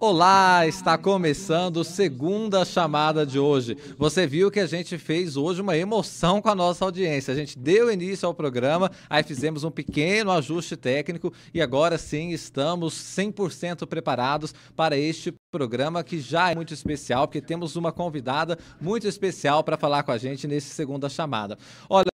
Olá, está começando segunda chamada de hoje. Você viu que a gente fez hoje uma emoção com a nossa audiência. A gente deu início ao programa, aí fizemos um pequeno ajuste técnico e agora sim estamos 100% preparados para este programa que já é muito especial, porque temos uma convidada muito especial para falar com a gente nesse segunda chamada. Olha,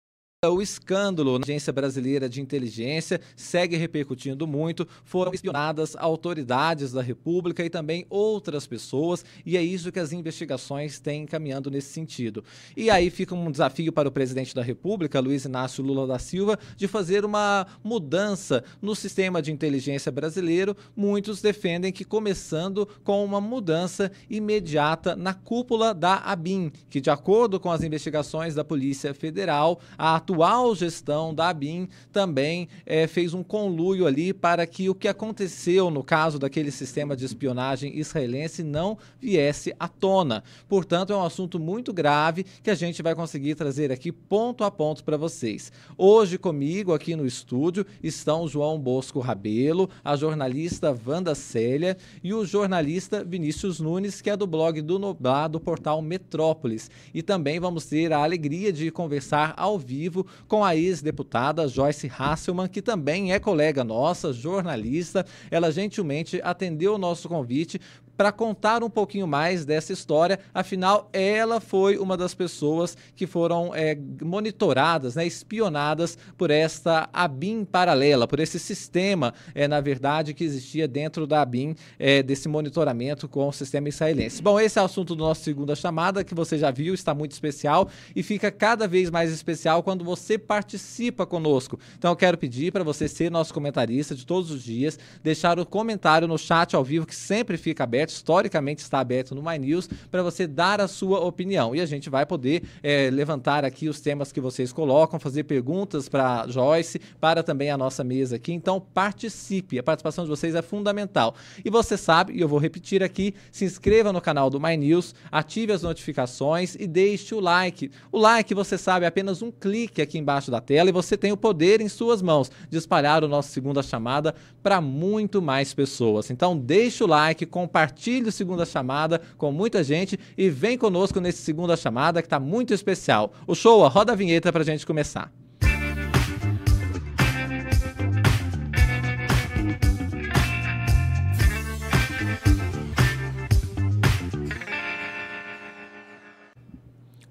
o escândalo na Agência Brasileira de Inteligência segue repercutindo muito. Foram espionadas autoridades da República e também outras pessoas, e é isso que as investigações têm caminhando nesse sentido. E aí fica um desafio para o presidente da República, Luiz Inácio Lula da Silva, de fazer uma mudança no sistema de inteligência brasileiro. Muitos defendem que começando com uma mudança imediata na cúpula da ABIN, que, de acordo com as investigações da Polícia Federal, a atual gestão da ABIN também é, fez um conluio ali para que o que aconteceu no caso daquele sistema de espionagem israelense não viesse à tona. Portanto, é um assunto muito grave que a gente vai conseguir trazer aqui ponto a ponto para vocês. Hoje comigo aqui no estúdio estão João Bosco Rabelo, a jornalista Wanda Célia e o jornalista Vinícius Nunes, que é do blog do Noblar do portal Metrópolis. E também vamos ter a alegria de conversar ao vivo com a ex-deputada Joyce Hasselman, que também é colega nossa, jornalista. Ela gentilmente atendeu o nosso convite para contar um pouquinho mais dessa história. Afinal, ela foi uma das pessoas que foram é, monitoradas, né, espionadas por esta ABIN paralela, por esse sistema, é, na verdade, que existia dentro da ABIN, é, desse monitoramento com o sistema israelense. Bom, esse é o assunto do nosso segunda chamada, que você já viu, está muito especial e fica cada vez mais especial quando você participa conosco. Então, eu quero pedir para você ser nosso comentarista de todos os dias, deixar o comentário no chat ao vivo, que sempre fica aberto historicamente está aberto no My News, para você dar a sua opinião. E a gente vai poder é, levantar aqui os temas que vocês colocam, fazer perguntas para Joyce, para também a nossa mesa aqui. Então, participe. A participação de vocês é fundamental. E você sabe, e eu vou repetir aqui, se inscreva no canal do My News, ative as notificações e deixe o like. O like, você sabe, é apenas um clique aqui embaixo da tela e você tem o poder em suas mãos de espalhar o nosso segunda chamada para muito mais pessoas. Então, deixe o like, compartilhe compartilhe o Segunda Chamada com muita gente e vem conosco nesse Segunda Chamada que está muito especial. O show, a roda a vinheta para a gente começar.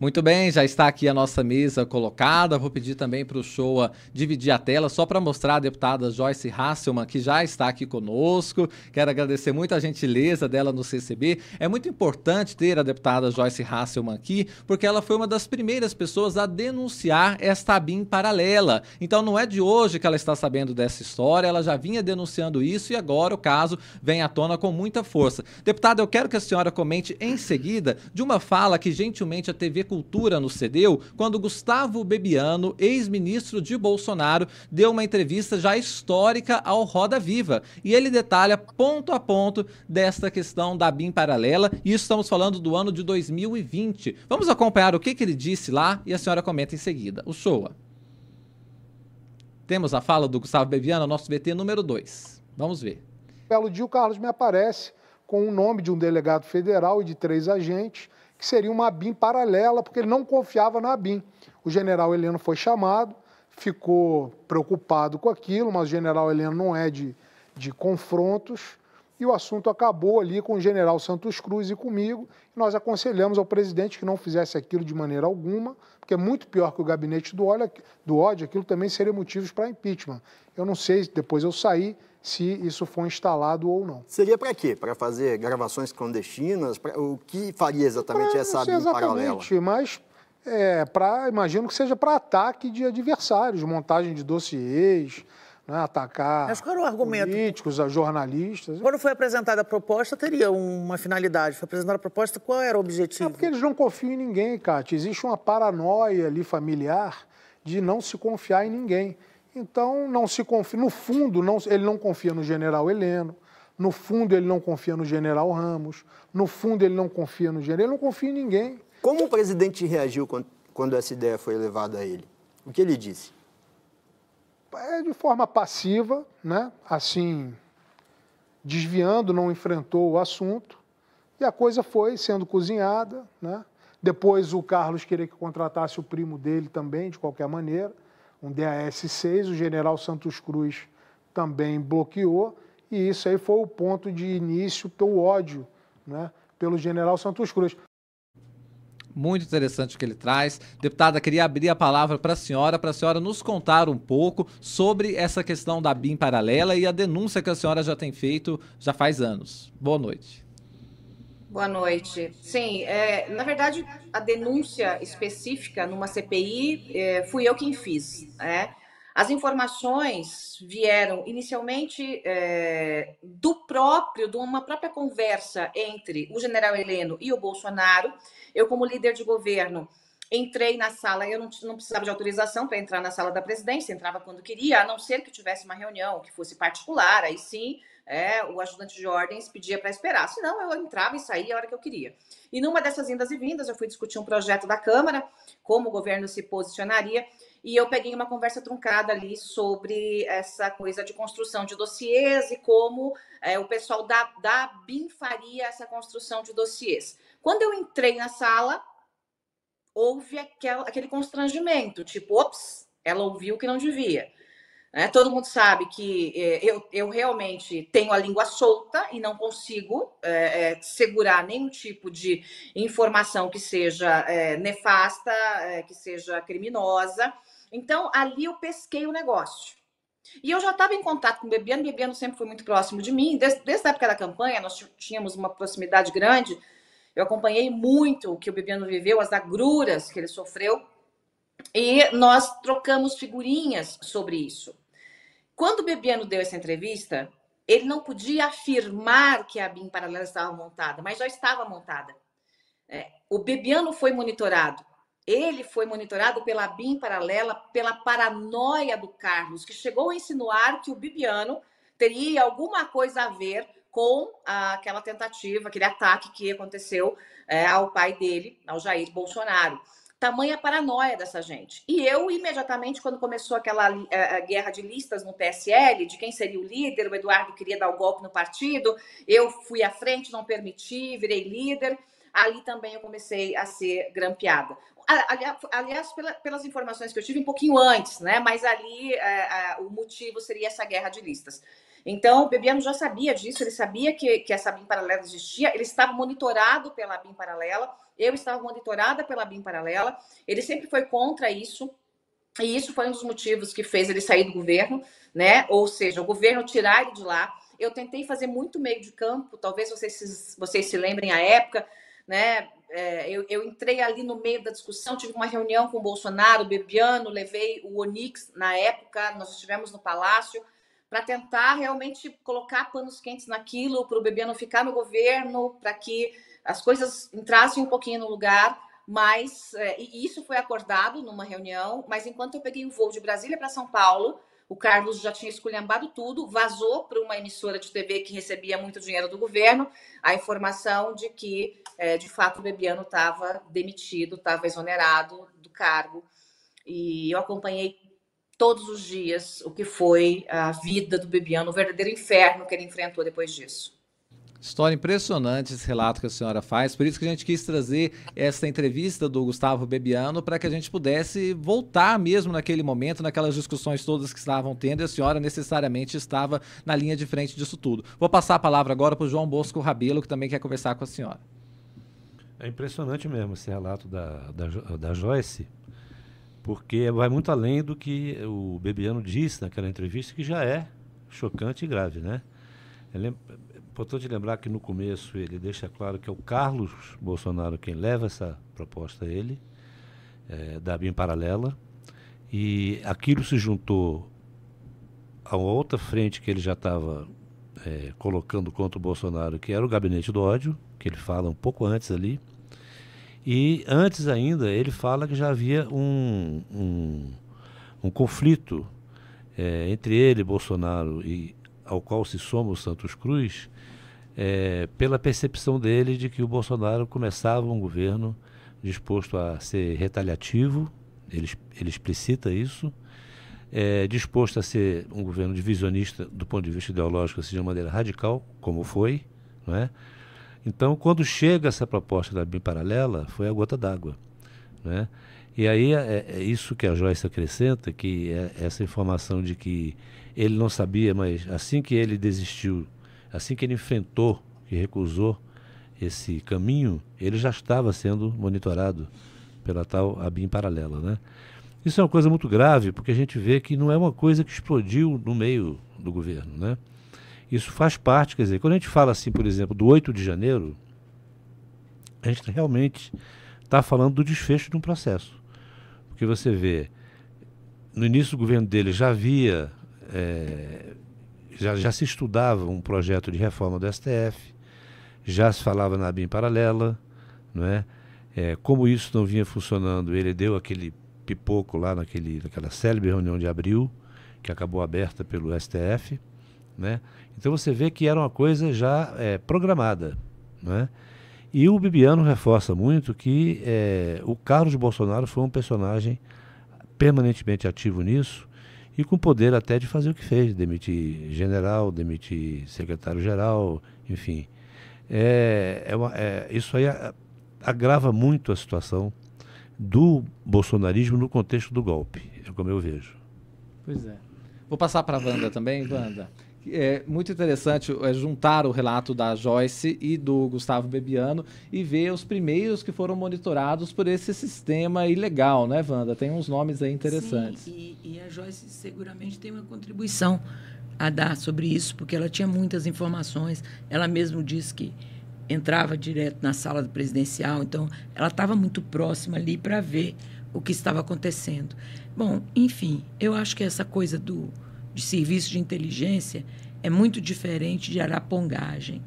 Muito bem, já está aqui a nossa mesa colocada. Vou pedir também para o Showa dividir a tela só para mostrar a deputada Joyce Hasselman, que já está aqui conosco. Quero agradecer muito a gentileza dela no CCB. É muito importante ter a deputada Joyce Hasselman aqui, porque ela foi uma das primeiras pessoas a denunciar esta BIM paralela. Então não é de hoje que ela está sabendo dessa história, ela já vinha denunciando isso e agora o caso vem à tona com muita força. Deputada, eu quero que a senhora comente em seguida de uma fala que gentilmente a TV Cultura no CEDEU, quando Gustavo Bebiano, ex-ministro de Bolsonaro, deu uma entrevista já histórica ao Roda Viva. E ele detalha ponto a ponto desta questão da BIM paralela, e estamos falando do ano de 2020. Vamos acompanhar o que, que ele disse lá e a senhora comenta em seguida. O Showa. Temos a fala do Gustavo Bebiano, nosso VT número 2. Vamos ver. Belo dia o Carlos me aparece com o nome de um delegado federal e de três agentes que seria uma ABIN paralela, porque ele não confiava na ABIN. O general Heleno foi chamado, ficou preocupado com aquilo, mas o general Heleno não é de, de confrontos, e o assunto acabou ali com o general Santos Cruz e comigo. E nós aconselhamos ao presidente que não fizesse aquilo de maneira alguma, porque é muito pior que o gabinete do ódio, do ódio aquilo também seria motivos para impeachment. Eu não sei, depois eu saí, se isso foi instalado ou não. Seria para quê? Para fazer gravações clandestinas? Pra, o que faria exatamente pra, essa BIM paralela? mas é, pra, imagino que seja para ataque de adversários, montagem de dossiês, né, atacar Mas qual era o argumento? políticos, jornalistas. Quando foi apresentada a proposta, teria uma finalidade. Foi apresentada a proposta, qual era o objetivo? É porque eles não confiam em ninguém, Cátia. Existe uma paranoia ali familiar de não se confiar em ninguém. Então, não se confia. No fundo, não, ele não confia no general Heleno. No fundo, ele não confia no general Ramos. No fundo, ele não confia no general. Ele não confia em ninguém. Como o presidente reagiu quando, quando essa ideia foi levada a ele? O que ele disse? É de forma passiva, né? Assim, desviando, não enfrentou o assunto, e a coisa foi sendo cozinhada. Né? Depois o Carlos queria que contratasse o primo dele também, de qualquer maneira, um DAS-6, o general Santos Cruz também bloqueou, e isso aí foi o ponto de início pelo ódio né, pelo general Santos Cruz. Muito interessante o que ele traz. Deputada, queria abrir a palavra para a senhora, para a senhora nos contar um pouco sobre essa questão da BIM paralela e a denúncia que a senhora já tem feito já faz anos. Boa noite. Boa noite. Sim, é, na verdade, a denúncia específica numa CPI é, fui eu quem fiz. Né? As informações vieram inicialmente é, do próprio, de uma própria conversa entre o general Heleno e o Bolsonaro. Eu, como líder de governo, entrei na sala, eu não, não precisava de autorização para entrar na sala da presidência, entrava quando queria, a não ser que tivesse uma reunião que fosse particular, aí sim é, o ajudante de ordens pedia para esperar, senão eu entrava e saía a hora que eu queria. E numa dessas indas e vindas, eu fui discutir um projeto da Câmara, como o governo se posicionaria, e eu peguei uma conversa truncada ali sobre essa coisa de construção de dossiês e como é, o pessoal da, da BIM faria essa construção de dossiês. Quando eu entrei na sala, houve aquel, aquele constrangimento, tipo, ops, ela ouviu que não devia. É, todo mundo sabe que é, eu, eu realmente tenho a língua solta e não consigo é, é segurar nenhum tipo de informação que seja é, nefasta, é, que seja criminosa. Então, ali eu pesquei o negócio. E eu já estava em contato com o Bebiano, Bebiano sempre foi muito próximo de mim. Desde, desde a época da campanha, nós tínhamos uma proximidade grande. Eu acompanhei muito o que o Bebiano viveu, as agruras que ele sofreu. E nós trocamos figurinhas sobre isso. Quando o Bebiano deu essa entrevista, ele não podia afirmar que a BIM paralela estava montada, mas já estava montada. É, o Bebiano foi monitorado. Ele foi monitorado pela BIM paralela, pela paranoia do Carlos, que chegou a insinuar que o Bibiano teria alguma coisa a ver com aquela tentativa, aquele ataque que aconteceu é, ao pai dele, ao Jair Bolsonaro. Tamanha paranoia dessa gente. E eu, imediatamente, quando começou aquela a, guerra de listas no PSL, de quem seria o líder, o Eduardo queria dar o golpe no partido, eu fui à frente, não permiti, virei líder. Ali também eu comecei a ser grampeada aliás, pelas informações que eu tive um pouquinho antes, né? Mas ali é, o motivo seria essa guerra de listas. Então, o Bebiano já sabia disso, ele sabia que, que essa BIM paralela existia, ele estava monitorado pela BIM paralela, eu estava monitorada pela BIM paralela, ele sempre foi contra isso, e isso foi um dos motivos que fez ele sair do governo, né? Ou seja, o governo tirar ele de lá. Eu tentei fazer muito meio de campo, talvez vocês, vocês se lembrem a época, né? É, eu, eu, entrei ali no meio da discussão, tive uma reunião com o Bolsonaro, o Bebiano, levei o Onix na época, nós estivemos no Palácio, para tentar realmente colocar panos quentes naquilo, para o Bebiano ficar no governo, para que as coisas entrassem um pouquinho no lugar, mas é, isso foi acordado numa reunião, mas enquanto eu peguei o voo de Brasília para São Paulo, o Carlos já tinha esculhambado tudo, vazou para uma emissora de TV que recebia muito dinheiro do governo a informação de que, é, de fato, o Bebiano estava demitido, estava exonerado do cargo. E eu acompanhei todos os dias o que foi a vida do Bebiano, o verdadeiro inferno que ele enfrentou depois disso. História impressionante esse relato que a senhora faz, por isso que a gente quis trazer essa entrevista do Gustavo Bebiano para que a gente pudesse voltar mesmo naquele momento, naquelas discussões todas que estavam tendo, e a senhora necessariamente estava na linha de frente disso tudo. Vou passar a palavra agora para o João Bosco Rabelo, que também quer conversar com a senhora. É impressionante mesmo esse relato da, da, da Joyce, porque vai muito além do que o Bebiano disse naquela entrevista, que já é chocante e grave, né? Importante lembrar que no começo ele deixa claro que é o Carlos Bolsonaro quem leva essa proposta a ele, é, da BIM paralela, e aquilo se juntou a uma outra frente que ele já estava é, colocando contra o Bolsonaro, que era o gabinete do ódio, que ele fala um pouco antes ali. E antes ainda, ele fala que já havia um, um, um conflito é, entre ele, Bolsonaro, e ao qual se soma o Santos Cruz, é, pela percepção dele de que o Bolsonaro começava um governo disposto a ser retaliativo, ele, ele explicita isso, é, disposto a ser um governo divisionista do ponto de vista ideológico, assim, de uma maneira radical, como foi, não é? Então, quando chega essa proposta da BIM paralela, foi a gota d'água, né? E aí é, é, isso que a Joyce acrescenta, que é essa informação de que ele não sabia, mas assim que ele desistiu, assim que ele enfrentou, que recusou esse caminho, ele já estava sendo monitorado pela tal ABIN paralela, né? Isso é uma coisa muito grave, porque a gente vê que não é uma coisa que explodiu no meio do governo, né? Isso faz parte, quer dizer, quando a gente fala assim, por exemplo, do 8 de janeiro, a gente realmente está falando do desfecho de um processo. Porque você vê, no início do governo dele já havia, é, já, já se estudava um projeto de reforma do STF, já se falava na BIM paralela, não é? é como isso não vinha funcionando, ele deu aquele pipoco lá naquele, naquela célebre reunião de abril, que acabou aberta pelo STF. Né? Então você vê que era uma coisa já é, programada. Né? E o Bibiano reforça muito que é, o Carlos Bolsonaro foi um personagem permanentemente ativo nisso e com poder até de fazer o que fez, demitir general, demitir secretário-geral, enfim. É, é, uma, é isso aí agrava muito a situação do bolsonarismo no contexto do golpe, é como eu vejo. Pois é. Vou passar para a Wanda também, Wanda. É muito interessante é, juntar o relato da Joyce e do Gustavo Bebiano e ver os primeiros que foram monitorados por esse sistema ilegal, né, Wanda? Tem uns nomes aí interessantes. Sim, e, e a Joyce seguramente tem uma contribuição a dar sobre isso, porque ela tinha muitas informações. Ela mesmo disse que entrava direto na sala do presidencial, então ela estava muito próxima ali para ver o que estava acontecendo. Bom, enfim, eu acho que essa coisa do de serviço de inteligência é muito diferente de arapongagem.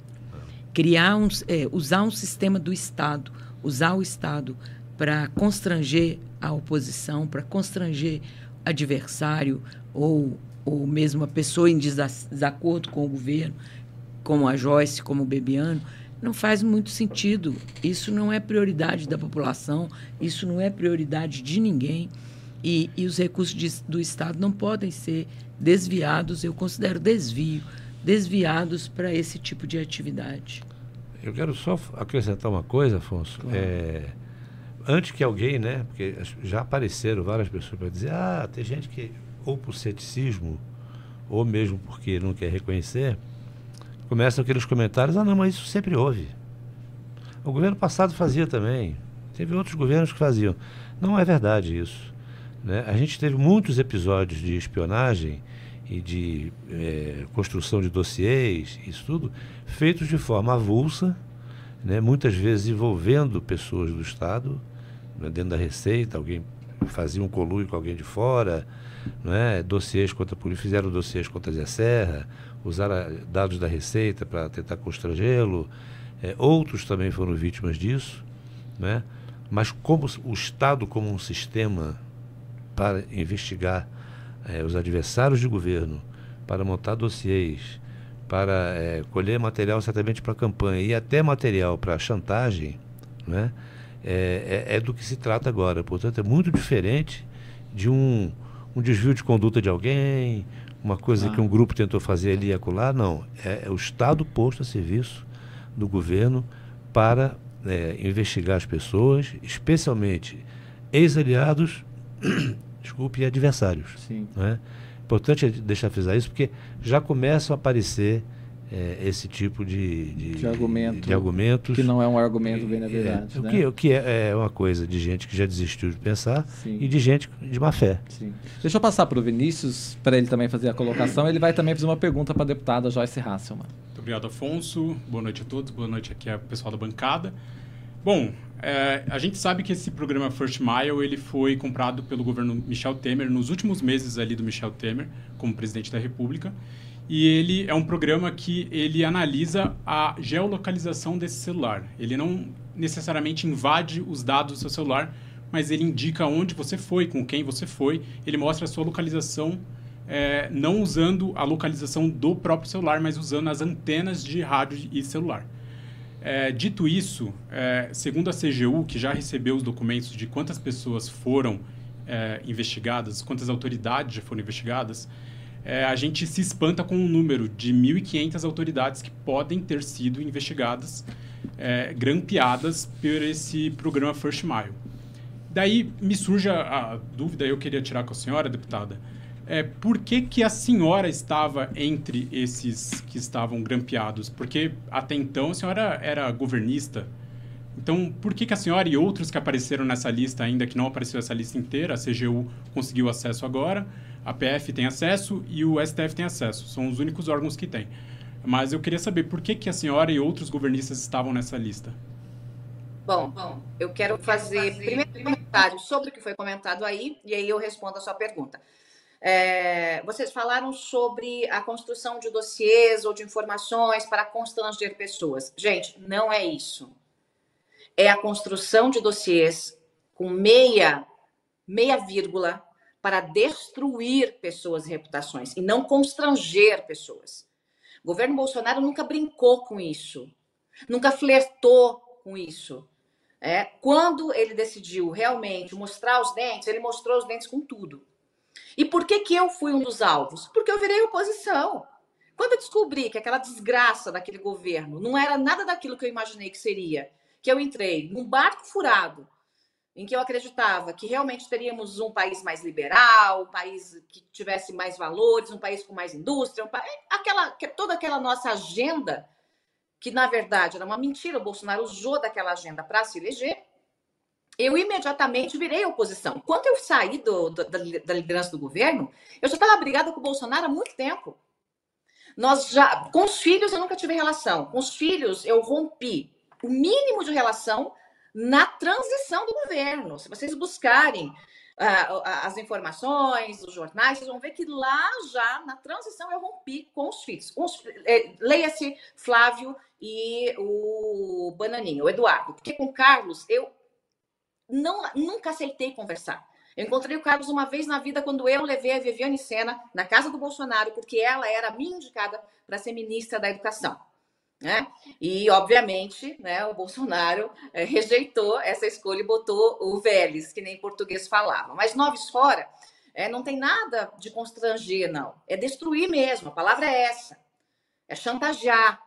Criar um, é, usar um sistema do Estado, usar o Estado para constranger a oposição, para constranger adversário ou, ou mesmo a pessoa em desacordo com o governo, como a Joyce, como o Bebiano, não faz muito sentido. Isso não é prioridade da população, isso não é prioridade de ninguém. E, e os recursos de, do Estado não podem ser desviados, eu considero desvio, desviados para esse tipo de atividade. Eu quero só acrescentar uma coisa, Afonso. Claro. É, antes que alguém, né, porque já apareceram várias pessoas para dizer, ah, tem gente que, ou por ceticismo, ou mesmo porque não quer reconhecer, começam aqueles comentários: ah, não, mas isso sempre houve. O governo passado fazia também. Teve outros governos que faziam. Não é verdade isso. Né? A gente teve muitos episódios de espionagem e de é, construção de dossiês, isso tudo, feitos de forma avulsa, né? muitas vezes envolvendo pessoas do Estado, né? dentro da Receita, alguém fazia um colúio com alguém de fora, né? dossiês contra a polícia, fizeram dossiês contra a Zé Serra, usaram dados da Receita para tentar constrangê-lo. É, outros também foram vítimas disso, né? mas como o Estado como um sistema para investigar é, os adversários de governo, para montar dossiês, para é, colher material certamente para campanha e até material para chantagem, né? É, é, é, do que se trata agora. Portanto, é muito diferente de um, um desvio de conduta de alguém, uma coisa ah. que um grupo tentou fazer ali e acolá, não. É, é, o Estado posto a serviço do governo para é, investigar as pessoas, especialmente ex-aliados, desculpe, adversários. Sim. Né? Importante deixar frisar isso, porque já começam a aparecer é, esse tipo de, de, de, argumento, de, argumentos. Que não é um argumento bem na verdade. É, né? O que, o que é, é, uma coisa de gente que já desistiu de pensar Sim. e de gente de má fé. Sim. Deixa eu passar para o Vinícius, para ele também fazer a colocação. Ele vai também fazer uma pergunta para a deputada Joyce Hasselman. Muito obrigado, Afonso. Boa noite a todos. Boa noite aqui ao pessoal da bancada. Bom, é, a gente sabe que esse programa First Mile ele foi comprado pelo governo Michel Temer nos últimos meses ali do Michel Temer como presidente da República e ele é um programa que ele analisa a geolocalização desse celular. Ele não necessariamente invade os dados do seu celular, mas ele indica onde você foi, com quem você foi. Ele mostra a sua localização, é, não usando a localização do próprio celular, mas usando as antenas de rádio e celular. É, dito isso, é, segundo a CGU, que já recebeu os documentos de quantas pessoas foram é, investigadas, quantas autoridades já foram investigadas, é, a gente se espanta com o número de 1.500 autoridades que podem ter sido investigadas, é, grampeadas por esse programa First Mile. Daí me surge a, a dúvida, eu queria tirar com a senhora, deputada, é, por que, que a senhora estava entre esses que estavam grampeados? Porque até então a senhora era governista. Então, por que, que a senhora e outros que apareceram nessa lista, ainda que não apareceu essa lista inteira, a CGU conseguiu acesso agora, a PF tem acesso e o STF tem acesso. São os únicos órgãos que têm. Mas eu queria saber por que, que a senhora e outros governistas estavam nessa lista. Bom, bom, eu quero fazer primeiro comentário sobre o que foi comentado aí, e aí eu respondo a sua pergunta. É, vocês falaram sobre a construção de dossiês ou de informações para constranger pessoas. Gente, não é isso. É a construção de dossiês com meia, meia vírgula para destruir pessoas e reputações e não constranger pessoas. O governo Bolsonaro nunca brincou com isso, nunca flertou com isso. É, quando ele decidiu realmente mostrar os dentes, ele mostrou os dentes com tudo. E por que, que eu fui um dos alvos? Porque eu virei oposição. Quando eu descobri que aquela desgraça daquele governo não era nada daquilo que eu imaginei que seria, que eu entrei num barco furado, em que eu acreditava que realmente teríamos um país mais liberal, um país que tivesse mais valores, um país com mais indústria, um país, aquela, toda aquela nossa agenda, que na verdade era uma mentira, o Bolsonaro usou daquela agenda para se eleger, eu imediatamente virei oposição. Quando eu saí do, do, da, da liderança do governo, eu já estava brigada com o Bolsonaro há muito tempo. Nós já, com os filhos eu nunca tive relação. Com os filhos eu rompi o mínimo de relação na transição do governo. Se vocês buscarem uh, as informações, os jornais, vocês vão ver que lá já na transição eu rompi com os filhos. Eh, leia-se Flávio e o Bananinho, o Eduardo, porque com Carlos eu não, nunca aceitei conversar. Eu encontrei o Carlos uma vez na vida quando eu levei a Viviane Sena na casa do Bolsonaro, porque ela era minha indicada para ser ministra da Educação. Né? E, obviamente, né, o Bolsonaro é, rejeitou essa escolha e botou o Vélez, que nem português falava. Mas Noves fora é, não tem nada de constranger, não. É destruir mesmo, a palavra é essa. É chantagear,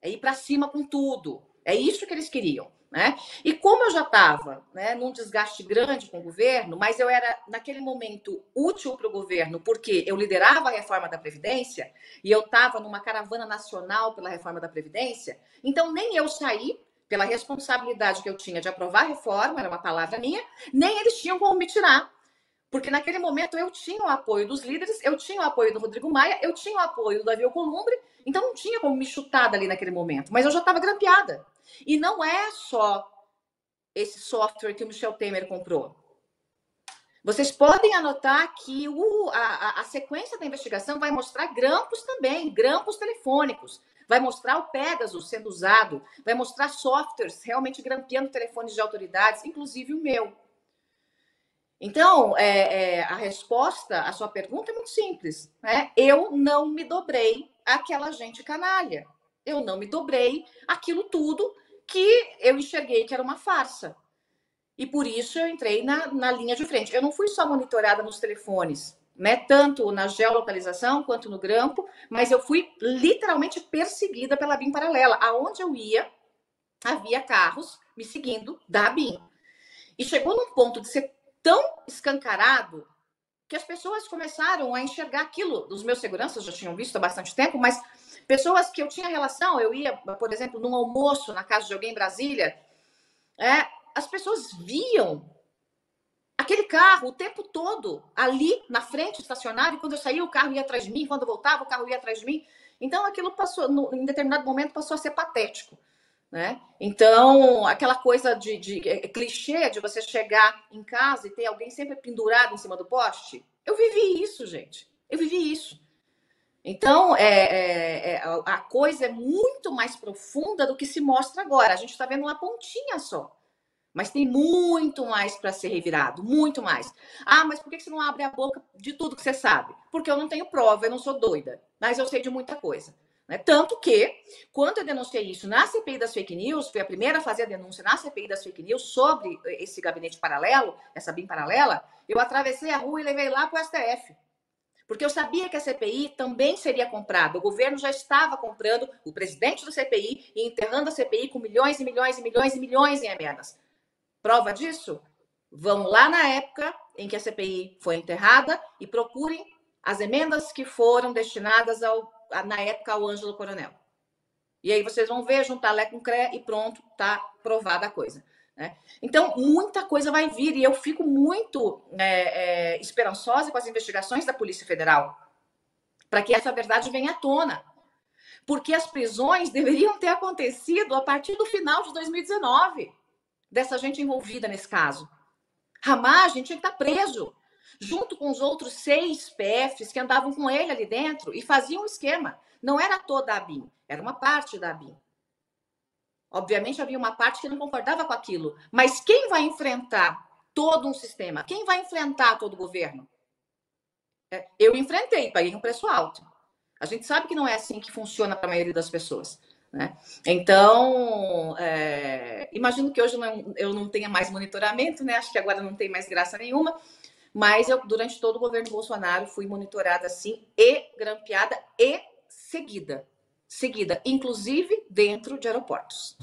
é ir para cima com tudo. É isso que eles queriam. Né? E como eu já estava né, num desgaste grande com o governo, mas eu era, naquele momento, útil para o governo, porque eu liderava a reforma da Previdência e eu estava numa caravana nacional pela reforma da Previdência, então nem eu saí pela responsabilidade que eu tinha de aprovar a reforma, era uma palavra minha, nem eles tinham como me tirar. Porque naquele momento eu tinha o apoio dos líderes, eu tinha o apoio do Rodrigo Maia, eu tinha o apoio do Davi Alcolumbre, então não tinha como me chutar dali naquele momento. Mas eu já estava grampeada. E não é só esse software que o Michel Temer comprou. Vocês podem anotar que o, a, a, sequência da investigação vai mostrar grampos também, grampos telefônicos. Vai mostrar o Pegasus sendo usado, vai mostrar softwares realmente grampeando telefones de autoridades, inclusive o meu. Então, é, é, a resposta à sua pergunta é muito simples. Né? Eu não me dobrei àquela gente canalha eu não me dobrei aquilo tudo que eu enxerguei que era uma farsa. E por isso eu entrei na, na linha de frente. Eu não fui só monitorada nos telefones, né? Tanto na geolocalização quanto no grampo, mas eu fui literalmente perseguida pela BIM paralela. Aonde eu ia, havia carros me seguindo da BIM. E chegou num ponto de ser tão escancarado que as pessoas começaram a enxergar aquilo. Os meus seguranças já tinham visto há bastante tempo, mas Pessoas que eu tinha relação, eu ia, por exemplo, num almoço na casa de alguém em Brasília, é, as pessoas viam aquele carro o tempo todo ali na frente, estacionado, e quando eu saía, o carro ia atrás de mim, quando eu voltava, o carro ia atrás de mim. Então, aquilo passou, no, em determinado momento, passou a ser patético. Né? Então, aquela coisa de, de é, clichê de você chegar em casa e ter alguém sempre pendurado em cima do poste, eu vivi isso, gente. Eu vivi isso. Então, é, é, é, a coisa é muito mais profunda do que se mostra agora. A gente está vendo uma pontinha só. Mas tem muito mais para ser revirado, muito mais. Ah, mas por que você não abre a boca de tudo que você sabe? Porque eu não tenho prova, eu não sou doida. Mas eu sei de muita coisa. Né? Tanto que, quando eu denunciei isso na CPI das fake news, fui a primeira a fazer a denúncia na CPI das fake news sobre esse gabinete paralelo, essa BIM paralela, eu atravessei a rua e levei lá para o STF. Porque eu sabia que a CPI também seria comprada. O governo já estava comprando o presidente do CPI e enterrando a CPI com milhões e milhões e milhões e milhões em emendas. Prova disso? Vão lá na época em que a CPI foi enterrada e procurem as emendas que foram destinadas ao, na época ao Ângelo Coronel. E aí vocês vão ver, juntar Lé com CRE e pronto, tá provada a coisa. Né? Então, muita coisa vai vir e eu fico muito é, é, esperançosa com as investigações da Polícia Federal para que essa verdade venha à tona. Porque as prisões deveriam ter acontecido a partir do final de 2019, dessa gente envolvida nesse caso. Ramagem tinha que estar preso, junto com os outros seis PFs que andavam com ele ali dentro e faziam um esquema. Não era toda a ABIN, era uma parte da ABIN. Obviamente havia uma parte que não concordava com aquilo, mas quem vai enfrentar todo um sistema? Quem vai enfrentar todo o governo? É, eu enfrentei, paguei um preço alto. A gente sabe que não é assim que funciona para a maioria das pessoas. Né? Então, é, imagino que hoje não, eu não tenha mais monitoramento, né? acho que agora não tem mais graça nenhuma, mas eu, durante todo o governo Bolsonaro, fui monitorada assim, e grampeada e seguida seguida, inclusive dentro de aeroportos.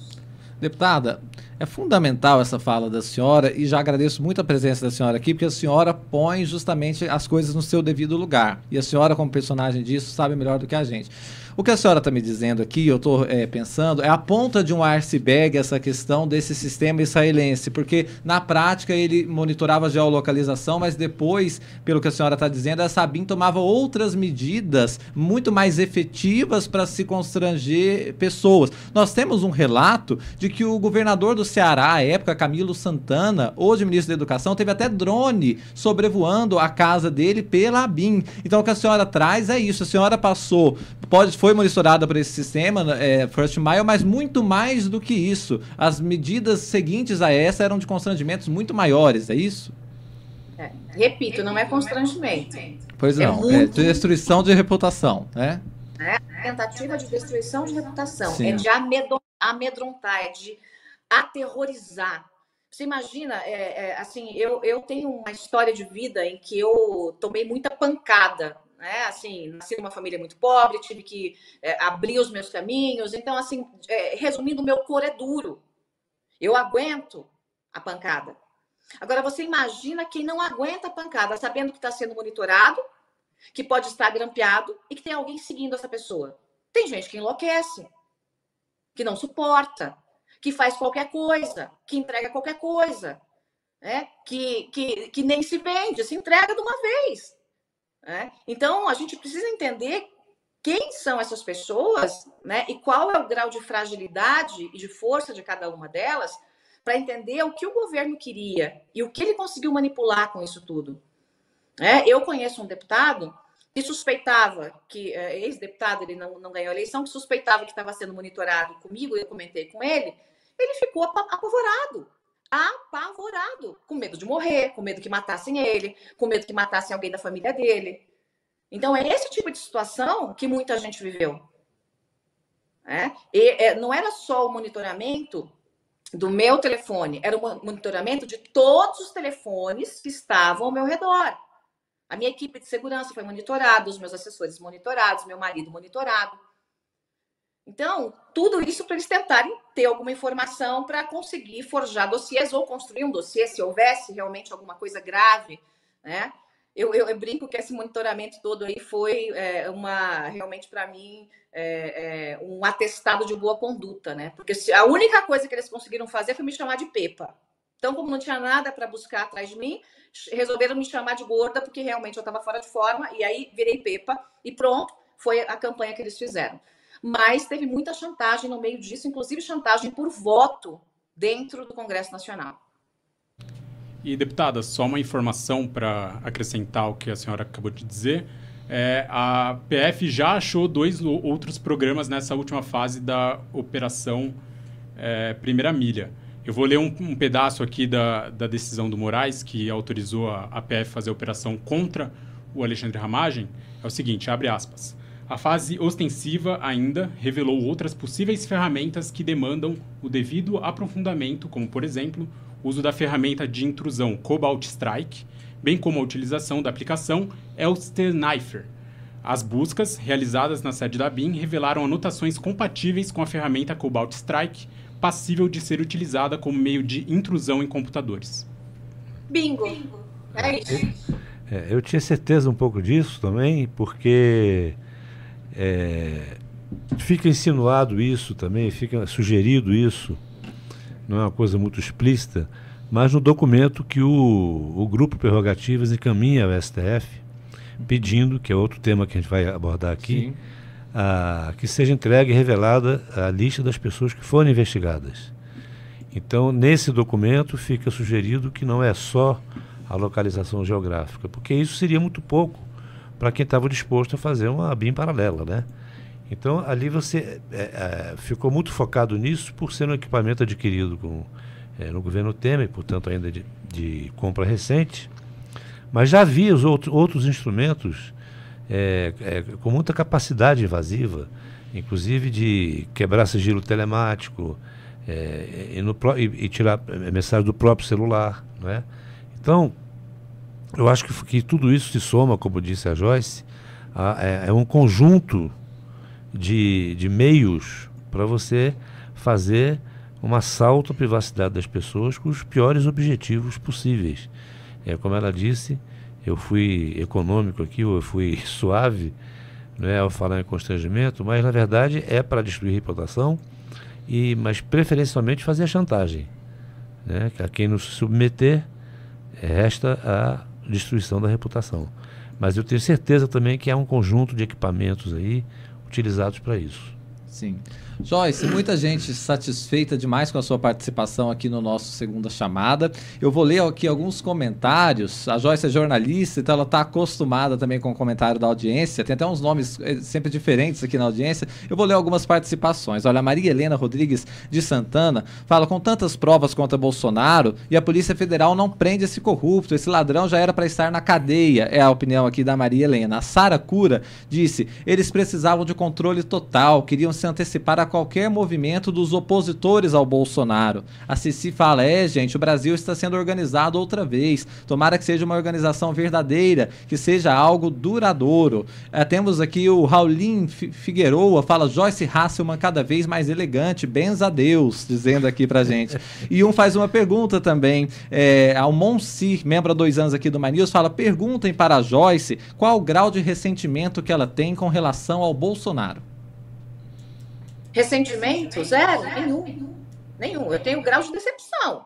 Deputada, é fundamental essa fala da senhora e já agradeço muito a presença da senhora aqui, porque a senhora põe justamente as coisas no seu devido lugar. E a senhora, como personagem disso, sabe melhor do que a gente. O que a senhora está me dizendo aqui, eu estou é, pensando, é a ponta de um iceberg essa questão desse sistema israelense, porque na prática ele monitorava a geolocalização, mas depois, pelo que a senhora está dizendo, a Sabin tomava outras medidas muito mais efetivas para se constranger pessoas. Nós temos um relato de que o governador do Ceará, à época, Camilo Santana, hoje ministro da Educação, teve até drone sobrevoando a casa dele pela ABIN. Então o que a senhora traz é isso. A senhora passou, pode foi monitorada por esse sistema, é, First Mile, mas muito mais do que isso. As medidas seguintes a essa eram de constrangimentos muito maiores, é isso? É, repito, não é constrangimento. Pois é não, é, muito... é destruição de reputação, né? É, tentativa de destruição de reputação, Sim. é de amedrontar, é de aterrorizar. Você imagina, é, é, assim, eu, eu tenho uma história de vida em que eu tomei muita pancada né? Assim, nasci numa família muito pobre, tive que é, abrir os meus caminhos. Então, assim, é, resumindo, meu cor é duro. Eu aguento a pancada. Agora, você imagina quem não aguenta a pancada, sabendo que está sendo monitorado, que pode estar grampeado e que tem alguém seguindo essa pessoa. Tem gente que enlouquece, que não suporta, que faz qualquer coisa, que entrega qualquer coisa, né? que, que, que nem se vende, se entrega de uma vez. Né? Então, a gente precisa entender quem são essas pessoas né? e qual é o grau de fragilidade e de força de cada uma delas para entender o que o governo queria e o que ele conseguiu manipular com isso tudo. É, eu conheço um deputado que suspeitava que, é, ex-deputado, ele não, não ganhou a eleição, que suspeitava que estava sendo monitorado comigo, eu comentei com ele, ele ficou apavorado apavorado, com medo de morrer, com medo que matassem ele, com medo que matassem alguém da família dele. Então, é esse tipo de situação que muita gente viveu. É? E é, não era só o monitoramento do meu telefone, era o monitoramento de todos os telefones que estavam ao meu redor. A minha equipe de segurança foi monitorada, os meus assessores monitorados, meu marido monitorado. Então, tudo isso para eles tentarem ter alguma informação para conseguir forjar dossiês ou construir um dossiê, se houvesse realmente alguma coisa grave, né? Eu, eu, eu brinco que esse monitoramento todo aí foi é, uma, realmente para mim, é, é, um atestado de boa conduta, né? Porque se, a única coisa que eles conseguiram fazer foi me chamar de Pepa. Então, como não tinha nada para buscar atrás de mim, resolveram me chamar de gorda, porque realmente eu estava fora de forma, e aí virei Pepa, e pronto, foi a campanha que eles fizeram mas teve muita chantagem no meio disso, inclusive chantagem por voto dentro do Congresso Nacional. E, deputada, só uma informação para acrescentar o que a senhora acabou de dizer. É, a PF já achou dois outros programas nessa última fase da Operação é, Primeira Milha. Eu vou ler um, um pedaço aqui da, da, decisão do Moraes, que autorizou a, a PF fazer a operação contra o Alexandre Ramagem. É o seguinte, abre aspas. A fase ostensiva ainda revelou outras possíveis ferramentas que demandam o devido aprofundamento, como, por exemplo, o uso da ferramenta de intrusão Cobalt Strike, bem como a utilização da aplicação Elster-Knifer. As buscas realizadas na sede da BIM revelaram anotações compatíveis com a ferramenta Cobalt Strike, passível de ser utilizada como meio de intrusão em computadores. Bingo. É isso. É, eu tinha certeza um pouco disso também, porque é, fica insinuado isso também, fica sugerido isso, não é uma coisa muito explícita, mas no documento que o, o Grupo Prerrogativas encaminha ao STF, pedindo, que é outro tema que a gente vai abordar aqui, a, que seja entregue e revelada a lista das pessoas que foram investigadas. Então, nesse documento fica sugerido que não é só a localização geográfica, porque isso seria muito pouco para quem estava disposto a fazer uma BIM paralela, né? Então ali você é, é, ficou muito focado nisso por ser um equipamento adquirido com, é, no governo Temer, portanto ainda de, de, compra recente, mas já havia os outros, outros instrumentos é, é, com muita capacidade invasiva, inclusive de quebrar sigilo telemático é, e, no, e, e tirar mensagem do próprio celular, não é? Então, eu acho que, que tudo isso se soma, como disse a Joyce, a, é, é um conjunto de, de meios para você fazer um assalto à privacidade das pessoas com os piores objetivos possíveis. É, como ela disse, eu fui econômico aqui, eu fui suave né, ao falar em constrangimento, mas na verdade é para destruir reputação, e, mas preferencialmente fazer chantagem. Né, a quem não se submeter resta a destruição da reputação. Mas eu tenho certeza também que há um conjunto de equipamentos aí utilizados para isso. Sim. Joyce, muita gente satisfeita demais com a sua participação aqui no nosso Segunda Chamada. Eu vou ler aqui alguns comentários. A Joyce é jornalista, então ela está acostumada também com o comentário da audiência. Tem até uns nomes eh, sempre diferentes aqui na audiência. Eu vou ler algumas participações. Olha, a Maria Helena Rodrigues de Santana fala: com tantas provas contra Bolsonaro e a Polícia Federal não prende esse corrupto, esse ladrão já era para estar na cadeia. É a opinião aqui da Maria Helena. A Sara Cura disse: eles precisavam de controle total, queriam se antecipar a qualquer movimento dos opositores ao Bolsonaro. A Cici fala: é, gente, o Brasil está sendo organizado outra vez. Tomara que seja uma organização verdadeira, que seja algo duradouro. É, temos aqui o Raulin Figueroa, fala Joyce Hasselman cada vez mais elegante, benza a Deus, dizendo aqui pra gente. e um faz uma pergunta também, é, ao Monsi, membro há dois anos aqui do Manius, fala: perguntem para a Joyce qual o grau de ressentimento que ela tem com relação ao Bolsonaro. Ressentimento? Zero? Nenhum. Nenhum. Eu tenho grau de decepção.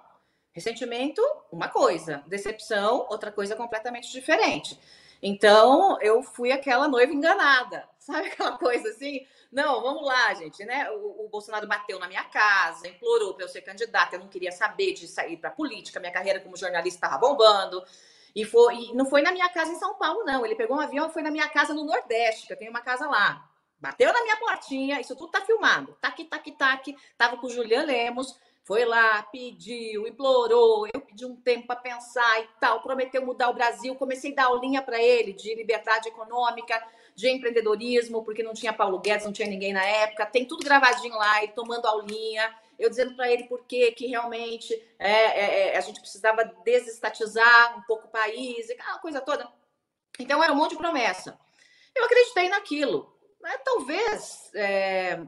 Ressentimento, uma coisa. Decepção, outra coisa completamente diferente. Então, eu fui aquela noiva enganada. Sabe aquela coisa assim? Não, vamos lá, gente, né? O, o Bolsonaro bateu na minha casa, implorou para eu ser candidata, eu não queria saber de sair para política, minha carreira como jornalista estava bombando. E, foi, e não foi na minha casa em São Paulo, não. Ele pegou um avião e foi na minha casa no Nordeste, que eu tenho uma casa lá. Bateu na minha portinha, isso tudo tá filmado. Tac, tac, tac. Tava com o Julian Lemos, foi lá, pediu, implorou. Eu pedi um tempo para pensar e tal. Prometeu mudar o Brasil. Comecei a dar aulinha para ele de liberdade econômica, de empreendedorismo, porque não tinha Paulo Guedes, não tinha ninguém na época. Tem tudo gravadinho lá, ele tomando aulinha. Eu dizendo para ele por que realmente é, é, é, a gente precisava desestatizar um pouco o país, aquela coisa toda. Então era um monte de promessa. Eu acreditei naquilo. Né? Talvez é,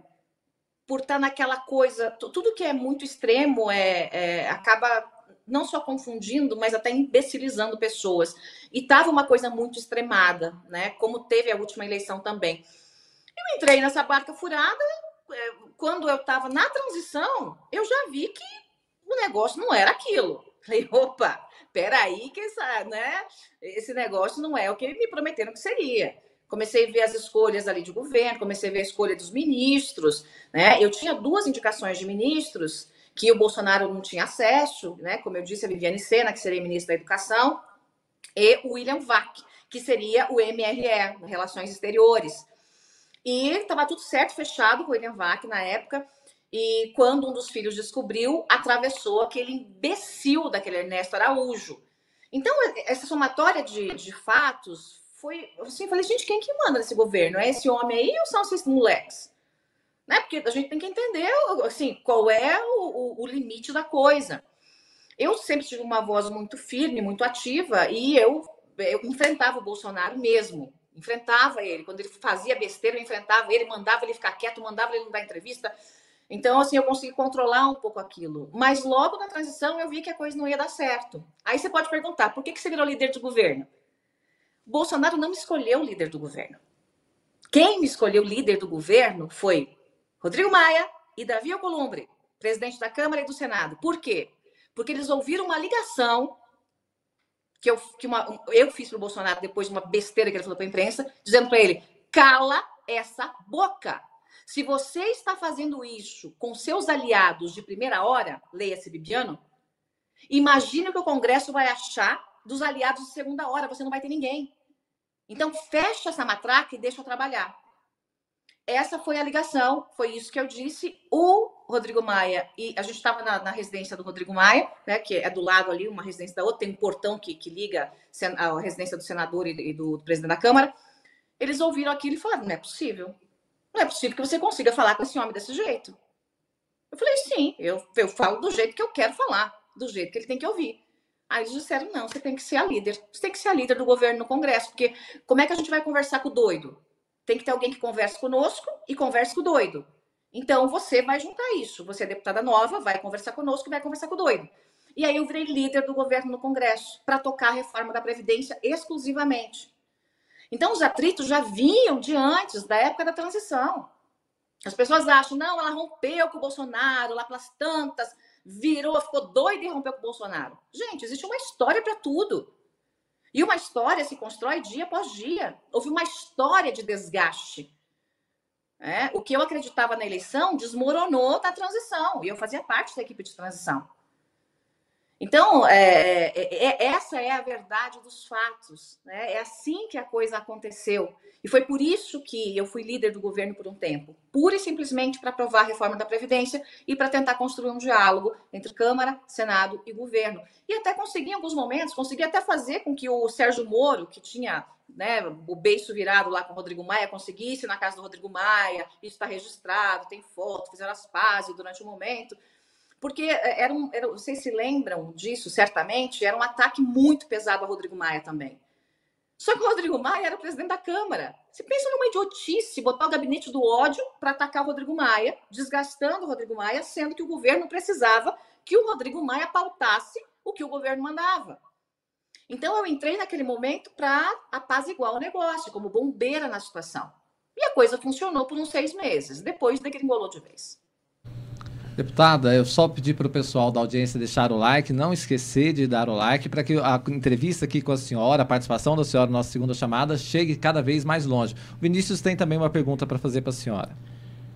por estar naquela coisa, tudo que é muito extremo é, é, acaba não só confundindo, mas até imbecilizando pessoas. E estava uma coisa muito extremada, né? Como teve a última eleição também. Eu entrei nessa barca furada, é, quando eu estava na transição, eu já vi que o negócio não era aquilo. Falei, opa, peraí, que essa, né? esse negócio não é o que me prometeram que seria comecei a ver as escolhas ali de governo, comecei a ver a escolha dos ministros, né? Eu tinha duas indicações de ministros que o Bolsonaro não tinha acesso, né? Como eu disse, a Viviane Sena, que seria ministra da Educação, e o William Vac, que seria o MRE, Relações Exteriores. E estava tudo certo, fechado com o William Vac na época. E quando um dos filhos descobriu, atravessou aquele imbecil daquele Ernesto Araújo. Então, essa somatória de, de fatos foi assim, eu falei, gente, quem que manda nesse governo? É esse homem aí ou são esses moleques? Né? Porque a gente tem que entender assim, qual é o, o, o limite da coisa. Eu sempre tive uma voz muito firme, muito ativa, e eu, eu enfrentava o Bolsonaro mesmo. Enfrentava ele. Quando ele fazia besteira, eu enfrentava ele, mandava ele ficar quieto, mandava ele não dar entrevista. Então, assim, eu consegui controlar um pouco aquilo. Mas logo na transição eu vi que a coisa não ia dar certo. Aí você pode perguntar, por que, que você virou líder de governo? Bolsonaro não me escolheu líder do governo. Quem me escolheu líder do governo foi Rodrigo Maia e Davi Alcolumbre, presidente da Câmara e do Senado. Por quê? Porque eles ouviram uma ligação que eu, que uma, eu fiz para o Bolsonaro depois de uma besteira que ele falou para a imprensa, dizendo para ele: cala essa boca. Se você está fazendo isso com seus aliados de primeira hora, leia-se Bibiano, imagine o que o Congresso vai achar dos aliados de segunda hora, você não vai ter ninguém. Então, fecha essa matraca e deixa eu trabalhar. Essa foi a ligação, foi isso que eu disse. O Rodrigo Maia, e a gente estava na, na, residência do Rodrigo Maia, né, que é do lado ali, uma residência da outra, tem um portão que, que liga a residência do senador e, do, do presidente da Câmara. Eles ouviram aquilo e falaram: não é possível. Não é possível que você consiga falar com esse homem desse jeito. Eu falei: sim, eu, eu falo do jeito que eu quero falar, do jeito que ele tem que ouvir. Aí eles disseram: não, você tem que ser a líder. Você tem que ser a líder do governo no Congresso, porque como é que a gente vai conversar com o doido? Tem que ter alguém que converse conosco e converse com o doido. Então você vai juntar isso. Você é deputada nova, vai conversar conosco e vai conversar com o doido. E aí eu virei líder do governo no Congresso para tocar a reforma da Previdência exclusivamente. Então os atritos já vinham de antes, da época da transição. As pessoas acham, não, ela rompeu com o Bolsonaro lá pelas tantas virou, ficou doido e rompeu com o Bolsonaro. Gente, existe uma história para tudo. E uma história se constrói dia após dia. Houve uma história de desgaste. É, o que eu acreditava na eleição desmoronou na transição. E eu fazia parte da equipe de transição. Então, é, é, é, essa é a verdade dos fatos. Né? É assim que a coisa aconteceu. E foi por isso que eu fui líder do governo por um tempo pura e simplesmente para aprovar a reforma da Previdência e para tentar construir um diálogo entre Câmara, Senado e governo. E até consegui, em alguns momentos, consegui até fazer com que o Sérgio Moro, que tinha né, o beiço virado lá com o Rodrigo Maia, conseguisse na casa do Rodrigo Maia, isso está registrado, tem foto, fizeram as pazes durante o um momento porque é, era um, era, vocês se lembram disso, certamente, era um ataque muito pesado a Rodrigo Maia também. Só que o Rodrigo Maia era presidente da Câmara. Você pensa numa idiotice botar o gabinete do ódio para atacar o Rodrigo Maia, desgastando o Rodrigo Maia, sendo que o governo precisava que o Rodrigo Maia pautasse o que o governo mandava. Então eu entrei naquele momento para apaziguar o negócio, como bombeira na situação. E a coisa funcionou por uns seis meses. Depois degringolou de vez. Deputada, eu só pedi para o pessoal da audiência deixar o like, não esquecer de dar o like, para que a entrevista aqui com a senhora, a participação da senhora na nossa segunda chamada, chegue cada vez mais longe. O Vinícius tem também uma pergunta para fazer para a senhora.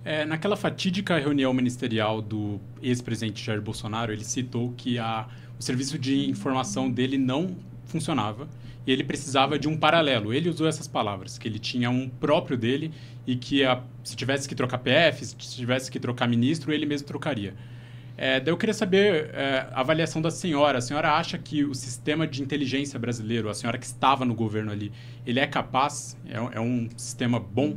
É, naquela fatídica reunião ministerial do ex-presidente Jair Bolsonaro, ele citou que a, o serviço de informação dele não funcionava e ele precisava de um paralelo. Ele usou essas palavras, que ele tinha um próprio dele e que a, se tivesse que trocar PF, se tivesse que trocar ministro, ele mesmo trocaria. É, daí eu queria saber é, a avaliação da senhora. A senhora acha que o sistema de inteligência brasileiro, a senhora que estava no governo ali, ele é capaz? É, é um sistema bom?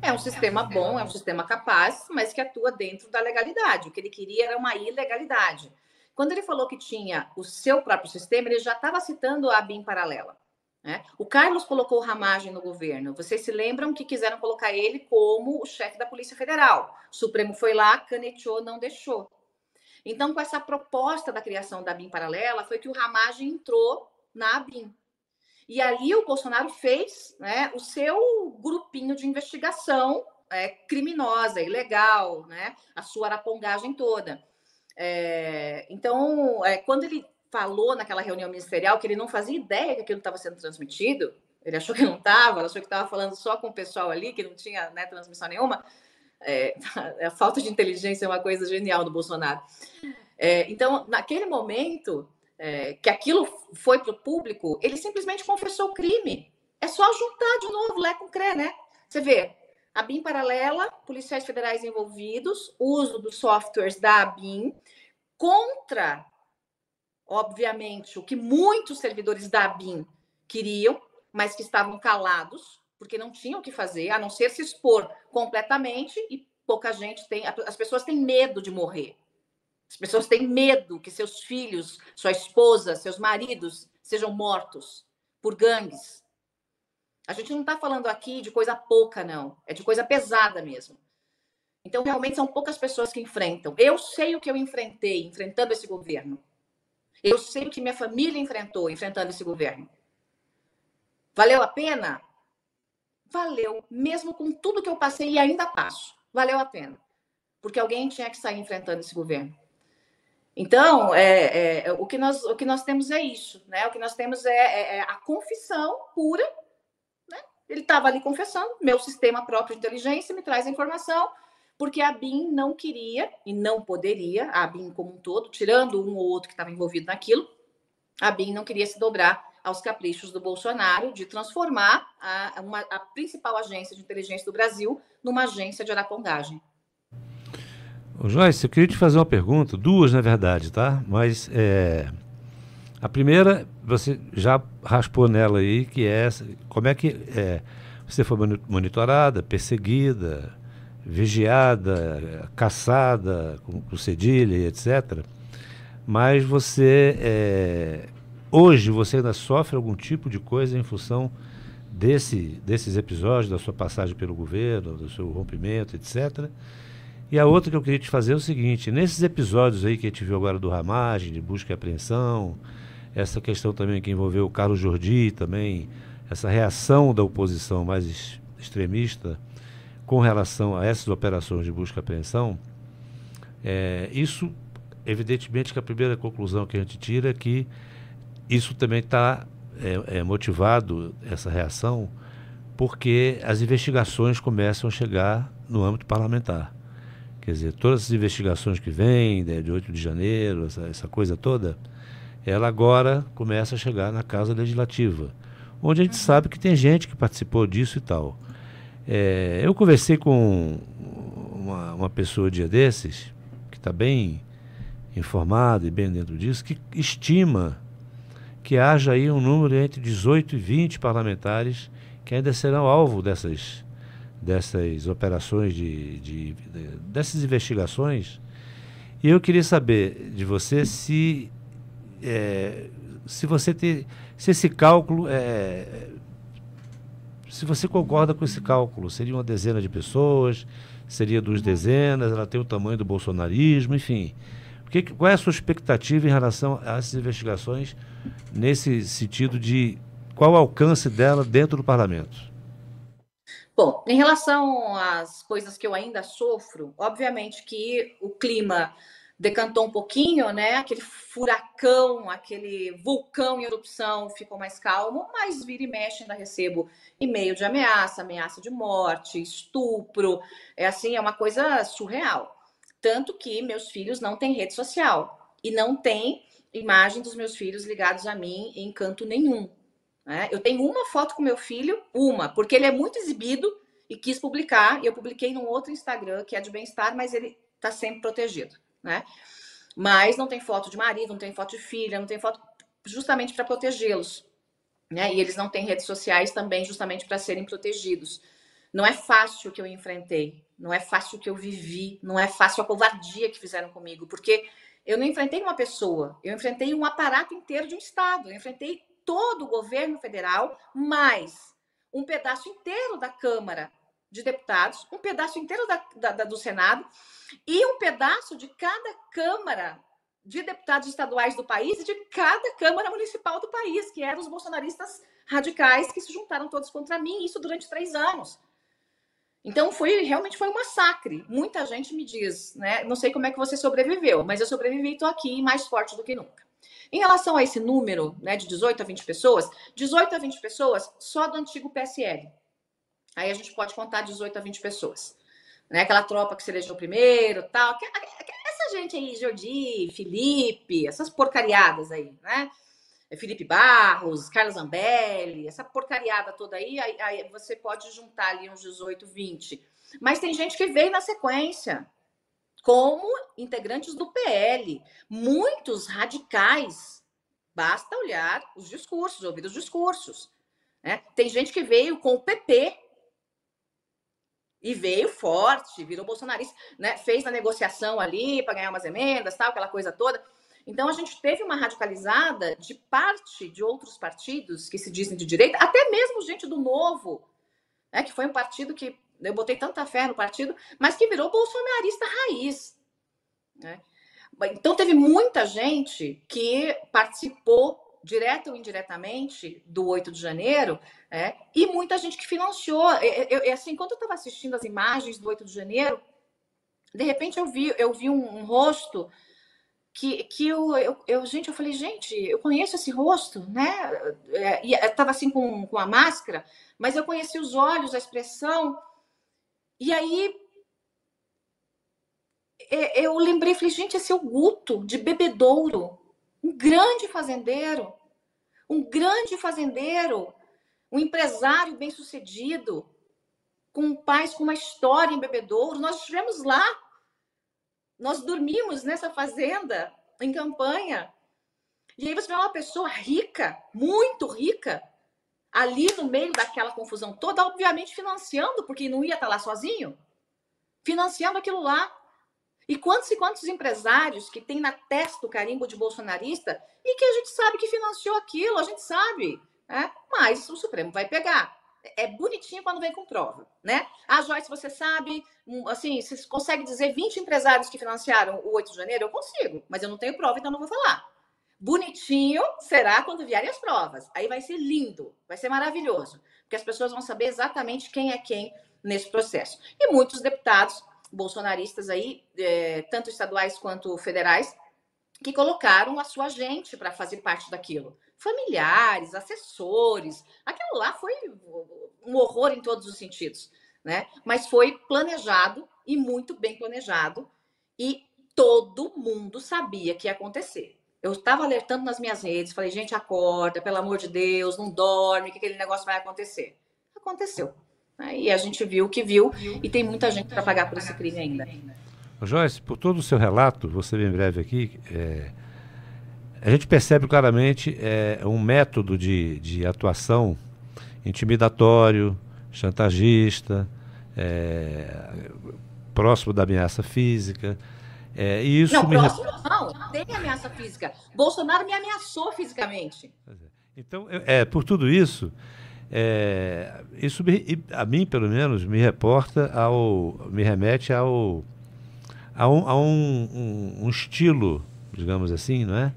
É um sistema bom, é um sistema capaz, mas que atua dentro da legalidade. O que ele queria era uma ilegalidade. Quando ele falou que tinha o seu próprio sistema, ele já estava citando a BIM paralela. Né? O Carlos colocou Ramagem no governo. Vocês se lembram que quiseram colocar ele como o chefe da Polícia Federal. O Supremo foi lá, caneteou, não deixou. Então, com essa proposta da criação da BIM paralela, foi que o Ramagem entrou na BIM. E ali o Bolsonaro fez né, o seu grupinho de investigação é, criminosa, ilegal, né, a sua arapongagem toda. É, então, é, quando ele falou naquela reunião ministerial que ele não fazia ideia que aquilo estava sendo transmitido, ele achou que não estava, achou que estava falando só com o pessoal ali, que não tinha né, transmissão nenhuma. É, a falta de inteligência é uma coisa genial do Bolsonaro. É, então, naquele momento é, que aquilo foi para o público, ele simplesmente confessou o crime. É só juntar de novo, Lé com Cré, né? Você vê, a BIM paralela, policiais federais envolvidos, uso dos softwares da BIM contra, obviamente, o que muitos servidores da BIM queriam, mas que estavam calados, porque não tinham o que fazer, a não ser se expor completamente, e pouca gente tem. As pessoas têm medo de morrer. As pessoas têm medo que seus filhos, sua esposa, seus maridos sejam mortos por gangues. A gente não está falando aqui de coisa pouca, não. É de coisa pesada mesmo. Então, realmente, são poucas pessoas que enfrentam. Eu sei o que eu enfrentei enfrentando esse governo. Eu sei o que minha família enfrentou enfrentando esse governo. Valeu a pena? Valeu, mesmo com tudo que eu passei e ainda passo. Valeu a pena. Porque alguém tinha que sair enfrentando esse governo. Então, é, é, o, que nós, o que nós temos é isso, né? O que nós temos é, é, é a confissão pura. Ele estava ali confessando, meu sistema próprio de inteligência me traz a informação, porque a BIM não queria e não poderia, a BIM como um todo, tirando um ou outro que estava envolvido naquilo, a BIM não queria se dobrar aos caprichos do Bolsonaro de transformar a, uma, a principal agência de inteligência do Brasil numa agência de arapongagem. Joyce, eu queria te fazer uma pergunta, duas na verdade, tá? Mas é, a primeira, você já raspou nela aí, que é como é que é, você foi monitorada, perseguida, vigiada, caçada, com, com cedilha, etc. Mas você, é, hoje, você ainda sofre algum tipo de coisa em função desse, desses episódios, da sua passagem pelo governo, do seu rompimento, etc., e a outra que eu queria te fazer é o seguinte: nesses episódios aí que a gente viu agora do Ramagem, de busca e apreensão, essa questão também que envolveu o Carlos Jordi também, essa reação da oposição mais extremista com relação a essas operações de busca e apreensão, é, isso, evidentemente, que a primeira conclusão que a gente tira é que isso também está é, é, motivado, essa reação, porque as investigações começam a chegar no âmbito parlamentar. Quer dizer, todas as investigações que vêm, né, de 8 de janeiro, essa, essa coisa toda, ela agora começa a chegar na Casa Legislativa, onde a gente sabe que tem gente que participou disso e tal. É, eu conversei com uma, uma pessoa dia desses, que está bem informada e bem dentro disso, que estima que haja aí um número entre 18 e 20 parlamentares que ainda serão alvo dessas dessas operações, de, de, de, dessas investigações. E eu queria saber de você se, é, se você tem, se esse cálculo é, se você concorda com esse cálculo, seria uma dezena de pessoas, seria duas dezenas, ela tem o tamanho do bolsonarismo, enfim. Que, qual é a sua expectativa em relação a essas investigações nesse sentido de qual o alcance dela dentro do parlamento? Bom, em relação às coisas que eu ainda sofro, obviamente que o clima decantou um pouquinho, né? Aquele furacão, aquele vulcão em erupção ficou mais calmo, mas vira e mexe ainda recebo e-mail de ameaça, ameaça de morte, estupro. É assim, é uma coisa surreal. Tanto que meus filhos não têm rede social e não tem imagem dos meus filhos ligados a mim em canto nenhum. Né? Eu tenho uma foto com meu filho, uma, porque ele é muito exibido e quis publicar, e eu publiquei num outro Instagram, que é de bem-estar, mas ele está sempre protegido, né? Mas não tem foto de marido, não tem foto de filha, não tem foto justamente para protegê-los. Né? E eles não têm redes sociais também justamente para serem protegidos. Não é fácil o que eu enfrentei, não é fácil o que eu vivi, não é fácil a covardia que fizeram comigo, porque eu não enfrentei uma pessoa, eu enfrentei um aparato inteiro de um Estado, eu enfrentei todo o governo federal, mais um pedaço inteiro da Câmara de Deputados, um pedaço inteiro da, da, do Senado e um pedaço de cada Câmara de deputados estaduais do país e de cada Câmara Municipal do país, que eram os bolsonaristas radicais que se juntaram todos contra mim, isso durante três anos. Então foi realmente foi um massacre. Muita gente me diz, né? Não sei como é que você sobreviveu, mas eu sobrevivi e estou aqui mais forte do que nunca. Em relação a esse número né, de 18 a 20 pessoas, 18 a 20 pessoas só do antigo PSL. Aí a gente pode contar 18 a 20 pessoas. Né? Aquela tropa que se elegeu primeiro, tal. Essa gente aí, Jordi, Felipe, essas porcariadas aí, né? Felipe Barros, Carlos Zambelli, essa porcariada toda aí, aí, aí, você pode juntar ali uns 18, 20. Mas tem gente que veio na sequência como integrantes do PL, muitos radicais. Basta olhar os discursos, ouvir os discursos. Né? Tem gente que veio com o PP e veio forte, virou bolsonarista, né? fez a negociação ali para ganhar umas emendas, tal, aquela coisa toda. Então a gente teve uma radicalizada de parte de outros partidos que se dizem de direita, até mesmo gente do Novo, né? que foi um partido que eu botei tanta fé no partido, mas que virou bolsonarista raiz. Né? Então teve muita gente que participou direta ou indiretamente, do 8 de janeiro, é, e muita gente que financiou. Eu, eu, assim, quando eu estava assistindo as imagens do 8 de janeiro, de repente eu vi, eu vi um, um rosto que, que eu, eu, eu, gente, eu falei, gente, eu conheço esse rosto, né? É, e estava assim com, com a máscara, mas eu conheci os olhos, a expressão. E aí é, eu lembrei, falei, gente, esse é o Guto de Bebedouro, um grande fazendeiro, um grande fazendeiro, um empresário bem-sucedido, com pais com uma história em Bebedouro. Nós estivemos lá, nós dormimos nessa fazenda, em campanha. E aí você vê uma pessoa rica, muito rica, ali no meio daquela confusão toda, obviamente financiando, porque não ia estar lá sozinho, financiando aquilo lá. E quantos e quantos empresários que tem na testa o carimbo de bolsonarista e que a gente sabe que financiou aquilo, a gente sabe, né? mas o Supremo vai pegar. É bonitinho quando vem com prova, né? Ah, Joyce, você sabe, assim, você consegue dizer 20 empresários que financiaram o 8 de janeiro? Eu consigo, mas eu não tenho prova, então não vou falar. Bonitinho será quando vierem as provas. Aí vai ser lindo, vai ser maravilhoso, porque as pessoas vão saber exatamente quem é quem nesse processo. E muitos deputados bolsonaristas aí, é, tanto estaduais quanto federais, que colocaram a sua gente para fazer parte daquilo. Familiares, assessores, aquilo lá foi um horror em todos os sentidos, né? Mas foi planejado e muito bem planejado e todo mundo sabia que ia acontecer. Eu estava alertando nas minhas redes, falei, gente, acorda, pelo amor de Deus, não dorme, que aquele negócio vai acontecer. Aconteceu. E a gente viu o que viu e tem muita gente para pagar por esse crime ainda. Joyce, por todo o seu relato, você bem breve aqui, é, a gente percebe claramente é, um método de, de atuação intimidatório, chantagista, é, próximo da ameaça física. É, e isso não, me... próximo não, tem ameaça física. Bolsonaro me ameaçou fisicamente. Então, é, por tudo isso, é, isso me, a mim, pelo menos, me reporta ao, me remete ao, a, um, a um, um, um, estilo, digamos assim, não é?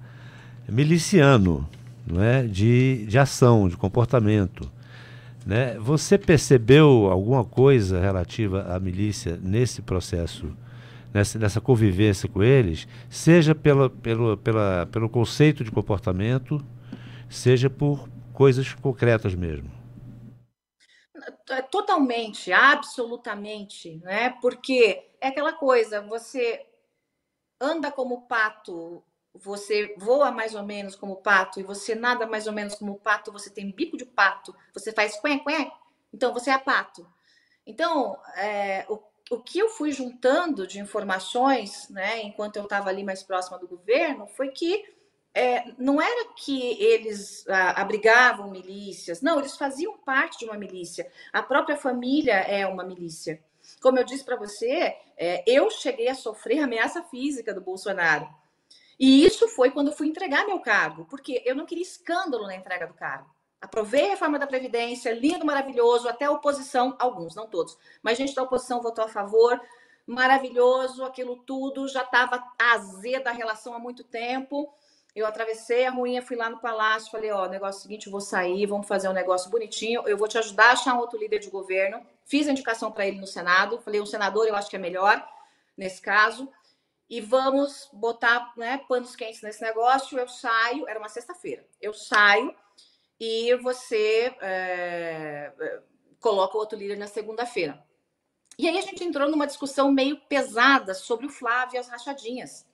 miliciano, não é? de, de ação, de comportamento. Né? Você percebeu alguma coisa relativa à milícia nesse processo, nessa, nessa convivência com eles, seja pela, pelo, pela, pelo conceito de comportamento, seja por coisas concretas mesmo? É totalmente, absolutamente, né? Porque é aquela coisa, você anda como pato, você voa mais ou menos como pato e você nada mais ou menos como pato, você tem bico de pato, você faz quen, quen, então você é pato. Então, é, o, o que eu fui juntando de informações, né, enquanto eu estava ali mais próxima do governo, foi que é, não era que eles ah, abrigavam milícias, não, eles faziam parte de uma milícia. A própria família é uma milícia. Como eu disse para você, é, eu cheguei a sofrer ameaça física do Bolsonaro. E isso foi quando eu fui entregar meu cargo, porque eu não queria escândalo na entrega do cargo. Aprovei a reforma da Previdência, lindo, maravilhoso, até a oposição, alguns, não todos, mas gente da oposição votou a favor, maravilhoso, aquilo tudo, já estava azeda a relação há muito tempo. Eu atravessei a ruinha, fui lá no palácio, falei, ó, negócio é seguinte, eu vou sair, vamos fazer um negócio bonitinho, eu vou te ajudar a achar um outro líder de governo. Fiz a indicação para ele no Senado, falei, um senador eu acho que é melhor nesse caso. E vamos botar né, panos quentes nesse negócio. Eu saio, era uma sexta-feira. Eu saio e você é, coloca o outro líder na segunda-feira. E aí a gente entrou numa discussão meio pesada sobre o Flávio e as rachadinhas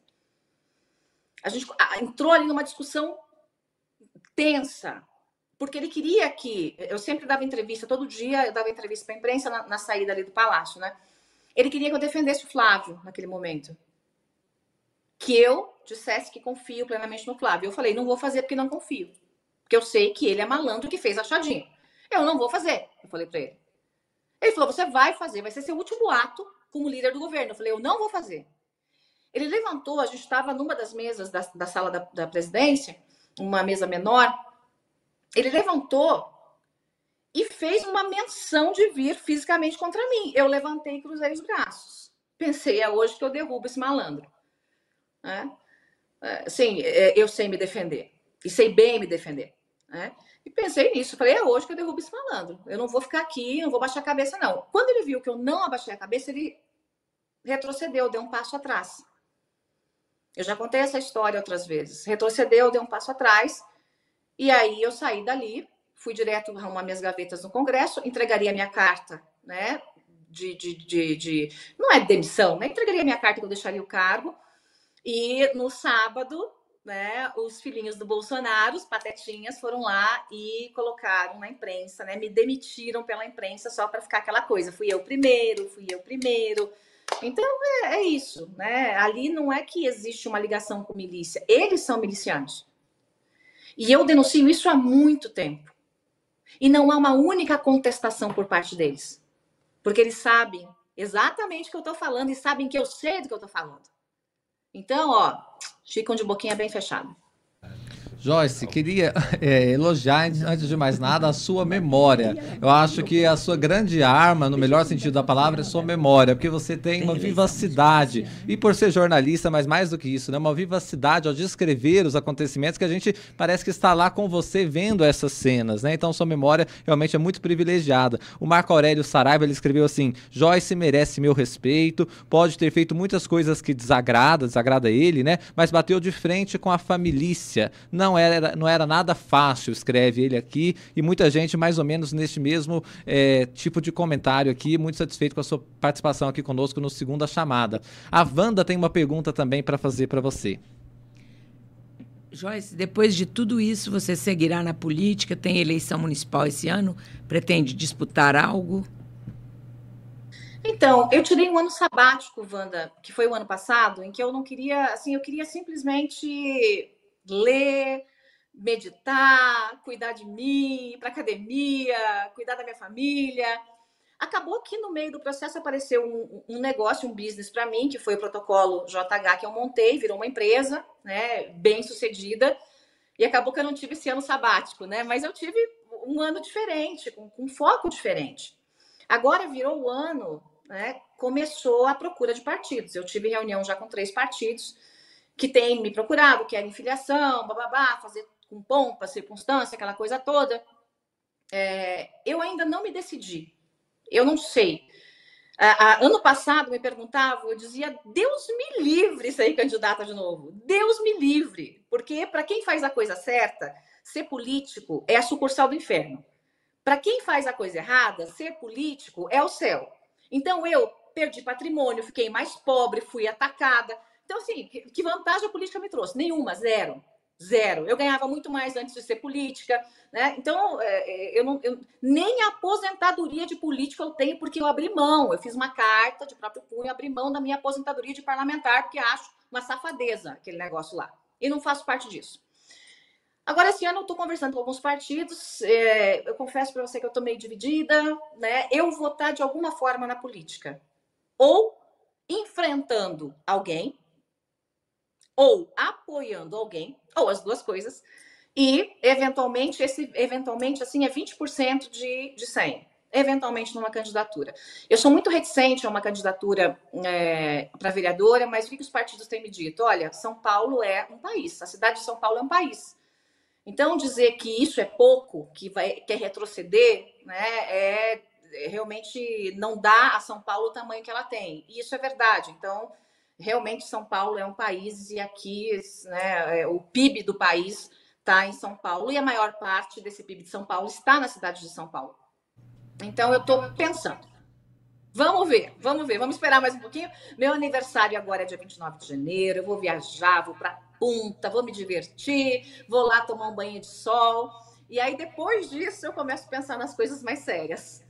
a gente entrou ali numa discussão tensa, porque ele queria que. Eu sempre dava entrevista, todo dia eu dava entrevista para a imprensa na, na, saída ali do palácio, né? Ele queria que eu defendesse o Flávio naquele momento. Que eu dissesse que confio plenamente no Flávio. Eu falei, não vou fazer porque não confio. Porque eu sei que ele é malandro que fez a chadinha. Eu não vou fazer, eu falei para ele. Ele falou: você vai fazer, vai ser seu último ato como líder do governo. Eu falei: eu não vou fazer. Ele levantou, a gente estava numa das mesas da, da sala da, da presidência, uma mesa menor. Ele levantou e fez uma menção de vir fisicamente contra mim. Eu levantei e cruzei os braços. Pensei, é hoje que eu derrubo esse malandro. É? É, sim, é, eu sei me defender. E sei bem me defender. E pensei nisso. Falei, é hoje que eu derrubo esse malandro. Eu não vou ficar aqui, não vou baixar a cabeça, não. Quando ele viu que eu não abaixei a cabeça, ele retrocedeu, deu um passo atrás. Eu já contei essa história outras vezes. Retrocedeu, deu um passo atrás. E aí eu saí dali, fui direto arrumar minhas gavetas no Congresso, entregaria minha carta, né? De, de, de, de, não é demissão, né? Entregaria minha carta que eu deixaria o cargo. E no sábado, né, os filhinhos do Bolsonaro, os patetinhas, foram lá e colocaram na imprensa, né? Me demitiram pela imprensa só para ficar aquela coisa. Fui eu primeiro, fui eu primeiro. Então é, é, isso, né? Ali não é que existe uma ligação com milícia, eles são milicianos. E eu denuncio isso há muito tempo. E não há uma única contestação por parte deles. Porque eles sabem exatamente o que eu estou falando e sabem que eu sei do que eu estou falando. Então, ó, ficam de boquinha bem fechada. Joyce, queria é, elogiar, antes de mais nada, a sua memória. Eu acho que a sua grande arma, no melhor sentido da palavra, é sua memória, porque você tem uma vivacidade. E por ser jornalista, mas mais do que isso, né, uma vivacidade ao descrever os acontecimentos que a gente parece que está lá com você vendo essas cenas. Né? Então, sua memória realmente é muito privilegiada. O Marco Aurélio Saraiva ele escreveu assim: Joyce merece meu respeito, pode ter feito muitas coisas que desagrada, desagrada ele, né? Mas bateu de frente com a família. Não não era, não era nada fácil, escreve ele aqui, e muita gente mais ou menos neste mesmo é, tipo de comentário aqui, muito satisfeito com a sua participação aqui conosco no Segunda Chamada. A Wanda tem uma pergunta também para fazer para você. Joyce, depois de tudo isso, você seguirá na política? Tem eleição municipal esse ano? Pretende disputar algo? Então, eu tirei um ano sabático, Wanda, que foi o ano passado, em que eu não queria, assim, eu queria simplesmente ler, meditar, cuidar de mim, ir para academia, cuidar da minha família. Acabou que no meio do processo apareceu um, um negócio, um business para mim, que foi o protocolo JH que eu montei, virou uma empresa, né, bem sucedida. E acabou que eu não tive esse ano sabático, né? Mas eu tive um ano diferente, com, com foco diferente. Agora virou o ano, né? Começou a procura de partidos. Eu tive reunião já com três partidos que têm me procurado, querem filiação, bababá, fazer com pompa, circunstância, aquela coisa toda. É, eu ainda não me decidi. Eu não sei. ano passado me perguntavam, eu dizia, Deus me livre ser candidata de novo. Deus me livre. Porque para quem faz a coisa certa, ser político é a sucursal do inferno. Para quem faz a coisa errada, ser político é o céu. Então eu perdi patrimônio, fiquei mais pobre, fui atacada. Então, assim, que vantagem a política me trouxe? Nenhuma, zero. Zero. Eu ganhava muito mais antes de ser política, né? Então, é, é, eu não, eu, nem aposentadoria de político eu tenho porque eu abri mão. Eu fiz uma carta de próprio punho, abri mão da minha aposentadoria de parlamentar, porque acho uma safadeza aquele negócio lá. E não faço parte disso. Agora, esse ano eu estou conversando com alguns partidos. É, eu confesso para você que eu estou meio dividida, né? Eu vou estar de alguma forma na política. Ou enfrentando alguém, ou apoiando alguém, ou as duas coisas, e eventualmente, esse eventualmente assim é 20% de, de 100, eventualmente numa candidatura. Eu sou muito reticente a uma candidatura é, para vereadora, mas o que os partidos têm me dito? Olha, São Paulo é um país, a cidade de São Paulo é um país. Então, dizer que isso é pouco, que vai quer retroceder, né, é, é realmente não dá a São Paulo o tamanho que ela tem. E isso é verdade. Então, realmente São Paulo é um país e aqui né, é, o PIB do país está em São Paulo e a maior parte desse PIB de São Paulo está na cidade de São Paulo. Então eu estou pensando. Vamos ver, vamos ver, vamos esperar mais um pouquinho. Meu aniversário agora é dia 29 de janeiro. Eu vou viajar, vou para Punta, vou me divertir, vou lá tomar um banho de sol. E aí depois disso eu começo a pensar nas coisas mais sérias.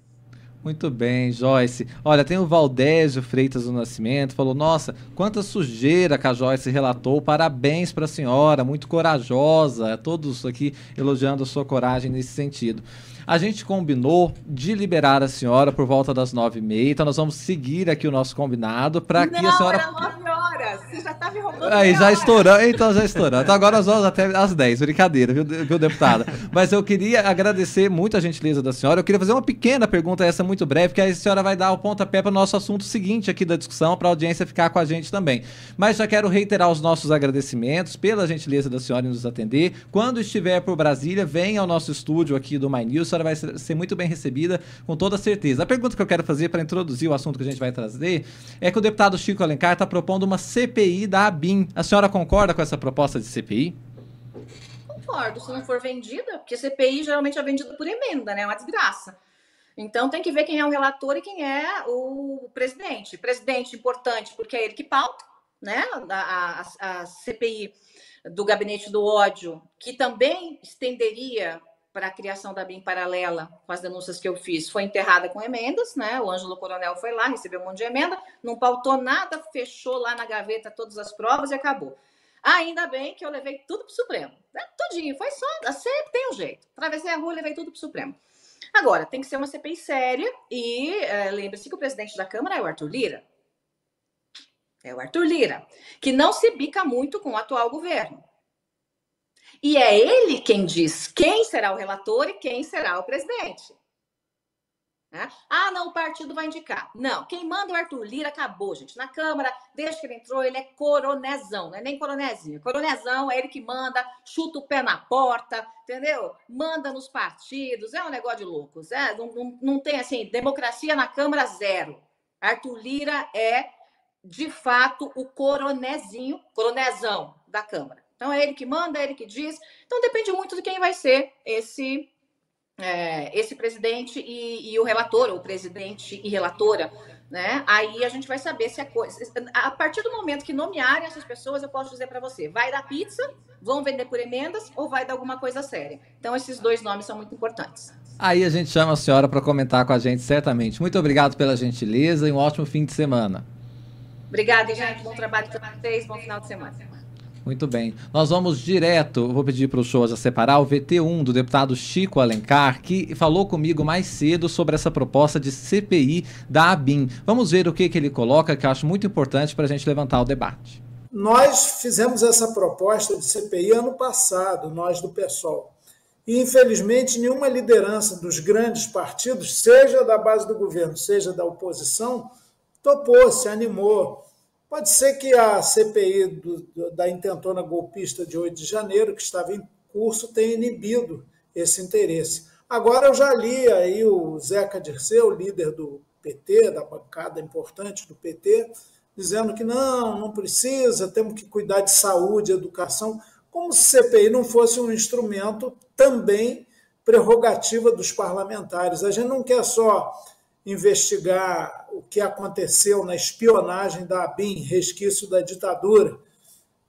Muito bem, Joyce. Olha, tem o Valdésio Freitas do Nascimento, falou: Nossa, quanta sujeira que a Joyce relatou. Parabéns para a senhora, muito corajosa. Todos aqui elogiando a sua coragem nesse sentido. A gente combinou de liberar a senhora por volta das nove e meia, então nós vamos seguir aqui o nosso combinado para que a senhora. Era nove horas. Você já tá me roubando. Aí, já estourou, então já estourou. Então agora nós vamos até às 10, brincadeira, viu, viu, deputada? Mas eu queria agradecer muito a gentileza da senhora. Eu queria fazer uma pequena pergunta, essa muito breve, que aí a senhora vai dar o pontapé para o nosso assunto seguinte aqui da discussão, para a audiência ficar com a gente também. Mas já quero reiterar os nossos agradecimentos pela gentileza da senhora em nos atender. Quando estiver por Brasília, venha ao nosso estúdio aqui do My News vai ser muito bem recebida, com toda certeza. A pergunta que eu quero fazer para introduzir o assunto que a gente vai trazer é que o deputado Chico Alencar está propondo uma CPI da ABIN. A senhora concorda com essa proposta de CPI? Concordo, se não for vendida, porque CPI geralmente é vendida por emenda, né? É uma desgraça. Então tem que ver quem é o relator e quem é o presidente. Presidente importante porque é ele que pauta, né? A, a, a CPI do gabinete do ódio, que também estenderia para a criação da BIM paralela com as denúncias que eu fiz foi enterrada com emendas, né? O Ângelo Coronel foi lá, recebeu um monte de emenda, não pautou nada, fechou lá na gaveta todas as provas e acabou. Ainda bem que eu levei tudo para o Supremo. Né? Tudinho, foi só. Sempre tem um jeito. Atravessei a rua levei tudo para o Supremo. Agora, tem que ser uma CPI séria e é, lembre-se que o presidente da Câmara é o Arthur Lira. É o Arthur Lira, que não se bica muito com o atual governo. E é ele quem diz quem será o relator e quem será o presidente. Né? Ah, não, o partido vai indicar. Não, quem manda é o Arthur Lira acabou, gente. Na Câmara, desde que ele entrou, ele é coronezão, não é nem coronezinho. Coronezão é ele que manda, chuta o pé na porta, entendeu? Manda nos partidos, é um negócio de loucos. É? Não, não, não tem assim, democracia na Câmara zero. Arthur Lira é, de fato, o coronezinho, coronezão da Câmara. Então é ele que manda, é ele que diz. Então depende muito de quem vai ser esse é, esse presidente e, e, o relator, ou presidente e relatora, né? Aí a gente vai saber se a coisa. A partir do momento que nomearem essas pessoas, eu posso dizer para você: vai dar pizza, vão vender por emendas ou vai dar alguma coisa séria. Então, esses dois nomes são muito importantes. Aí a gente chama a senhora para comentar com a gente, certamente. Muito obrigado pela gentileza e um ótimo fim de semana. Obrigada, gente. Bom trabalho para vocês, bom final de semana. Muito bem. Nós vamos direto, vou pedir para o show já separar, o VT1 do deputado Chico Alencar, que falou comigo mais cedo sobre essa proposta de CPI da ABIN. Vamos ver o que, que ele coloca, que eu acho muito importante para a gente levantar o debate. Nós fizemos essa proposta de CPI ano passado, nós do PSOL. E, infelizmente, nenhuma liderança dos grandes partidos, seja da base do governo, seja da oposição, topou, se animou. Pode ser que a CPI do, da intentona golpista de 8 de janeiro, que estava em curso, tenha inibido esse interesse. Agora eu já li aí o Zeca Dirceu, líder do PT, da bancada importante do PT, dizendo que não, não precisa, temos que cuidar de saúde, educação, como se CPI não fosse um instrumento também prerrogativa dos parlamentares. A gente não quer só investigar o que aconteceu na espionagem da ABIN, resquício da ditadura,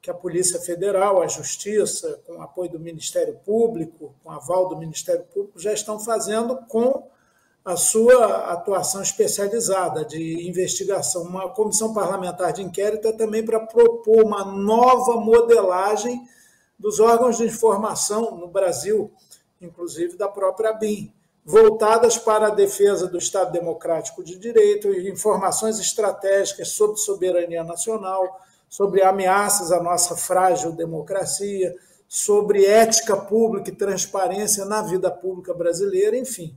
que a Polícia Federal, a Justiça, com apoio do Ministério Público, com aval do Ministério Público, já estão fazendo com a sua atuação especializada de investigação. Uma comissão parlamentar de inquérito é também para propor uma nova modelagem dos órgãos de informação no Brasil, inclusive da própria ABIN voltadas para a defesa do Estado Democrático de Direito e informações estratégicas sobre soberania nacional, sobre ameaças à nossa frágil democracia, sobre ética pública e transparência na vida pública brasileira, enfim.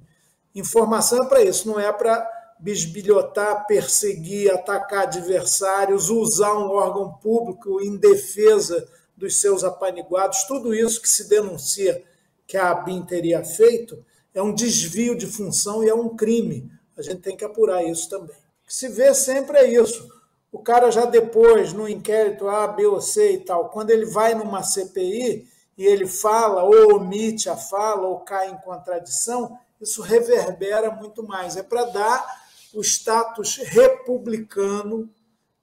Informação é para isso, não é para bisbilhotar, perseguir, atacar adversários, usar um órgão público em defesa dos seus apaniguados, tudo isso que se denuncia que a ABIN teria feito, é um desvio de função e é um crime. A gente tem que apurar isso também. O que se vê sempre é isso. O cara já depois, no inquérito A, B ou C e tal, quando ele vai numa CPI e ele fala ou omite a fala ou cai em contradição, isso reverbera muito mais. É para dar o status republicano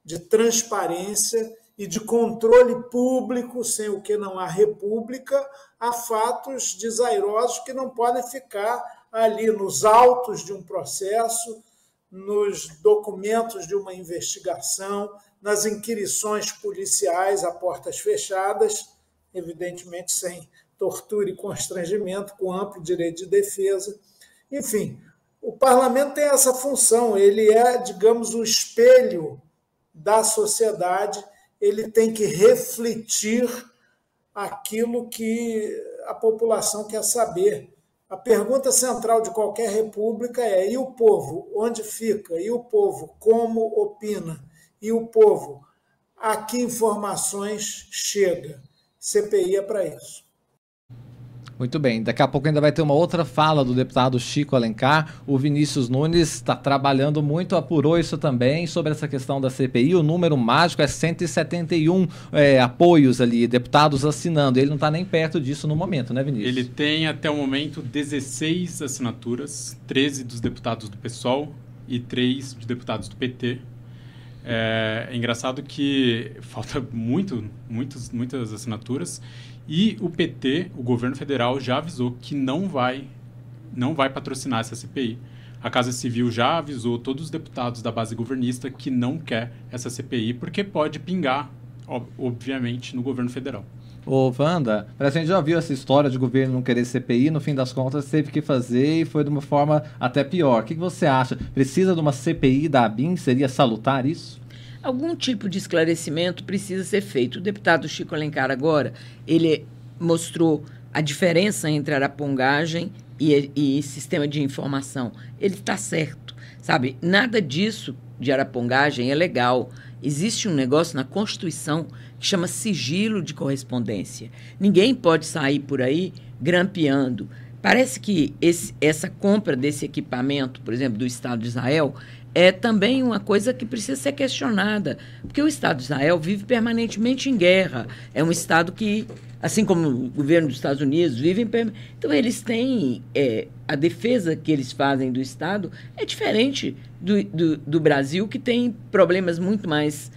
de transparência e de controle público, sem o que não há república, a fatos desairosos que não podem ficar ali nos autos de um processo, nos documentos de uma investigação, nas inquirições policiais a portas fechadas, evidentemente sem tortura e constrangimento, com amplo direito de defesa. Enfim, o parlamento tem essa função, ele é, digamos, o espelho da sociedade, ele tem que refletir aquilo que a população quer saber. A pergunta central de qualquer república é: e o povo? Onde fica? E o povo? Como opina? E o povo? A que informações chega? CPI é para isso. Muito bem, daqui a pouco ainda vai ter uma outra fala do deputado Chico Alencar. O Vinícius Nunes está trabalhando muito, apurou isso também sobre essa questão da CPI. O número mágico é 171 é, apoios ali, deputados assinando. Ele não está nem perto disso no momento, né, Vinícius? Ele tem até o momento 16 assinaturas, 13 dos deputados do PSOL e 3 de deputados do PT. É, é engraçado que falta muito, muitos, muitas assinaturas e o PT, o governo federal, já avisou que não vai, não vai patrocinar essa CPI. A Casa Civil já avisou todos os deputados da base governista que não quer essa CPI, porque pode pingar, obviamente, no governo federal. Ô, Wanda, a gente já viu essa história de governo não querer CPI, no fim das contas teve que fazer e foi de uma forma até pior. O que, que você acha? Precisa de uma CPI da ABIN? Seria salutar isso? Algum tipo de esclarecimento precisa ser feito. O deputado Chico Alencar agora, ele mostrou a diferença entre arapongagem e, e sistema de informação. Ele está certo, sabe? Nada disso de arapongagem é legal. Existe um negócio na Constituição que chama sigilo de correspondência. Ninguém pode sair por aí grampeando. Parece que esse, essa compra desse equipamento, por exemplo, do Estado de Israel, é também uma coisa que precisa ser questionada, porque o Estado de Israel vive permanentemente em guerra. É um Estado que, assim como o governo dos Estados Unidos, vive em. Então, eles têm. É, a defesa que eles fazem do Estado é diferente do, do, do Brasil, que tem problemas muito mais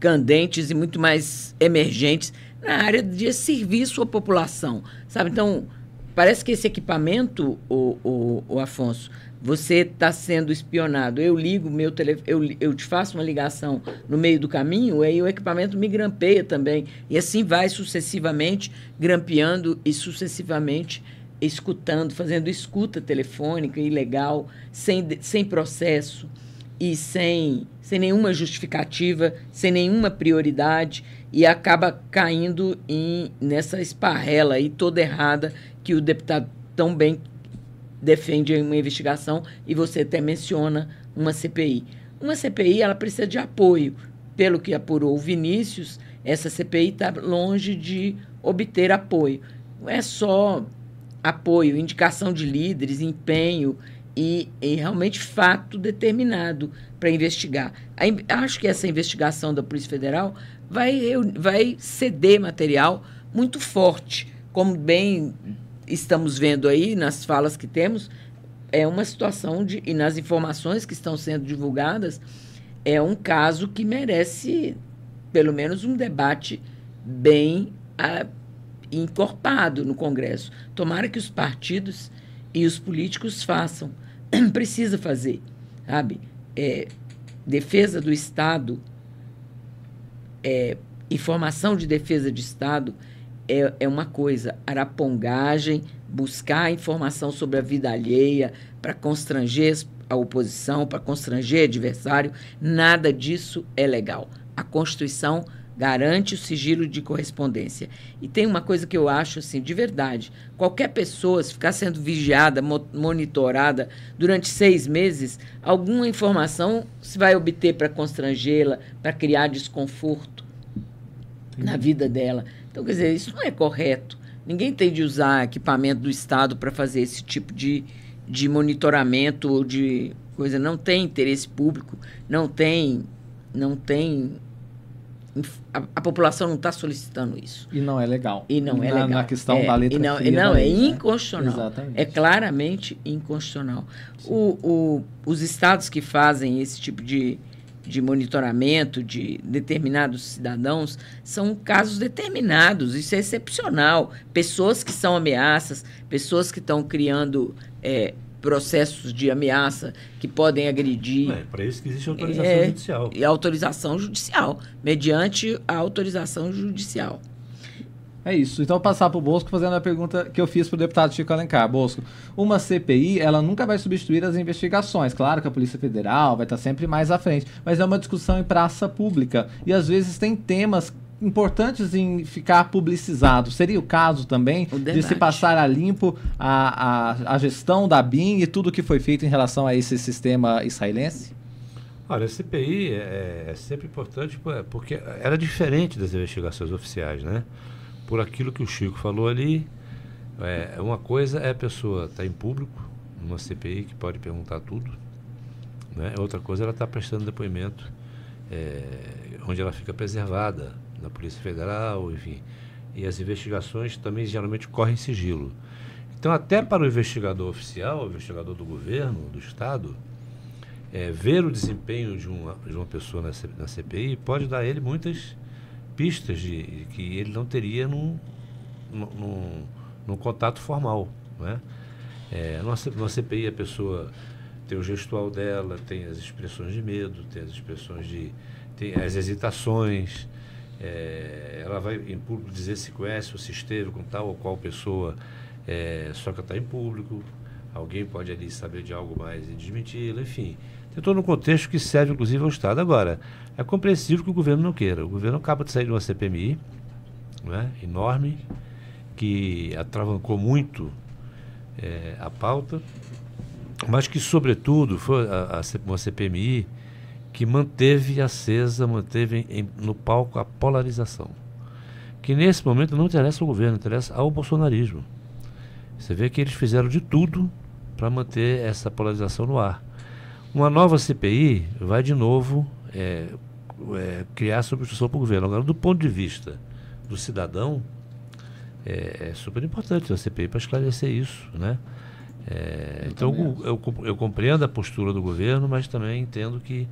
candentes e muito mais emergentes na área de serviço à população. Sabe? Então, parece que esse equipamento, o, o, o Afonso, você está sendo espionado. Eu ligo meu telefone, eu, eu te faço uma ligação no meio do caminho, aí o equipamento me grampeia também. E assim vai sucessivamente, grampeando e sucessivamente escutando, fazendo escuta telefônica ilegal, sem, sem processo e sem, sem nenhuma justificativa, sem nenhuma prioridade, e acaba caindo em, nessa esparrela aí toda errada que o deputado tão bem defende uma investigação e você até menciona uma CPI. Uma CPI ela precisa de apoio. Pelo que apurou o Vinícius, essa CPI está longe de obter apoio. Não é só apoio, indicação de líderes, empenho e, e realmente fato determinado para investigar. acho que essa investigação da Polícia Federal vai, vai ceder material muito forte, como bem estamos vendo aí nas falas que temos é uma situação de e nas informações que estão sendo divulgadas é um caso que merece pelo menos um debate bem a, encorpado no Congresso. Tomara que os partidos e os políticos façam. Precisa fazer, sabe? É, defesa do Estado, é, informação de defesa de Estado é, é uma coisa, arapongagem, buscar informação sobre a vida alheia para constranger a oposição, para constranger adversário, nada disso é legal. A Constituição garante o sigilo de correspondência. E tem uma coisa que eu acho assim, de verdade: qualquer pessoa, se ficar sendo vigiada, monitorada durante seis meses, alguma informação se vai obter para constrangê-la, para criar desconforto Entendi. na vida dela. Então, quer dizer, isso não é correto. Ninguém tem de usar equipamento do Estado para fazer esse tipo de, de monitoramento ou de coisa. Não tem interesse público, não tem. Não tem. A, a população não está solicitando isso. E não é legal. E não é legal. Na questão é, da letra e não, fria não, é inconstitucional. Né? Exatamente. É claramente inconstitucional. O, o, os estados que fazem esse tipo de, de monitoramento de determinados cidadãos são casos determinados, isso é excepcional. Pessoas que são ameaças, pessoas que estão criando é, processos de ameaça que podem agredir. É, para isso que existe autorização é, judicial. E autorização judicial, mediante a autorização judicial. É isso. Então, passar para o Bosco fazendo a pergunta que eu fiz para o deputado Chico Alencar. Bosco, uma CPI, ela nunca vai substituir as investigações. Claro que a Polícia Federal vai estar sempre mais à frente, mas é uma discussão em praça pública. E, às vezes, tem temas importantes em ficar publicizado. Seria o caso também o de se passar a limpo a, a, a gestão da BIM e tudo que foi feito em relação a esse sistema israelense? Olha, a CPI é, é sempre importante porque era diferente das investigações oficiais, né? Por aquilo que o Chico falou ali. É, uma coisa é a pessoa estar tá em público, numa CPI, que pode perguntar tudo. Né? Outra coisa é ela estar tá prestando depoimento, é, onde ela fica preservada na Polícia Federal, enfim. E as investigações também geralmente correm sigilo. Então, até para o investigador oficial, o investigador do governo, do Estado, é, ver o desempenho de uma, de uma pessoa na, na CPI pode dar a ele muitas pistas de, que ele não teria num, num, num contato formal. Né? É, numa, CPI a pessoa tem o gestual dela, tem as expressões de medo, tem as expressões de. tem as hesitações, é, ela vai em público dizer se conhece ou se esteve com tal ou qual pessoa, é, só que está em público. Alguém pode ali saber de algo mais e desmenti-la, enfim. Tem todo um contexto que serve, inclusive, ao Estado. Agora, é compreensível que o governo não queira. O governo acaba de sair de uma CPMI né, enorme, que atravancou muito é, a pauta, mas que, sobretudo, foi a, a, uma CPMI que manteve acesa, manteve em, no palco a polarização. Que nesse momento não interessa ao governo, interessa ao bolsonarismo. Você vê que eles fizeram de tudo para manter essa polarização no ar. Uma nova CPI vai de novo é, é, criar substituição para o governo. Agora, do ponto de vista do cidadão, é, é super importante a CPI para esclarecer isso, né? É, então, eu, eu, compreendo a postura do governo, mas também entendo que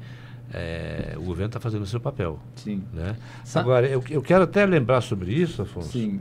é, o governo está fazendo o seu papel. Sim. Né? Agora, eu, eu quero até lembrar sobre isso, Afonso. Sim.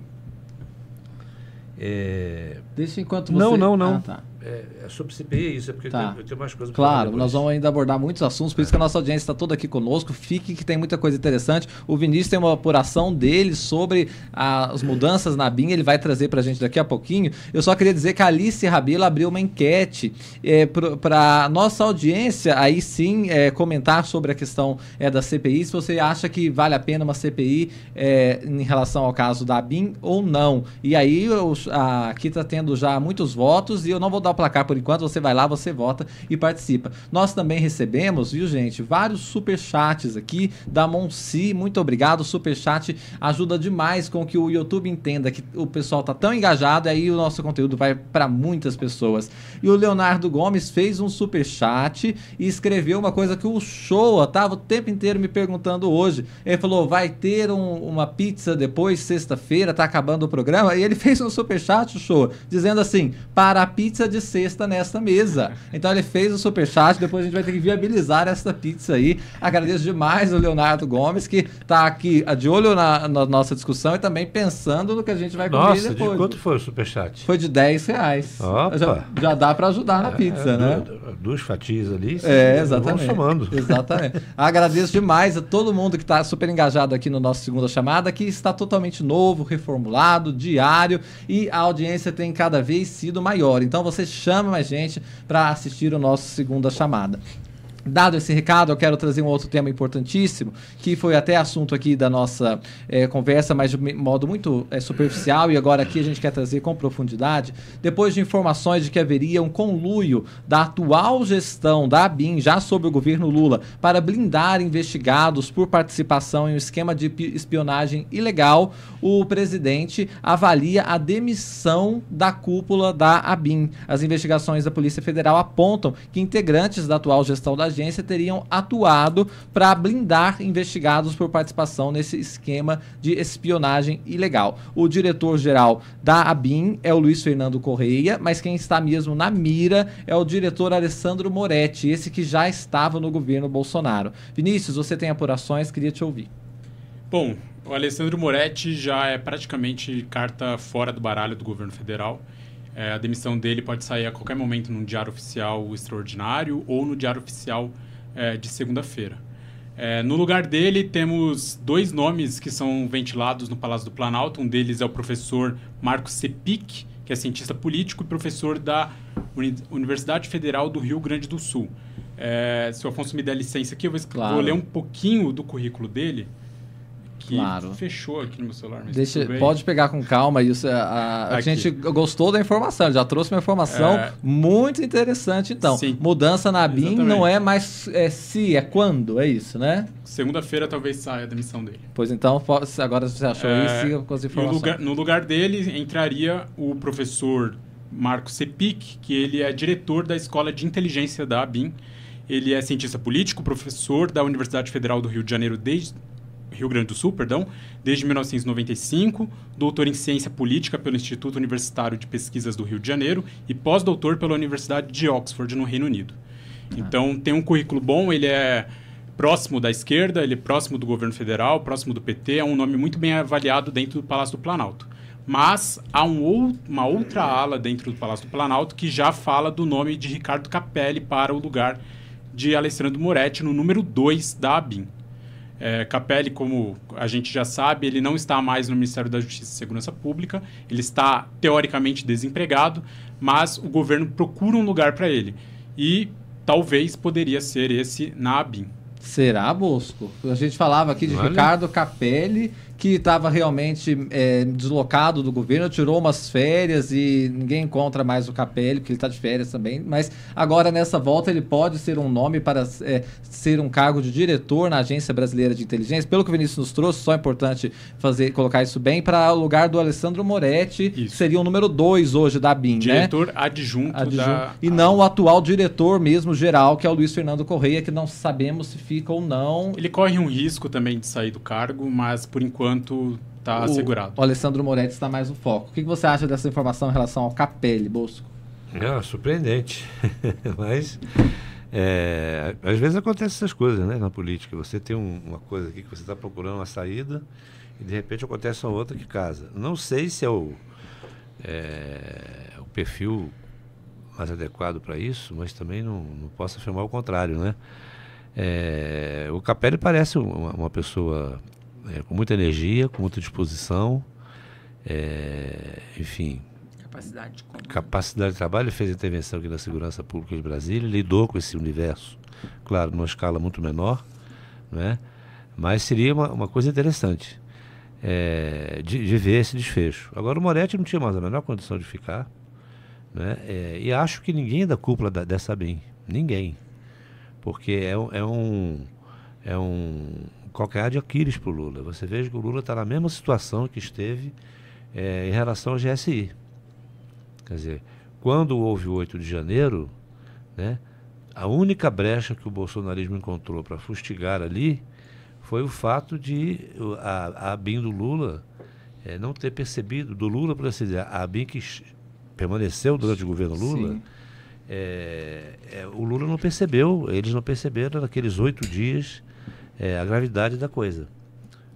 É... Deixa enquanto você... Não, não, não. Ah, tá é, é sobre CPI, é isso é porque tá. eu, tenho, eu, tenho, mais coisas Claro, nós vamos ainda abordar muitos assuntos, por é. isso que a nossa audiência está toda aqui conosco. Fique que tem muita coisa interessante. O Vinícius tem uma apuração dele sobre as mudanças na BIM, ele vai trazer para a gente daqui a pouquinho. Eu só queria dizer que a Alice Rabelo abriu uma enquete é, para nossa audiência, aí sim, é, comentar sobre a questão é, da CPI, se você acha que vale a pena uma CPI é, em relação ao caso da BIM ou não. E aí, eu, a, aqui está tendo já muitos votos e eu não vou dar o placar por enquanto, você vai lá, você vota e participa. Nós também recebemos, viu, gente, vários super chats aqui da Monsi. Muito obrigado. Super chat ajuda demais com que o YouTube entenda que o pessoal tá tão engajado e aí o nosso conteúdo vai para muitas pessoas. E o Leonardo Gomes fez um super chat e escreveu uma coisa que o Show tava o tempo inteiro me perguntando hoje. Ele falou: "Vai ter um, uma pizza depois sexta-feira, tá acabando o programa?" E ele fez um super chat, o Show, dizendo assim: "Para a pizza de sexta nesta mesa. Então ele fez o superchat, depois a gente vai ter que viabilizar essa pizza aí. Agradeço demais o Leonardo Gomes, que está aqui de olho na, na, nossa discussão e também pensando no que a gente vai comer nossa, depois. de quanto foi o superchat? Foi de 10 reais. Já, já, dá para ajudar na é, pizza, é, né? Duas fatias ali. É, exatamente. somando. Exatamente. Agradeço demais a todo mundo que está super engajado aqui no nosso segunda chamada, que está totalmente novo, reformulado, diário e a audiência tem cada vez sido maior. Então você chama mais gente para assistir o nosso segunda chamada. Dado esse recado, eu quero trazer um outro tema importantíssimo, que foi até assunto aqui da nossa é, conversa, mas de modo muito é, superficial, e agora aqui a gente quer trazer com profundidade. Depois de informações de que haveria um conluio da atual gestão da ABIN, já sob o governo Lula, para blindar investigados por participação em um esquema de espionagem ilegal, o presidente avalia a demissão da cúpula da ABIN. As investigações da Polícia Federal apontam que integrantes da atual gestão da agência teriam atuado para blindar investigados por participação nesse esquema de espionagem ilegal. O diretor-geral da ABIN é o Luiz Fernando Correia, mas quem está mesmo na mira é o diretor Alessandro Moretti, esse que já estava no governo Bolsonaro. Vinícius, você tem apurações, queria te ouvir. Bom, o Alessandro Moretti já é praticamente carta fora do baralho do governo federal. É, a demissão dele pode sair a qualquer momento no Diário Oficial Extraordinário ou no Diário Oficial é, de segunda-feira. É, no lugar dele, temos dois nomes que são ventilados no Palácio do Planalto. Um deles é o professor Marcos Sepic, que é cientista político e professor da Uni Universidade Federal do Rio Grande do Sul. É, se o Afonso me der licença aqui, eu vou, claro. vou ler um pouquinho do currículo dele que claro. fechou aqui no meu celular. Deixa, pode pegar com calma isso. A, a gente gostou da informação, já trouxe uma informação é... muito interessante. Então, Sim. mudança na BIM Exatamente. não é mais é, se, é quando, é isso, né? Segunda-feira talvez saia a demissão dele. Pois então, agora você achou é... isso, siga com as informações. No lugar, no lugar dele entraria o professor Marco Sepic, que ele é diretor da Escola de Inteligência da ABIN. Ele é cientista político, professor da Universidade Federal do Rio de Janeiro desde Rio Grande do Sul, perdão, desde 1995, doutor em ciência política pelo Instituto Universitário de Pesquisas do Rio de Janeiro e pós-doutor pela Universidade de Oxford, no Reino Unido. Ah. Então, tem um currículo bom, ele é próximo da esquerda, ele é próximo do governo federal, próximo do PT, é um nome muito bem avaliado dentro do Palácio do Planalto. Mas há um, uma outra ala dentro do Palácio do Planalto que já fala do nome de Ricardo Capelli para o lugar de Alessandro Moretti no número 2 da ABIN. É, Capelli, como a gente já sabe, ele não está mais no Ministério da Justiça e Segurança Pública, ele está teoricamente desempregado, mas o governo procura um lugar para ele. E talvez poderia ser esse na ABIN. Será, Bosco? A gente falava aqui de Olha. Ricardo Capelli, que estava realmente é, deslocado do governo, tirou umas férias e ninguém encontra mais o Capelli, porque ele está de férias também. Mas agora, nessa volta, ele pode ser um nome para é, ser um cargo de diretor na Agência Brasileira de Inteligência. Pelo que o Vinícius nos trouxe, só é importante fazer, colocar isso bem, para o lugar do Alessandro Moretti, isso. que seria o número 2 hoje da BIM. Diretor né? adjunto, adjunto da... E não o atual diretor mesmo geral, que é o Luiz Fernando Correia, que não sabemos se fica ou não. Ele corre um risco também de sair do cargo, mas por enquanto enquanto está assegurado. O Alessandro Moretti está mais no foco. O que, você acha dessa informação em relação ao Capelli, Bosco? É, surpreendente. Mas é, às vezes acontecem essas coisas né, na política. Você tem um, uma coisa aqui que você está procurando uma saída e de repente acontece uma outra que casa. Não sei se é o, é, o perfil mais adequado para isso, mas também não, não posso afirmar o contrário, né? É, o Capelli parece uma, uma pessoa é, com muita energia, com muita disposição, é, enfim. Capacidade de comando. Capacidade de trabalho, ele fez intervenção aqui na Segurança Pública de Brasília, lidou com esse universo, claro, numa escala muito menor, né? mas seria uma, uma coisa interessante é, de, de, ver esse desfecho. Agora, o Moretti não tinha mais a menor condição de ficar, né? É, e acho que ninguém da cúpula da, dessa BIM, ninguém, porque é, é um. É um calcanhar de Aquiles para o Lula. Você veja que o Lula está na mesma situação que esteve é, em relação ao GSI. Quer dizer, quando houve o 8 de janeiro, né, a única brecha que o bolsonarismo encontrou para fustigar ali foi o fato de a, a BIM do Lula é, não ter percebido, do Lula, por assim dizer, a BIM que permaneceu durante o governo Lula, é, é, o Lula não percebeu, eles não perceberam naqueles oito dias é, a gravidade da coisa,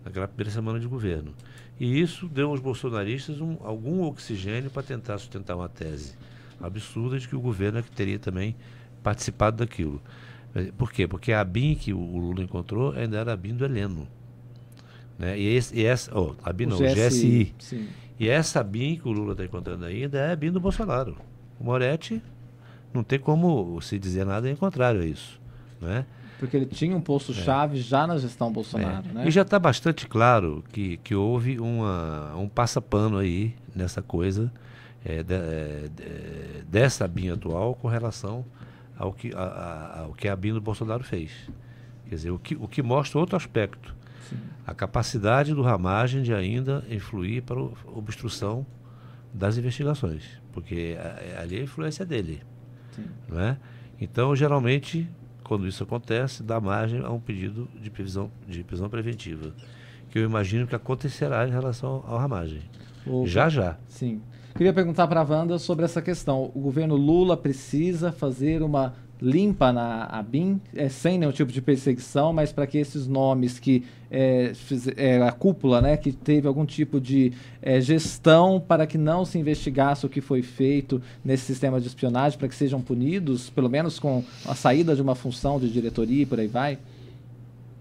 naquela primeira semana de governo. E isso deu aos bolsonaristas um, algum oxigênio para tentar sustentar uma tese absurda de que o governo é que teria também participado daquilo. É, por quê? Porque a BIM que o Lula encontrou ainda era a BIM do Heleno. Né? E, esse, e essa, oh, a BIM não, o GSI. GSI. E essa BIM que o Lula está encontrando ainda é a BIM do Bolsonaro. O Moretti não tem como se dizer nada em contrário a isso. Não é? Porque ele tinha um posto-chave é. já na gestão Bolsonaro. É. Né? E já está bastante claro que, que houve uma, um passapano aí nessa coisa é, de, é, de, dessa BIM atual com relação ao que a, a, ao que a BIM do Bolsonaro fez. Quer dizer, o que, o que mostra outro aspecto A capacidade do Ramagem de ainda influir para a obstrução das investigações, porque ali é a influência dele. Não é? Então, geralmente, quando isso acontece, dá margem a um pedido de prisão, de prisão preventiva, que eu imagino que acontecerá em relação ao Ramagem. Já, já. Sim. Queria perguntar para a Wanda sobre essa questão. O governo Lula precisa fazer uma limpa na ABIN, é, sem nenhum tipo de perseguição, mas para que esses nomes que é, é, a cúpula, né, que teve algum tipo de é, gestão para que não se investigasse o que foi feito nesse sistema de espionagem, para que sejam punidos, pelo menos com a saída de uma função de diretoria e por aí vai?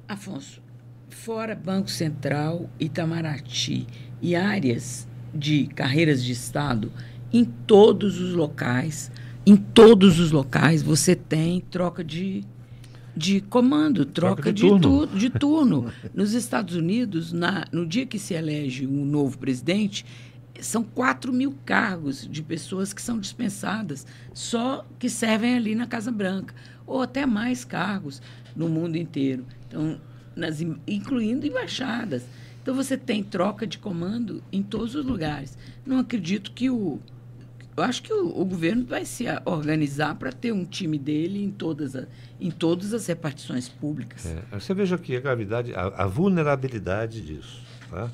Afonso, fora Banco Central, Itamaraty e áreas de carreiras de Estado, em todos os locais, em todos os locais, você tem troca de, de comando, troca, troca de, de, turno. Tu, de turno. Nos Estados Unidos, na, no dia que se elege um novo presidente, são 4 mil cargos de pessoas que são dispensadas, só que servem ali na Casa Branca, ou até mais cargos no mundo inteiro, então, nas, incluindo embaixadas. Então você tem troca de comando em todos os lugares. Não acredito que o. Eu acho que o, o governo vai se organizar para ter um time dele em todas, a, em todas as repartições públicas. É, você veja aqui a gravidade, a, a, vulnerabilidade disso. Tá?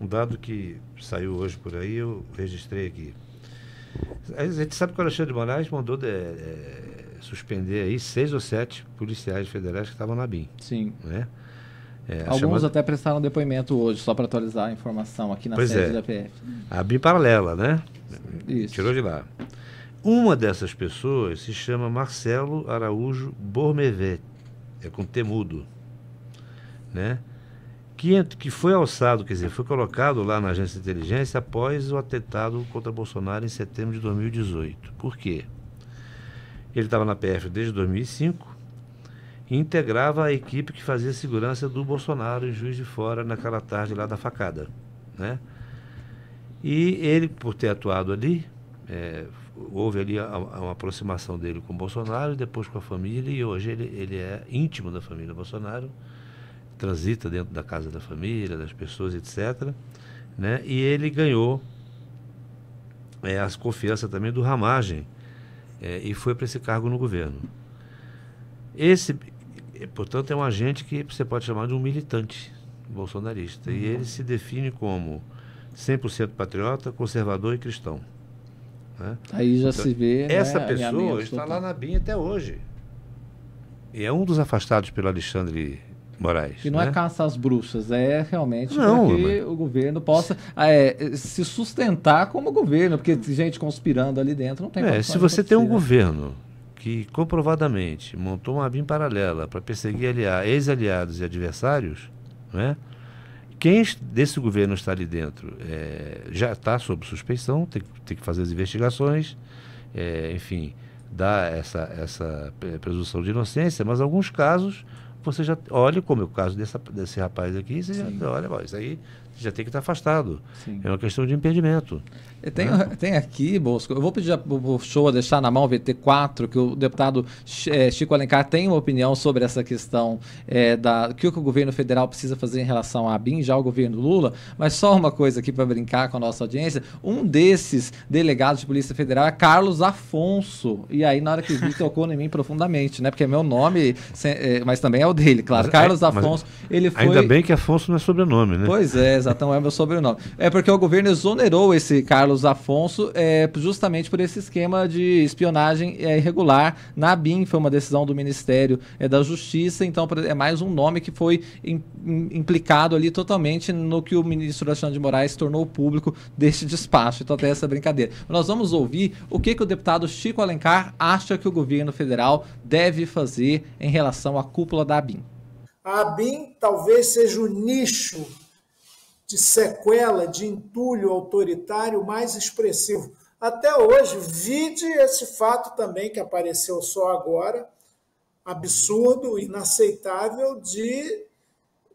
Um dado que saiu hoje por aí, eu registrei aqui. A gente sabe que o Alexandre de Moraes mandou de, é, suspender aí seis ou sete policiais federais que estavam na BIM. Sim. Né? É, Alguns chamada... até prestaram depoimento hoje, só para atualizar a informação aqui na pois sede é. da PF. A biparalela, né? Isso. Tirou de lá. Uma dessas pessoas se chama Marcelo Araújo Bormevet, é com temudo, né? Que, que foi alçado, quer dizer, foi colocado lá na agência de inteligência após o atentado contra Bolsonaro em setembro de 2018. Por quê? Ele estava na PF desde 2005 e integrava a equipe que fazia segurança do Bolsonaro em Juiz de Fora naquela tarde lá da facada, né? E ele, por ter atuado ali, é, houve ali a, a, uma aproximação dele com o Bolsonaro depois com a família e hoje ele, ele é íntimo da família Bolsonaro, transita dentro da casa da família, das pessoas, etc. Né? E ele ganhou é, as confiança também do Ramagem é, e foi para esse cargo no governo. Esse, portanto, é um agente que você pode chamar de um militante bolsonarista. Uhum. E ele se define como 100% patriota, conservador e cristão. Né? Aí já então, se vê. Essa né, pessoa está lá na BIM até hoje. E é um dos afastados pelo Alexandre Moraes. E não né? é caça às bruxas, é realmente não, para que mas... o governo possa é, se sustentar como governo, porque gente conspirando ali dentro não tem é, Se você tem um governo que comprovadamente montou uma BIM paralela para perseguir ex-aliados e adversários, né? Quem desse governo está ali dentro é, já está sob suspeição, tem, tem, que fazer as investigações, é, enfim, dar essa, essa presunção de inocência, mas alguns casos você já olha, como é o caso dessa, desse rapaz aqui, você Sim. já olha, isso aí já tem que estar afastado. Sim. É uma questão de impedimento. Tem, né? tem aqui, Bosco, eu vou pedir o show deixar na mão VT4, que o deputado é, Chico Alencar tem uma opinião sobre essa questão é, da que o que o governo federal precisa fazer em relação à BIM, já o governo Lula, mas só uma coisa aqui para brincar com a nossa audiência, um desses delegados de Polícia Federal é Carlos Afonso, e aí na hora que vi tocou em mim profundamente, né, porque é meu nome, é, mas também é o dele, claro, mas, Carlos Afonso, ele foi... Ainda bem que Afonso não é sobrenome, né? Pois é, exatamente, é meu sobrenome. É porque o governo exonerou esse Carlos Afonso é, justamente por esse esquema de espionagem é, irregular na BIM, foi uma decisão do Ministério é, da Justiça, então é mais um nome que foi im, implicado ali totalmente no que o ministro Alexandre de Moraes tornou público deste despacho. Então tem essa brincadeira. Nós vamos ouvir o que, que o deputado Chico Alencar acha que o governo federal deve fazer em relação à cúpula da ABIN. A ABIN talvez seja o nicho de sequela, de entulho autoritário mais expressivo. Até hoje, vide esse fato também que apareceu só agora, absurdo, inaceitável, de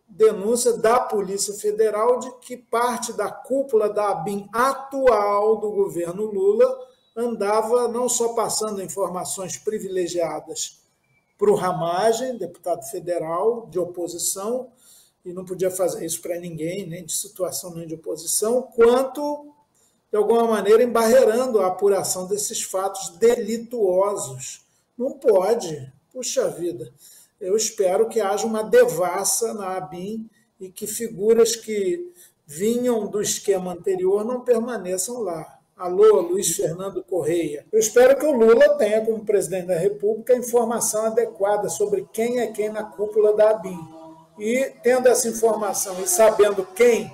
denúncia da Polícia Federal de que parte da cúpula da ABIN atual do governo Lula andava não só passando informações privilegiadas para o Ramagem, deputado federal de oposição, e não podia fazer isso para ninguém, nem de situação nem de oposição, quanto, de alguma maneira, embarreirando a apuração desses fatos delituosos. Não pode, puxa vida. Eu espero que haja uma devassa na ABIN e que figuras que vinham do esquema anterior não permaneçam lá. Alô, Luiz Fernando Correia. Eu espero que o Lula tenha, como presidente da República, informação adequada sobre quem é quem na cúpula da ABIN. E, tendo essa informação e sabendo quem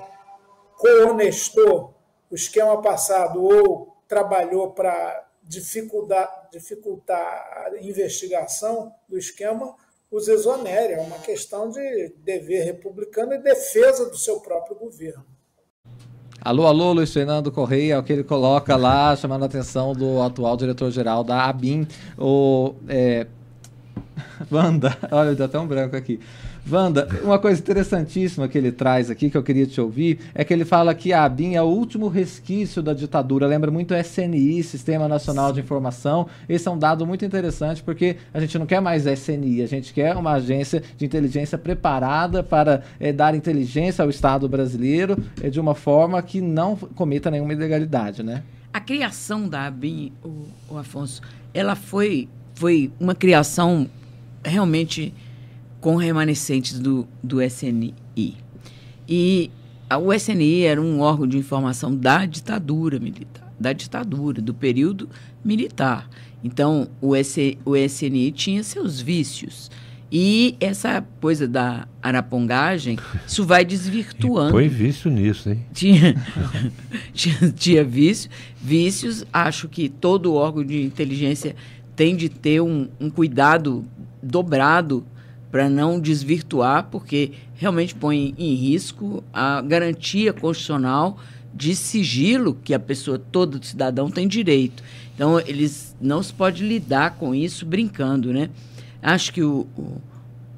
co-honestou o esquema passado ou trabalhou para dificultar, dificultar a investigação do esquema, os exonere. É uma questão de dever republicano e defesa do seu próprio governo. Alô, alô, Luiz Fernando Correia, é o que ele coloca lá, chamando a atenção do atual diretor-geral da ABIN, o é, Wanda, olha, deu até um branco aqui. Wanda, uma coisa interessantíssima que ele traz aqui, que eu queria te ouvir, é que ele fala que a ABIN é o último resquício da ditadura. Lembra muito o SNI, Sistema Nacional de Informação. Esse é um dado muito interessante, porque a gente não quer mais SNI, a gente quer uma agência de inteligência preparada para é, dar inteligência ao Estado brasileiro é, de uma forma que não cometa nenhuma ilegalidade, né? A criação da ABIN, o, o Afonso, ela foi, foi uma criação realmente com remanescentes do, do SNI. E o SNI era um órgão de informação da ditadura militar, da ditadura, do período militar. Então, o, S, o SNI tinha seus vícios. E essa coisa da arapongagem, isso vai desvirtuando. Põe vício nisso, hein? Tinha, tinha, tinha vício, vícios. Acho que todo órgão de inteligência tem de ter um, um cuidado dobrado para não desvirtuar, porque realmente põe em risco a garantia constitucional de sigilo que a pessoa, todo cidadão tem direito. Então, eles não se pode lidar com isso brincando, né? Acho que o,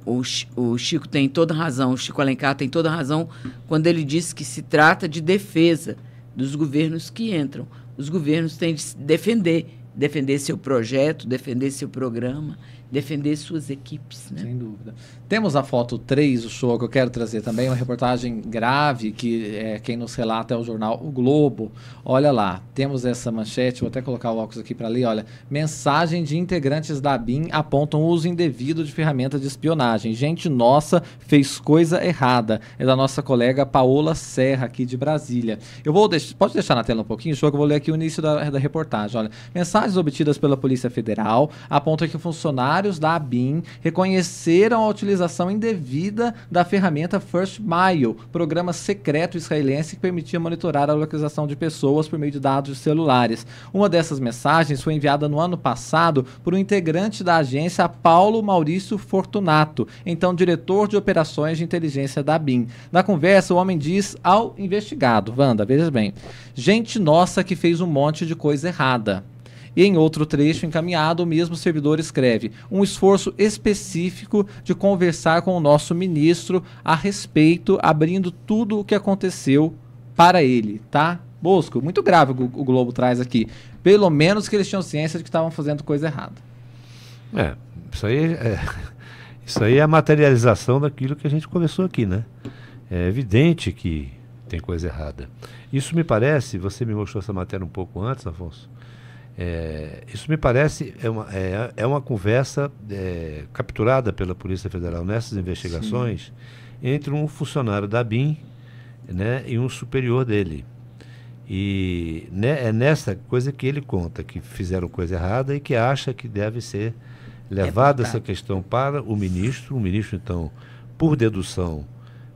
o, o, Chico tem toda razão, o Chico Alencar tem toda razão quando ele diz que se trata de defesa dos governos que entram. Os governos têm de defender, defender seu projeto, defender seu programa defender suas equipes. Né? Sem dúvida. Temos a foto 3 do show que eu quero trazer também, uma reportagem grave que é, quem nos relata é o jornal O Globo. Olha lá, temos essa manchete, vou até colocar o óculos aqui para ler, olha. Mensagem de integrantes da BIM apontam uso indevido de ferramenta de espionagem. Gente nossa fez coisa errada. É da nossa colega Paola Serra, aqui de Brasília. Eu vou deixar, pode deixar na tela um pouquinho, show que eu vou ler aqui o início da, da reportagem. Olha, mensagens obtidas pela Polícia Federal apontam que funcionários da ABIN reconheceram a utilização indevida da ferramenta First Mile, programa secreto israelense que permitia monitorar a localização de pessoas por meio de dados celulares. Uma dessas mensagens foi enviada no ano passado por um integrante da agência, Paulo Maurício Fortunato, então diretor de operações de inteligência da BIM. Na conversa, o homem diz ao investigado, Wanda, veja bem, gente nossa que fez um monte de coisa errada. Em outro trecho encaminhado, o mesmo servidor escreve: um esforço específico de conversar com o nosso ministro a respeito, abrindo tudo o que aconteceu para ele, tá? Bosco, muito grave o, o Globo traz aqui. Pelo menos que eles tinham ciência de que estavam fazendo coisa errada. É, isso aí é, isso aí é a materialização daquilo que a gente começou aqui, né? É evidente que tem coisa errada. Isso me parece, você me mostrou essa matéria um pouco antes, Afonso, é, isso me parece é uma, é, é uma conversa é, capturada pela Polícia Federal nessas investigações Sim. entre um funcionário da BIM né, e um superior dele. E né, é nessa coisa que ele conta que fizeram coisa errada e que acha que deve ser levada essa questão para o ministro. O ministro, então, por dedução,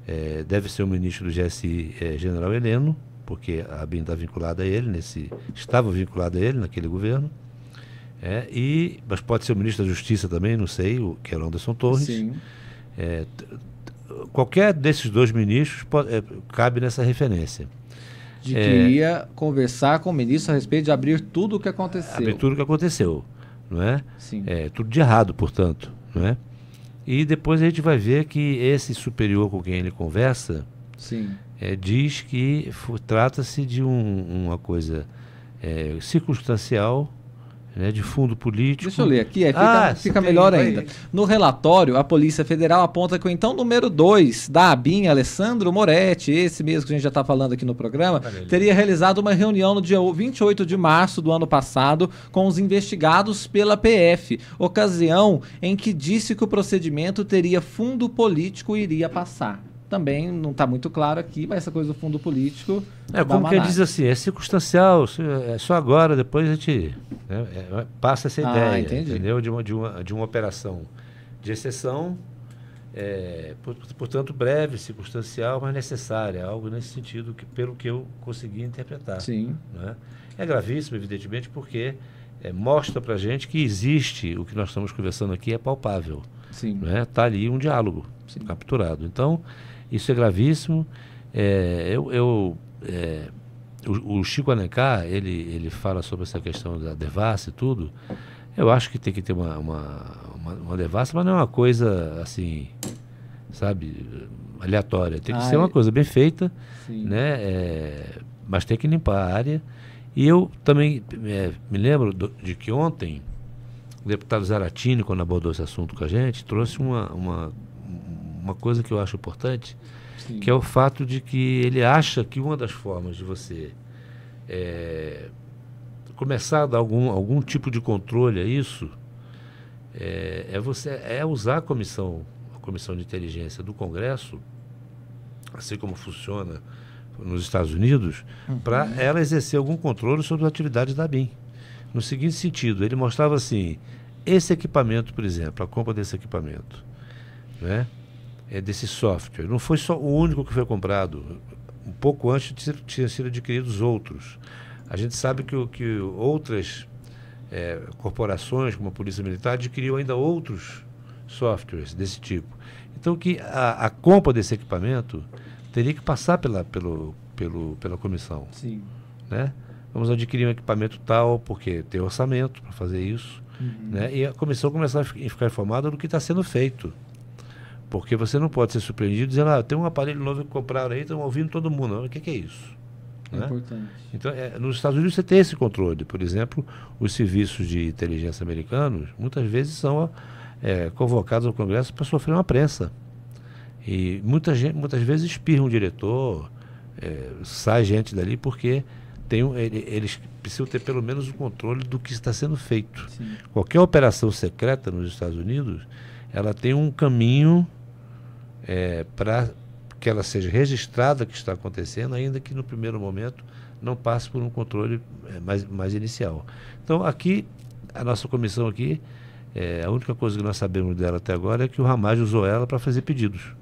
é, deve ser o ministro do GSI, é, General Heleno, porque a BIM está vinculada a ele, nesse, estava vinculada a ele naquele governo. É, e, mas pode ser o ministro da Justiça também, não sei, o, que era o Anderson Torres. Sim. É, qualquer desses dois ministros pode, é, cabe nessa referência. De que é, ia conversar com o ministro a respeito de abrir tudo o que aconteceu. Abrir tudo o que aconteceu, não é? Sim. É, tudo de errado, portanto, não é? E depois a gente vai ver que esse superior com quem ele conversa, Sim é, diz que trata-se de um, uma coisa é, circunstancial né, de fundo político. Deixa eu ler aqui, fica, ah, fica melhor ainda. No relatório, a Polícia Federal aponta que o então número 2 da ABIN, Alessandro Moretti, esse mesmo que a gente já está falando aqui no programa, teria realizado uma reunião no dia 28 de março do ano passado com os investigados pela PF, ocasião em que disse que o procedimento teria fundo político e iria passar também não está muito claro aqui, mas essa coisa do fundo político. É como que diz assim, é circunstancial, é só agora, depois a gente né, é, passa essa ah, ideia, entendi. entendeu? De uma, de, uma, de uma operação de exceção, é, portanto, breve, circunstancial, mas necessária, algo nesse sentido, que, pelo que eu consegui interpretar. Sim. Né? É gravíssimo, evidentemente, porque é, mostra para gente que existe, o que nós estamos conversando aqui é palpável. Sim. Né? Tá ali um diálogo Sim. capturado. Então, isso é gravíssimo. É, eu, eu é, o, o, Chico Alencar, ele, ele fala sobre essa questão da devassa e tudo. Eu acho que tem que ter uma, uma, uma, uma devassa, mas não é uma coisa assim, sabe, aleatória. Tem que ah, ser uma é... coisa bem feita, Sim. né? É, mas tem que limpar a área. E eu também é, me lembro do, de que ontem o deputado Zaratini, quando abordou esse assunto com a gente, trouxe uma, uma uma coisa que eu acho importante, Sim. que é o fato de que ele acha que uma das formas de você é, começar a dar algum, algum tipo de controle a isso é, é, você é usar a comissão a comissão de inteligência do Congresso assim como funciona nos Estados Unidos uhum. para ela exercer algum controle sobre as atividades da BIM no seguinte sentido ele mostrava assim esse equipamento por exemplo a compra desse equipamento né é, desse software. Não foi só o único que foi comprado. Um pouco antes tinham sido adquiridos outros. A gente sabe que, que outras é, corporações, como a Polícia Militar, adquiriu ainda outros softwares desse tipo. Então, que a, a compra desse equipamento teria que passar pela, pelo, pelo, pela comissão. Sim. Né? Vamos adquirir um equipamento tal, porque tem orçamento para fazer isso. Uhum. Né? E a comissão começar a ficar informada do que está sendo feito. Porque você não pode ser surpreendido dizendo, ah, tem um aparelho novo que compraram aí, estão ouvindo todo mundo. O que, que é isso? É né? importante. Então, é, nos Estados Unidos você tem esse controle. Por exemplo, os serviços de inteligência americanos muitas vezes são é, convocados ao Congresso para sofrer uma prensa. E muita gente, muitas vezes espirra um diretor, é, sai gente dali porque tem um, ele, eles precisam ter pelo menos o controle do que está sendo feito. Sim. Qualquer operação secreta nos Estados Unidos, ela tem um caminho é, para que ela seja registrada que está acontecendo, ainda que no primeiro momento não passe por um controle é, mais, mais inicial. Então, aqui, a nossa comissão aqui, é, a única coisa que nós sabemos dela até agora é que o Ramage usou ela para fazer pedidos,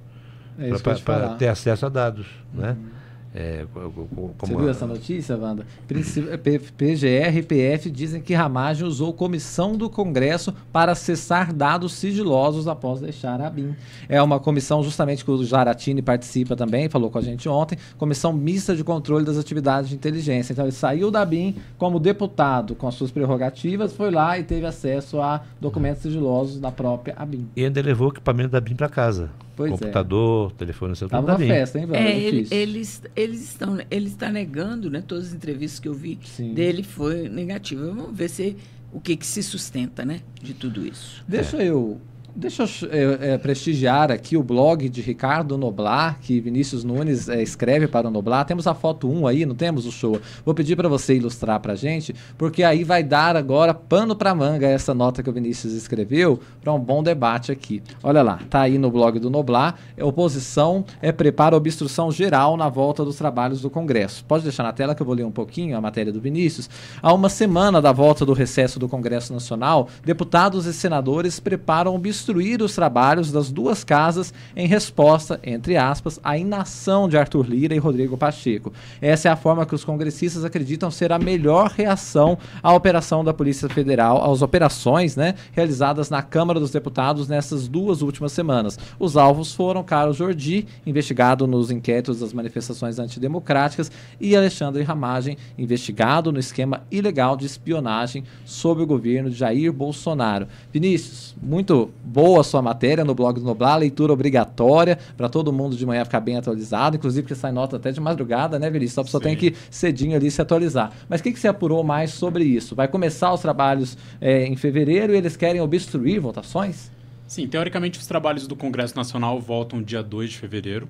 é para ter acesso a dados, né? uhum. né? É, como Você viu essa notícia, Wanda? PGR e PF dizem que Ramagem usou comissão do Congresso para acessar dados sigilosos após deixar a BIM. É uma comissão justamente que o Jaratini participa também, falou com a gente ontem, comissão mista de controle das atividades de inteligência. Então ele saiu da BIM como deputado com as suas prerrogativas, foi lá e teve acesso a documentos sigilosos da própria ABIM. E ainda levou o equipamento da BIM para casa. Pois é. computador, é. telefone celular. Tava uma festa, hein, É, ele, eles, eles estão, ele está negando, né? Todas as entrevistas que eu vi Sim. dele foi negativa. Vamos ver se o que, que se sustenta, né, de tudo isso. Deixa é. eu Deixa eu é, é, prestigiar aqui o blog de Ricardo Noblar, que Vinícius Nunes é, escreve para o Noblar. Temos a foto 1 aí, não temos o show? Vou pedir para você ilustrar para a gente, porque aí vai dar agora pano para manga essa nota que o Vinícius escreveu para um bom debate aqui. Olha lá, tá aí no blog do Noblar. Oposição é, prepara obstrução geral na volta dos trabalhos do Congresso. Pode deixar na tela que eu vou ler um pouquinho a matéria do Vinícius. Há uma semana da volta do recesso do Congresso Nacional, deputados e senadores preparam obstrução obstruir os trabalhos das duas casas em resposta, entre aspas, à inação de Arthur Lira e Rodrigo Pacheco. Essa é a forma que os congressistas acreditam ser a melhor reação à operação da Polícia Federal, às operações né, realizadas na Câmara dos Deputados nessas duas últimas semanas. Os alvos foram Carlos Jordi, investigado nos inquéritos das manifestações antidemocráticas, e Alexandre Ramagem, investigado no esquema ilegal de espionagem sob o governo de Jair Bolsonaro. Vinícius, muito boa a sua matéria no blog do Noblar, leitura obrigatória para todo mundo de manhã ficar bem atualizado, inclusive que sai nota até de madrugada, né, Vinícius? Então a pessoa Sim. tem que cedinho ali se atualizar. Mas o que, que você apurou mais sobre isso? Vai começar os trabalhos é, em fevereiro e eles querem obstruir votações? Sim, teoricamente os trabalhos do Congresso Nacional voltam dia 2 de fevereiro,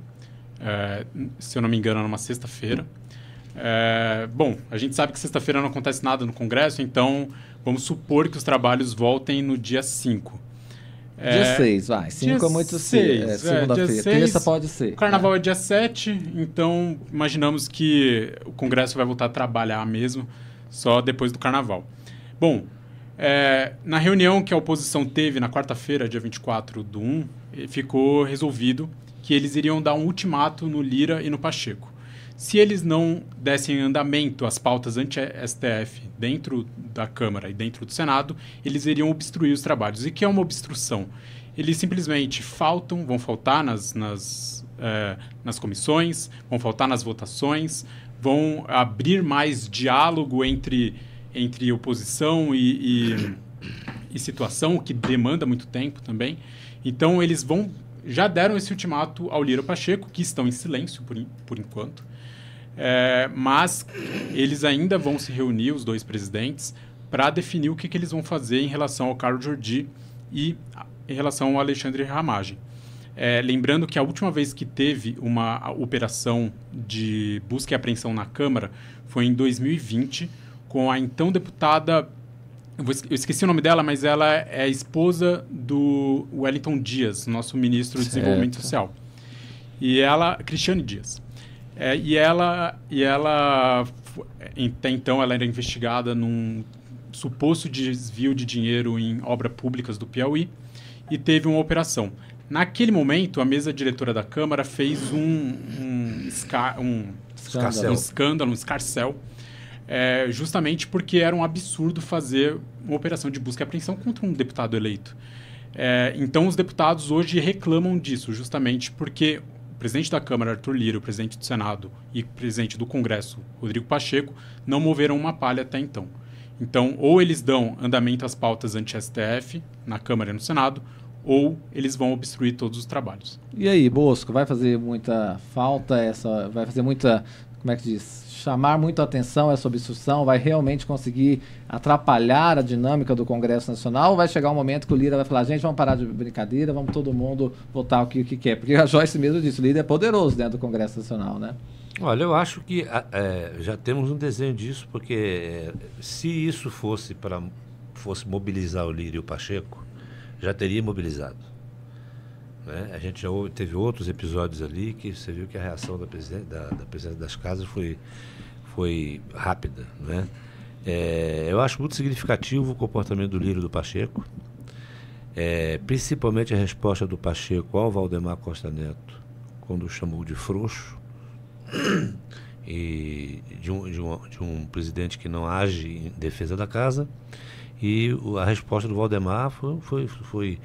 é, se eu não me engano, numa sexta-feira. É, bom, a gente sabe que sexta-feira não acontece nada no Congresso, então vamos supor que os trabalhos voltem no dia 5. É, dia 6, vai. 5 é muito cedo. É, Segunda-feira. Terça pode ser. O carnaval é. é dia 7, então imaginamos que o Congresso vai voltar a trabalhar mesmo só depois do carnaval. Bom, é, na reunião que a oposição teve na quarta-feira, dia 24 do 1, ficou resolvido que eles iriam dar um ultimato no Lira e no Pacheco. Se eles não dessem andamento às pautas anti-STF dentro da Câmara e dentro do Senado, eles iriam obstruir os trabalhos. E que é uma obstrução? Eles simplesmente faltam, vão faltar nas, nas, é, nas comissões, vão faltar nas votações, vão abrir mais diálogo entre entre oposição e, e, e situação, que demanda muito tempo também. Então, eles vão já deram esse ultimato ao Lira Pacheco, que estão em silêncio por, por enquanto. É, mas eles ainda vão se reunir, os dois presidentes, para definir o que, que, eles vão fazer em relação ao Carlos Jordi e em relação ao Alexandre Ramagem. É, lembrando que a última vez que teve uma operação de busca e apreensão na Câmara foi em 2020, com a então deputada. Eu esqueci o nome dela, mas ela é a esposa do Wellington Dias, nosso ministro certo. de Desenvolvimento Social. E ela, Cristiane Dias. É, e ela, e ela, até então, ela era investigada num suposto desvio de dinheiro em obras públicas do Piauí e teve uma operação. Naquele momento, a mesa diretora da Câmara fez um, um, um, escândalo. um escândalo, um escarcel, é, justamente porque era um absurdo fazer uma operação de busca e apreensão contra um deputado eleito. É, então, os deputados hoje reclamam disso, justamente porque presidente da Câmara, Arthur Lira, o presidente do Senado e o presidente do Congresso, Rodrigo Pacheco, não moveram uma palha até então. Então, ou eles dão andamento às pautas anti-STF na Câmara e no Senado, ou eles vão obstruir todos os trabalhos. E aí, Bosco, vai fazer muita falta essa, vai fazer muita, como é que diz, chamar muito a atenção essa obstrução? Vai realmente conseguir atrapalhar a dinâmica do Congresso Nacional? Ou vai chegar um momento que o líder vai falar, gente, vamos parar de brincadeira, vamos todo mundo votar o que, o que quer? Porque a Joyce mesmo disse, o líder é poderoso dentro do Congresso Nacional, né? Olha, eu acho que é, já temos um desenho disso, porque é, se isso fosse para fosse mobilizar o Lírio e o Pacheco, já teria mobilizado. Né? A gente já teve outros episódios ali que você viu que a reação da presidente, da, da das casas foi, foi rápida. Né? É, eu acho muito significativo o comportamento do Lírio do Pacheco, é, principalmente a resposta do Pacheco ao Valdemar Costa Neto, quando o chamou de frouxo, e de um, de, um, de um presidente que não age em defesa da casa, e a resposta do Valdemar foi, foi, foi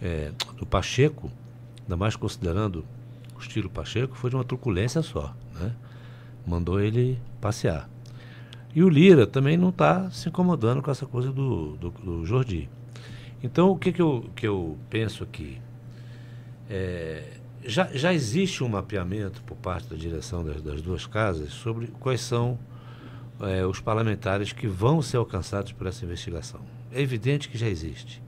é, do Pacheco, ainda mais considerando o estilo Pacheco, foi de uma truculência só. Né? Mandou ele passear. E o Lira também não está se incomodando com essa coisa do, do, do Jordi. Então, o que, que, eu, que eu penso aqui? É, já, já existe um mapeamento por parte da direção das, das duas casas sobre quais são é, os parlamentares que vão ser alcançados por essa investigação. É evidente que já existe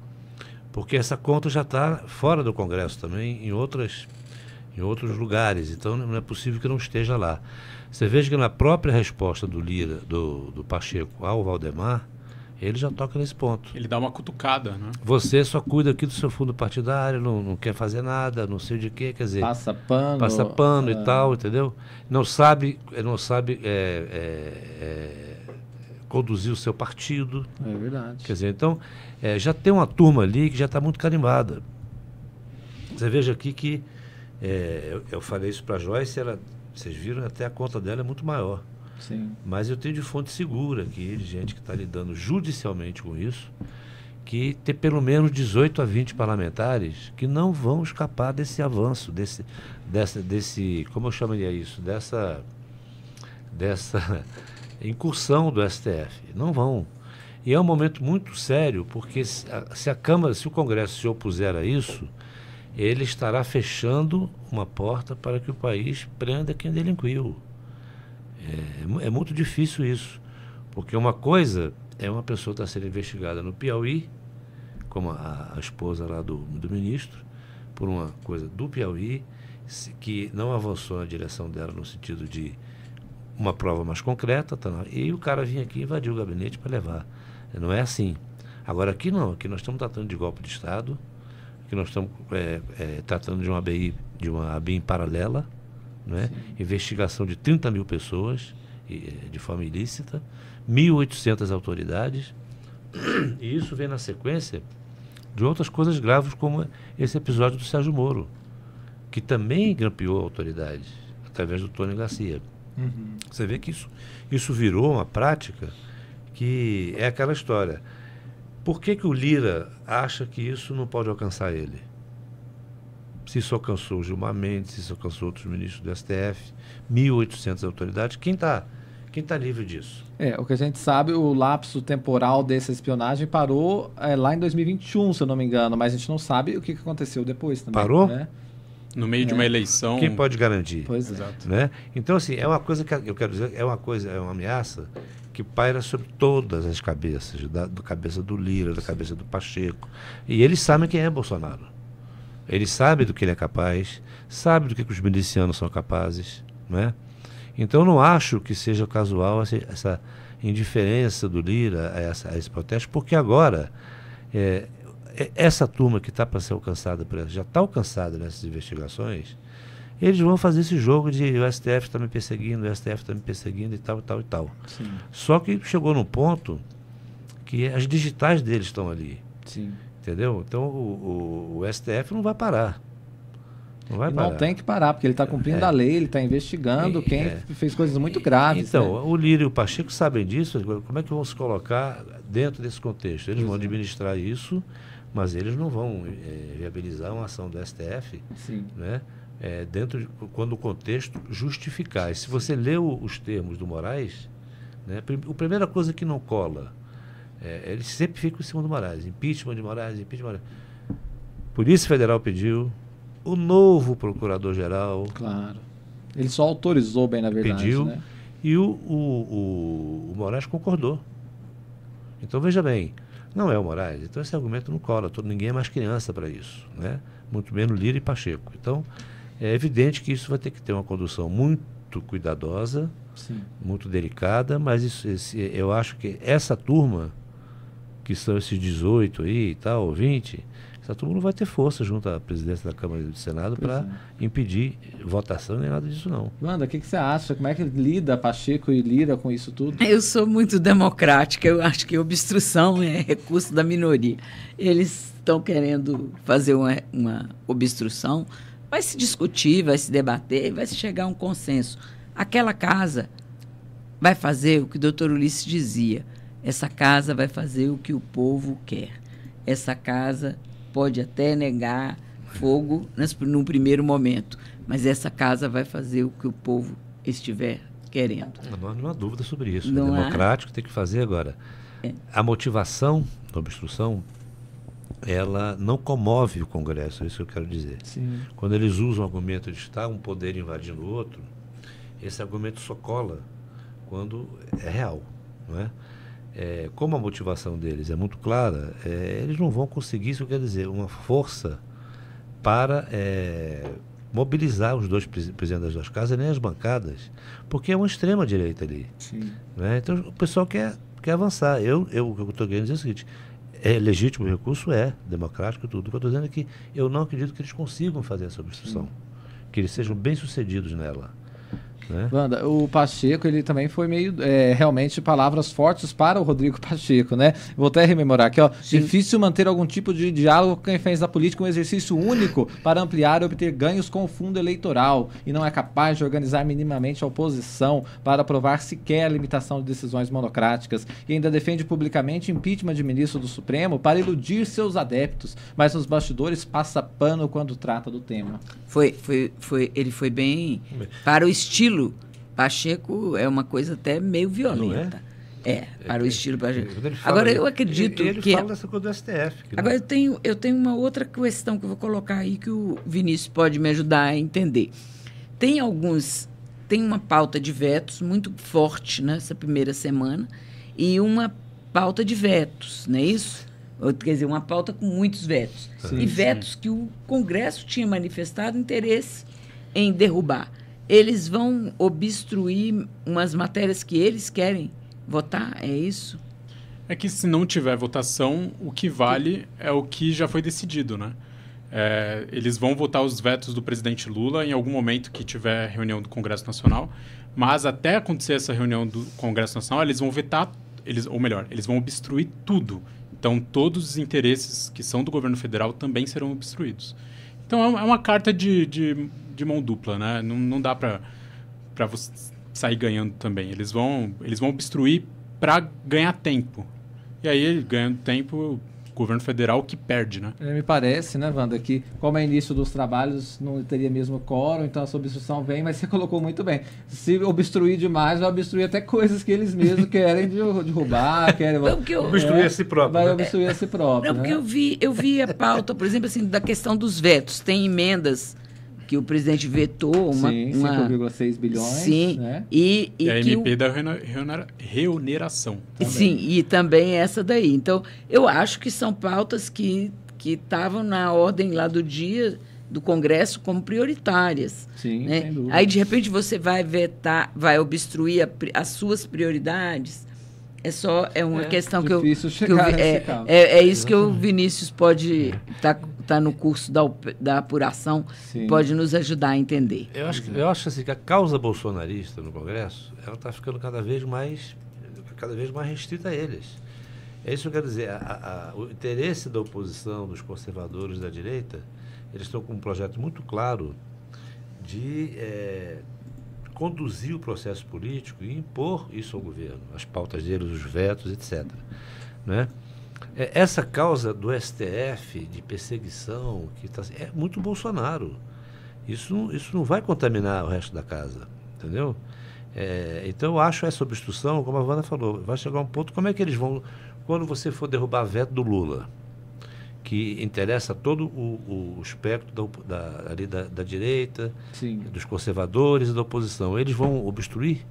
porque essa conta já está fora do Congresso também, em, outras, em outros lugares, então não é possível que não esteja lá. Você veja que na própria resposta do Lira, do, do Pacheco ao Valdemar, ele já toca nesse ponto. Ele dá uma cutucada, né? Você só cuida aqui do seu fundo partidário, não, não quer fazer nada, não sei de quê, quer dizer... Passa pano. Passa pano é... e tal, entendeu? Não sabe, não sabe é, é, é, conduzir o seu partido. É verdade. Quer dizer, então, é, já tem uma turma ali que já está muito carimbada. Você veja aqui que é, eu, eu, falei isso para a Joyce, ela, vocês viram, até a conta dela é muito maior. Sim. Mas eu tenho de fonte segura aqui, de gente que está lidando judicialmente com isso, que tem pelo menos 18 a 20 parlamentares que não vão escapar desse avanço, desse, dessa, desse como eu chamaria isso, dessa, dessa incursão do STF. Não vão. E é um momento muito sério, porque se a, se a Câmara, se o Congresso se opuser a isso, ele estará fechando uma porta para que o país prenda quem delinquiu. É, é muito difícil isso, porque uma coisa é uma pessoa estar sendo investigada no Piauí, como a, a esposa lá do, do ministro, por uma coisa do Piauí, que não avançou na direção dela no sentido de uma prova mais concreta, tá, e o cara vinha aqui e invadiu o gabinete para levar. Não é assim. Agora aqui não, aqui nós estamos tratando de golpe de Estado, aqui nós estamos é, é, tratando de uma ABI, de uma ABI paralela, né? investigação de 30 mil pessoas é, de forma ilícita, 1.800 autoridades, e isso vem na sequência de outras coisas graves, como esse episódio do Sérgio Moro, que também grampeou a autoridade, através do Tony Garcia. Uhum. Você vê que isso, isso virou uma prática que é aquela história. Por que, que o Lira acha que isso não pode alcançar ele? Se isso alcançou o Gilmar Mendes, se isso alcançou outros ministros do STF, 1.800 autoridades, quem está quem tá livre disso? É, o que a gente sabe, o lapso temporal dessa espionagem parou é, lá em 2021, se eu não me engano, mas a gente não sabe o que, que aconteceu depois também. Parou? Né? No meio é. de uma eleição. Quem pode garantir? Pois é. Exato. Né? Então, assim, é uma coisa que eu quero dizer, é uma coisa, é uma ameaça que paira sobre todas as cabeças, da, da cabeça do Lira, da cabeça do Pacheco. E eles sabem quem é Bolsonaro. Eles sabem do que ele é capaz, sabem do que, que os milicianos são capazes. Né? Então, não acho que seja casual essa, essa indiferença do Lira a, essa, a, esse protesto, porque agora é, é essa turma que está para ser alcançada, já está alcançada nessas investigações, eles vão fazer esse jogo de o STF está me perseguindo, o STF está me perseguindo e tal, e tal, e tal. Sim. Só que chegou num ponto que as digitais deles estão ali. Sim. Entendeu? Então o, o, o STF não vai parar. Não vai parar. Não tem que parar, porque ele está cumprindo é. a lei, ele está investigando quem é. fez coisas muito graves. Então, né? o Lírio e o Pacheco sabem disso, como é que vão se colocar dentro desse contexto? Eles vão é. administrar isso, mas eles não vão é, viabilizar uma ação do STF. Sim. Né? é, dentro de, quando o contexto justificar. E se você lê o, os termos do Moraes, né, a primeira coisa que não cola, é, ele sempre fica em cima do Moraes. Impeachment de Moraes, impeachment de Moraes. Polícia Federal pediu, o novo Procurador-Geral. Claro. Ele só autorizou bem, na verdade. Pediu, né? e o, o, o, o Moraes concordou. Então, veja bem, não é o Moraes. Então, esse argumento não cola. Todo, ninguém é mais criança para isso. Né? Muito menos Lira e Pacheco. Então, é evidente que isso vai ter que ter uma condução muito cuidadosa, Sim. muito delicada, mas isso, esse, eu acho que essa turma, que são esses 18 aí e tal, 20, essa turma não vai ter força junto à presidência da Câmara e do Senado para é. impedir votação nem nada disso, não. Wanda, o que, que, você acha? Como é que lida Pacheco e Lira com isso tudo? Eu sou muito democrática, eu acho que obstrução é recurso da minoria. Eles estão querendo fazer uma, uma obstrução Vai se discutir, vai se debater, vai se chegar a um consenso. Aquela casa vai fazer o que o doutor Ulisses dizia. Essa casa vai fazer o que o povo quer. Essa casa pode até negar fogo num primeiro momento, mas essa casa vai fazer o que o povo estiver querendo. Não, não há dúvida sobre isso. Não é democrático, há... tem que fazer agora. É. A motivação da obstrução ela não comove o Congresso, é isso que eu quero dizer. Sim. Quando eles usam o argumento de estar um poder invadindo o outro, esse argumento só cola quando é real. Não é? É, como a motivação deles é muito clara, é, eles não vão conseguir, isso quer dizer, uma força para é, mobilizar os dois presidentes das duas casas, nem as bancadas, porque é uma extrema-direita ali. Né? Então o pessoal quer, quer avançar. Eu, eu, o que eu estou querendo dizer é o seguinte: é legítimo o recurso? É, democrático tudo. O que eu estou dizendo é que eu não acredito que eles consigam fazer essa obstrução. Sim. Que eles sejam bem-sucedidos nela. Né? Wanda, o Pacheco, ele também foi meio, é, realmente, palavras fortes para o Rodrigo Pacheco, né? Vou até rememorar aqui, ó. Sim. Difícil manter algum tipo de diálogo com quem fez da política um exercício único para ampliar e obter ganhos com o fundo eleitoral e não é capaz de organizar minimamente a oposição para aprovar sequer a limitação de decisões monocráticas e ainda defende publicamente impeachment de ministro do Supremo para iludir seus adeptos, mas nos bastidores passa pano quando trata do tema. Foi, foi, foi, ele foi bem para o estilo Pacheco é uma coisa até meio violenta. É? É, para o estilo. Para... Quando ele fala- Agora, eu acredito ele, ele que. fala dessa coisa do STF. Agora, eu tenho, eu tenho uma outra questão que eu vou colocar aí que o Vinícius pode me ajudar a entender. Tem alguns. Tem uma pauta de vetos muito forte nessa primeira semana e uma pauta de vetos, não é isso? Ou, Quer dizer, uma pauta com muitos vetos. Sim, e vetos que o Congresso tinha manifestado interesse em derrubar. Eles vão obstruir umas matérias que eles querem votar, é isso? É que se não tiver votação, o que vale é o que já foi decidido, né? É, eles vão votar os vetos do presidente Lula em algum momento que tiver reunião do Congresso Nacional, mas até acontecer essa reunião do Congresso Nacional, eles vão vetar, eles, ou melhor, eles vão obstruir tudo. Então, todos os interesses que são do governo federal também serão obstruídos. Então, é uma, é uma carta de, de, de mão dupla, né? Não, não dá para você sair ganhando também. Eles vão, eles vão obstruir para ganhar tempo. E aí, ganhando tempo, governo federal que perde, né? É, Me parece, né, Wanda, que como é início dos trabalhos, não teria mesmo quórum, então essa obstrução vem, mas você colocou muito bem. Se obstruir demais, vai obstruir até coisas que eles mesmos querem derru- derrubar, querem... Não, porque eu- Obstruir a si próprio, Vai né? obstruir a si próprio, Não, porque né? eu vi, eu vi a pauta, por exemplo, assim, da questão dos vetos. Tem emendas que o presidente vetou, uma. Sim, uma 5,6 bilhões, Sim, né? e, e E, a que o- MP da reoneração. também. Sim, e também essa daí. Então, eu acho que são pautas que que estavam na ordem lá do dia do Congresso como prioritárias. Sim, né? sem dúvida. Aí, de repente, você vai vetar, vai obstruir a as suas prioridades. É só é uma É questão que eu, difícil que eu é, é, é isso que o Vinícius pode tá, tá no curso da, da apuração, Sim. pode nos ajudar a entender. Eu acho, que- eu acho assim que a causa bolsonarista no Congresso, ela está ficando cada vez mais, cada vez mais restrita a eles. É isso que eu quero dizer. a- a- o interesse da oposição, dos conservadores da direita, eles estão com um projeto muito claro de eh, conduzir o processo político e impor isso ao governo, as pautas deles, os vetos, etc. Né? É, Essa causa do STF de perseguição que tá, é muito Bolsonaro. Isso, não- isso não vai contaminar o resto da casa, entendeu? É, então eu acho essa obstrução, como a Wanda falou, vai chegar um ponto, como é que eles vão, quando você for derrubar veto do Lula, que interessa todo o, o espectro da, da, da, da direita, Sim. dos conservadores e da oposição, eles vão obstruir?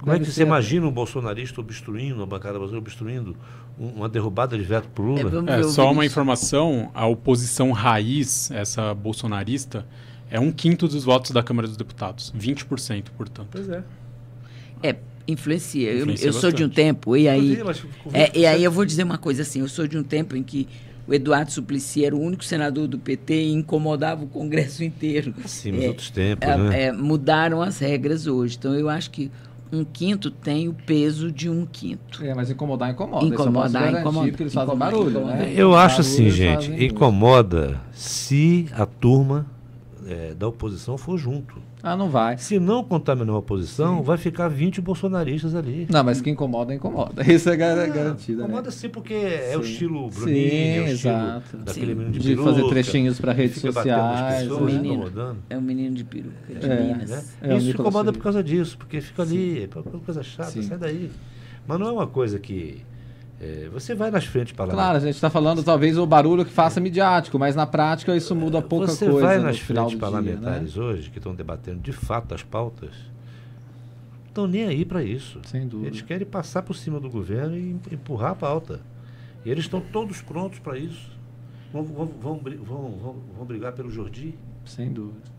Como é que você ser- imagina um bolsonarista obstruindo, a bancada brasileira obstruindo um- uma derrubada de veto para Lula? É, É, só uma Vinícius. informação, a oposição raiz, essa bolsonarista, é um quinto dos votos da Câmara dos Deputados. 20%, portanto. Pois é. É, influencia. Eu, Influencia eu sou de um tempo, e aí. Mas É, e aí 20%. eu vou dizer uma coisa assim, eu sou de um tempo em que o Eduardo Suplicy era o único senador do PT e incomodava o Congresso inteiro. Sim, nos É, outros tempos, é, né? é, mudaram as regras hoje. Então eu acho que um quinto tem o peso de um quinto. É, mas incomodar, incomoda. Posso Incomodar, garantir, incomoda. Porque eles fazem Incomoda, barulho, incomoda. né? Eu acho Barulho, assim, gente, incomoda se a turma eh, da oposição for junto. Ah, não vai. Se não contaminar a oposição, vai ficar 20 bolsonaristas ali. Não, mas que incomoda, incomoda. Isso é gar- garantido, né? Incomoda sim, porque é o Sim. estilo Sim, Bruninho, é o estilo exato. daquele Sim. menino de, De fazer peruca, trechinhos pra que redes fica batendo nas sociais, pessoas, o menino. incomodando. É um menino de peruca, de É, Minas. né? É, o Isso incomoda por causa disso, porque fica ali, é uma coisa chata, Sim. sai daí. Mas não é uma coisa que. Eh, você vai nas frentes parlamentares. Claro, a gente está falando talvez o barulho que faça midiático, mas na prática isso muda pouca Você coisa. vai no nas frentes dia, né? parlamentares hoje, que estão debatendo de fato as pautas, estão nem aí para isso. Sem dúvida. Eles querem passar por cima do governo e em- empurrar a pauta. E eles estão todos prontos para isso. Vão, vão, vão, vão, vão brigar pelo Jordi? Sem dúvida.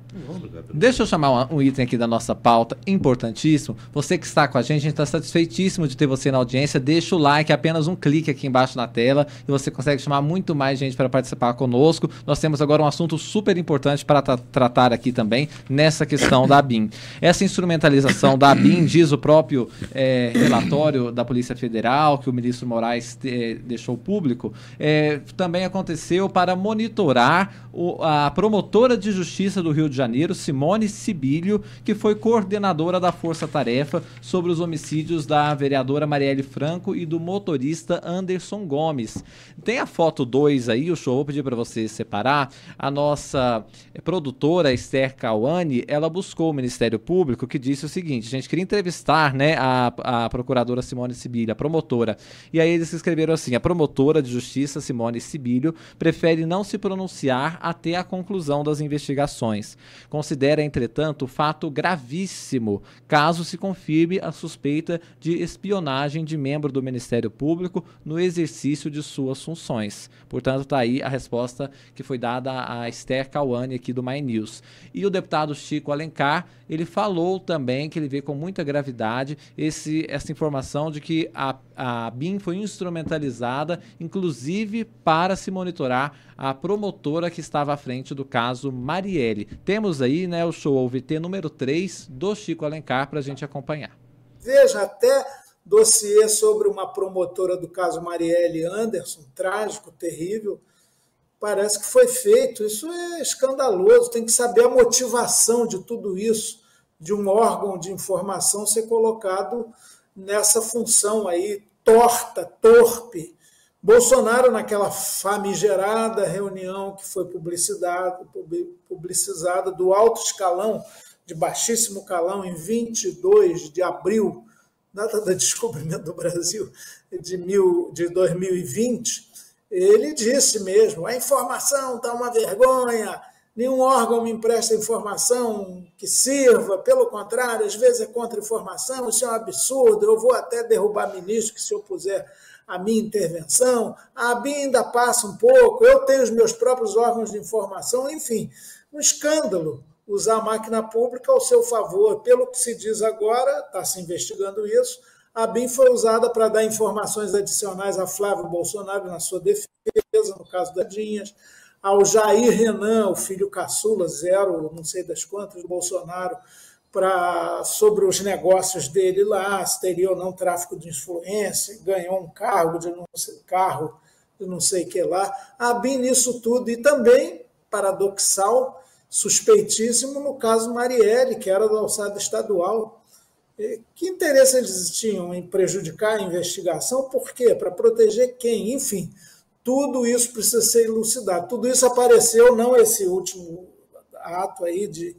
Deixa eu chamar um, item aqui da nossa pauta, importantíssimo. Você que está com a gente, a gente está satisfeitíssimo de ter você na audiência. Deixa o like, é apenas um clique aqui embaixo na tela e você consegue chamar muito mais gente para participar conosco. Nós temos agora um assunto super importante para tra- tratar aqui também, nessa questão da ABIN. Essa instrumentalização da ABIN, diz o próprio eh, relatório da Polícia Federal, que o ministro Moraes eh, deixou público, eh, também aconteceu para monitorar o- a promotora de justiça do Rio de Janeiro, Simone Sibilho, que foi coordenadora da Força Tarefa sobre os homicídios da vereadora Marielle Franco e do motorista Anderson Gomes. Tem a foto 2 aí, o show, vou pedir para você separar. A nossa produtora Esther Cauane, ela buscou o Ministério Público que disse o seguinte: a gente queria entrevistar né, a, a procuradora Simone Sibilho, a promotora. E aí eles escreveram assim: a promotora de justiça Simone Sibilho prefere não se pronunciar até a conclusão das investigações. Considera, entretanto, fato gravíssimo caso se confirme a suspeita de espionagem de membro do Ministério Público no exercício de suas funções. Portanto, está aí a resposta que foi dada a Esther Cauane aqui do My News. E o deputado Chico Alencar, ele falou também que ele vê com muita gravidade esse, essa informação de que a, a BIM foi instrumentalizada, inclusive para se monitorar a promotora que estava à frente do caso Marielle. Temos aí né, o show OVT número 3 do Chico Alencar para a gente acompanhar. Veja, até dossiê sobre uma promotora do caso Marielle Anderson, trágico, terrível, parece que foi feito. Isso é escandaloso, tem que saber a motivação de tudo isso, de um órgão de informação ser colocado nessa função aí torta, torpe. Bolsonaro, naquela famigerada reunião que foi publicizada do alto escalão, de baixíssimo calão, em 22 de abril, data do descobrimento do Brasil, de, mil, de 2020, ele disse mesmo: a informação está uma vergonha, nenhum órgão me empresta informação que sirva, pelo contrário, às vezes é contra-informação, isso é um absurdo, eu vou até derrubar ministro que se opuser à minha intervenção, a ABIN ainda passa um pouco, eu tenho os meus próprios órgãos de informação, enfim, um escândalo usar a máquina pública ao seu favor. Pelo que se diz agora, está se investigando isso, a BIM foi usada para dar informações adicionais a Flávio Bolsonaro na sua defesa, no caso da Dinhas, ao Jair Renan, o filho caçula, zero, não sei das quantas, do Bolsonaro, pra, sobre os negócios dele lá, se teria ou não tráfico de influência, ganhou um cargo de não sei, carro de não sei que lá. A BIM nisso tudo, e também, paradoxal, suspeitíssimo no caso Marielle, que era da alçada estadual. Que interesse eles tinham em prejudicar a investigação? Por quê? Para proteger quem? Enfim, tudo isso precisa ser elucidado. Tudo isso apareceu, não esse último ato aí de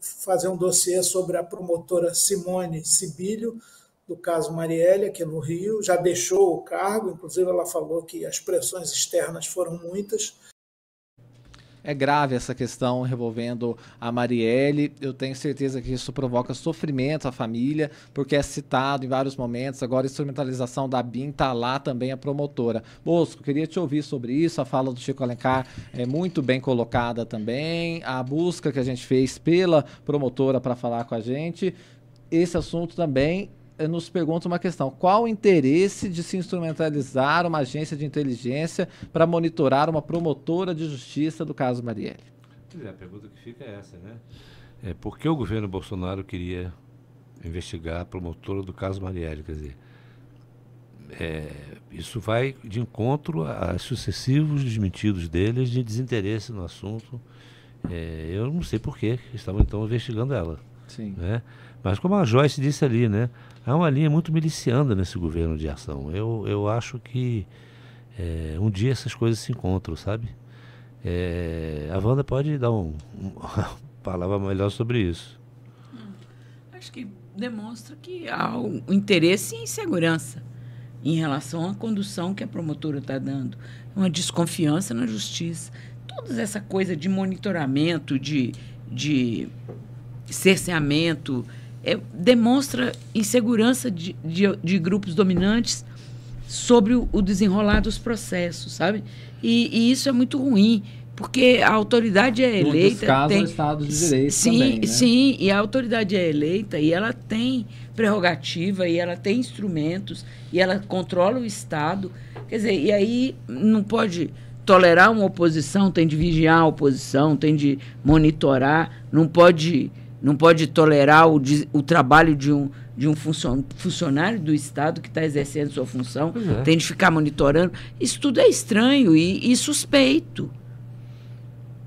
fazer um dossiê sobre a promotora Simone Sibilho, do caso Marielle, aqui no Rio, já deixou o cargo, inclusive ela falou que as pressões externas foram muitas, é grave essa questão envolvendo a Marielle. Eu tenho certeza que isso provoca sofrimento à família, porque é citado em vários momentos. Agora, a instrumentalização da BIM está lá também a promotora. Bosco, queria te ouvir sobre isso. A fala do Chico Alencar é muito bem colocada também. A busca que a gente fez pela promotora para falar com a gente. Esse assunto também nos pergunta uma questão: qual o interesse de se instrumentalizar uma agência de inteligência para monitorar uma promotora de justiça do caso Marielle? Pois é, a pergunta que fica é essa, né? É, por que o governo Bolsonaro queria investigar a promotora do caso Marielle? Quer dizer, é, isso vai de encontro a, sucessivos desmentidos deles de desinteresse no assunto. É, eu não sei por que estavam então investigando ela. Sim. Né? Mas como a Joyce disse ali, né? Há uma linha muito miliciana nesse governo de ação. Eu, eu acho que é, um dia essas coisas se encontram, sabe? É, a Wanda pode dar um, uma palavra melhor sobre isso. Hum, acho que demonstra que há um interesse em segurança em relação à condução que a promotora está dando. Uma desconfiança na justiça. Toda essa coisa de monitoramento, de, de cerceamento, é, demonstra insegurança de, de, de, grupos dominantes sobre o, o, desenrolar dos processos, sabe? E, e, isso é muito ruim, porque a autoridade é eleita. Caso tem, Estado de Direito sim, também, né? Sim, e a autoridade é eleita e ela tem prerrogativa e ela tem instrumentos e ela controla o Estado. Quer dizer, e aí não pode tolerar uma oposição, tem de vigiar a oposição, tem de monitorar, não pode não pode tolerar o, o trabalho de um, de um funcionário do Estado que está exercendo sua função, é. tem de ficar monitorando. Isso tudo é estranho e, e suspeito.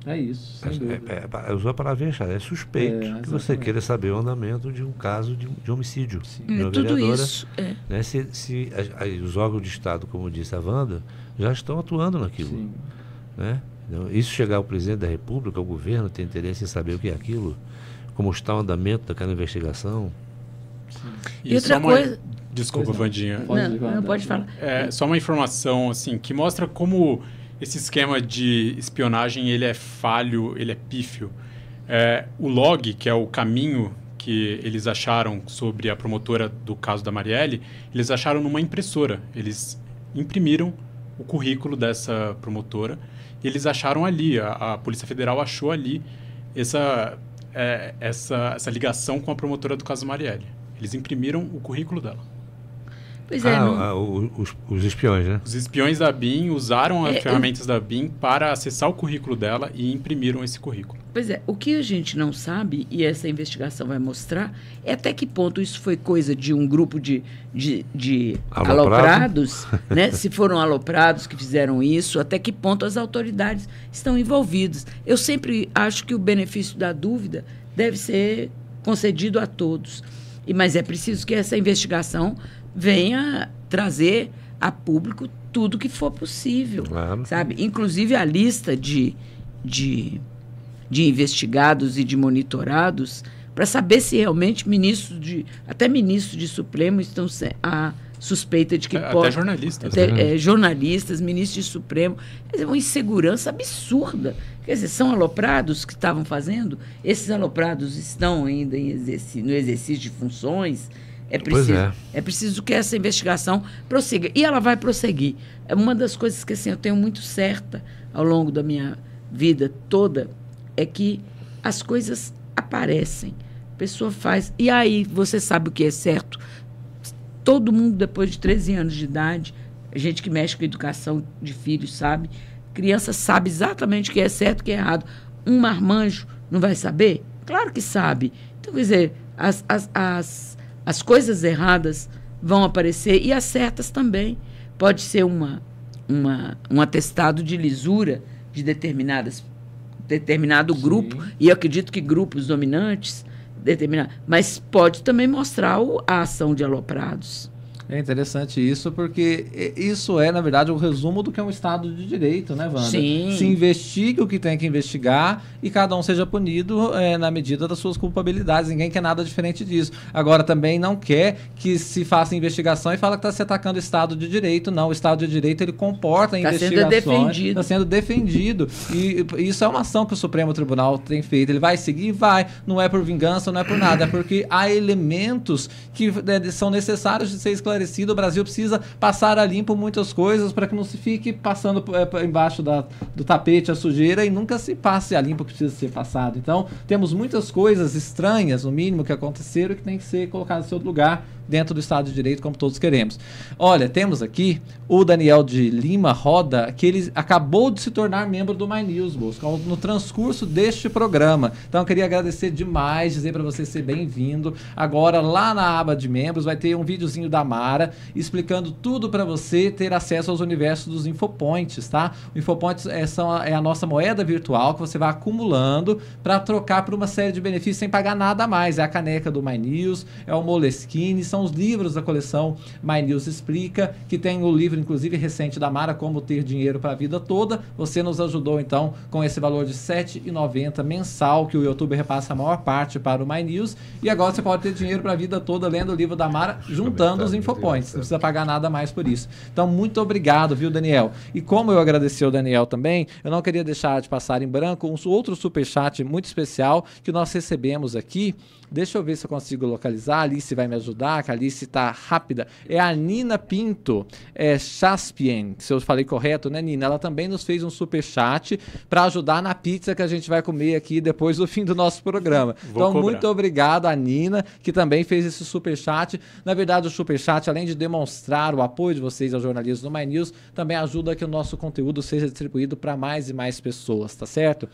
É isso, sem É, dúvida. é, é, usou a palavra. É suspeito É, que você queira saber o andamento de um caso de, de homicídio. De É, uma tudo vereadora, isso. É. né, se, se as- as- os órgãos de Estado, como disse a Wanda, já estão atuando naquilo. Sim. Né? Então, isso chegar ao presidente da República, ao governo, tem interesse em saber o que é aquilo, como está o andamento daquela investigação. E outra só uma- coisa- Desculpa, Pois não. Vandinha. Pode não, não pode falar. É, só uma informação assim que mostra como esse esquema de espionagem ele é falho, ele é pífio. É, o log, que é o caminho que eles acharam sobre a promotora do caso da Marielle, eles acharam numa impressora. Eles imprimiram o currículo dessa promotora e eles acharam ali, a, a Polícia Federal achou ali essa, é, essa, essa ligação com a promotora do caso Marielle. Eles imprimiram o currículo dela. Pois é, Ah, não- ah, o- os, os espiões, né? Os espiões da BIM usaram as É, eu- ferramentas da BIM para acessar o currículo dela e imprimiram esse currículo. Pois é, o que a gente não sabe, e essa investigação vai mostrar, é até que ponto isso foi coisa de um grupo de, de, de Aloprado. aloprados, né? se foram aloprados que fizeram isso, até que ponto as autoridades estão envolvidas. Eu sempre acho que o benefício da dúvida deve ser concedido a todos. E, mas é preciso que essa investigação venha trazer a público tudo que for possível Claro. sabe? Inclusive a lista de, de, de investigados e de monitorados para saber se realmente ministros de até ministros de Supremo estão se- a suspeita de que Até pode jornalistas. até, é, jornalistas, ministros de Supremo, quer dizer, uma insegurança absurda. Quer dizer, são aloprados que estavam fazendo, esses aloprados estão ainda em exerci- no exercício de funções. É preciso, é. é preciso que essa investigação prossiga. E ela vai prosseguir. É uma das coisas que assim, eu tenho muito certa ao longo da minha vida toda é que as coisas aparecem. A pessoa faz. E aí você sabe o que é certo. Todo mundo, depois de 13 anos de idade, a gente que mexe com educação de filhos sabe, criança sabe exatamente o que é certo e o que é errado. Um marmanjo não vai saber? Claro que sabe. Então, quer dizer, as, as, as, as coisas erradas vão aparecer e as certas também. Pode ser uma, uma, um atestado de lisura de determinadas, determinado grupo, e eu acredito que grupos dominantes, determinar, mas pode também mostrar o- a ação de aloprados. É interessante isso, porque isso é, na verdade, o resumo do que é um Estado de Direito, né, Wanda? Sim. Se investiga o que tem que investigar e cada um seja punido eh, na medida das suas culpabilidades. Ninguém quer nada diferente disso. Agora, também não quer que se faça investigação e fala que está se atacando o Estado de Direito. Não, o Estado de Direito ele comporta Tá sendo investigações. defendido. Está sendo defendido. E e isso é uma ação que o Supremo Tribunal tem feito. Ele vai seguir? Vai. Não é por vingança, não é por nada. É porque há elementos que né, são necessários de ser esclarecidos. O Brasil precisa passar a limpo muitas coisas para que não se fique passando é, embaixo da, do tapete a sujeira e nunca se passe a limpo que precisa ser passado. Então, temos muitas coisas estranhas, no mínimo, que aconteceram e que tem que ser colocadas em seu lugar dentro do Estado de Direito, como todos queremos. Olha, temos aqui o Daniel de Lima Roda, que ele acabou de se tornar membro do My News, Bosco, no transcurso deste programa. Então, eu queria agradecer demais, dizer para você ser bem-vindo. Agora, lá na aba de membros, vai ter um videozinho da Mara explicando tudo para você ter acesso aos universos dos Infopoints, tá? O Infopoints é, são a, é a nossa moeda virtual que você vai acumulando para trocar por uma série de benefícios sem pagar nada a mais. É a caneca do My News, é o Moleskine, são os livros da coleção My News Explica, que tem o livro, inclusive, recente da Mara, Como Ter Dinheiro para a Vida Toda. Você nos ajudou, então, com esse valor de R$ 7,90 mensal, que o YouTube repassa a maior parte para o My News. E agora você pode ter dinheiro para a vida toda lendo o livro da Mara, juntando os Infopoints. Não precisa pagar nada mais por isso. Então, muito obrigado, viu, Daniel? E como eu agradeci ao Daniel também, eu não queria deixar de passar em branco um outro superchat muito especial que nós recebemos aqui. Deixa eu ver se eu consigo localizar. A Alice vai me ajudar, que a Alice está rápida. É a Nina Pinto, é Chaspien, se eu falei correto, né, Nina? Ela também nos fez um superchat para ajudar na pizza que a gente vai comer aqui depois do fim do nosso programa. Vou então, cobrar. muito obrigado a Nina, que também fez esse superchat. Na verdade, o superchat, além de demonstrar o apoio de vocês ao jornalismo do My News, também ajuda que o nosso conteúdo seja distribuído para mais e mais pessoas, tá certo?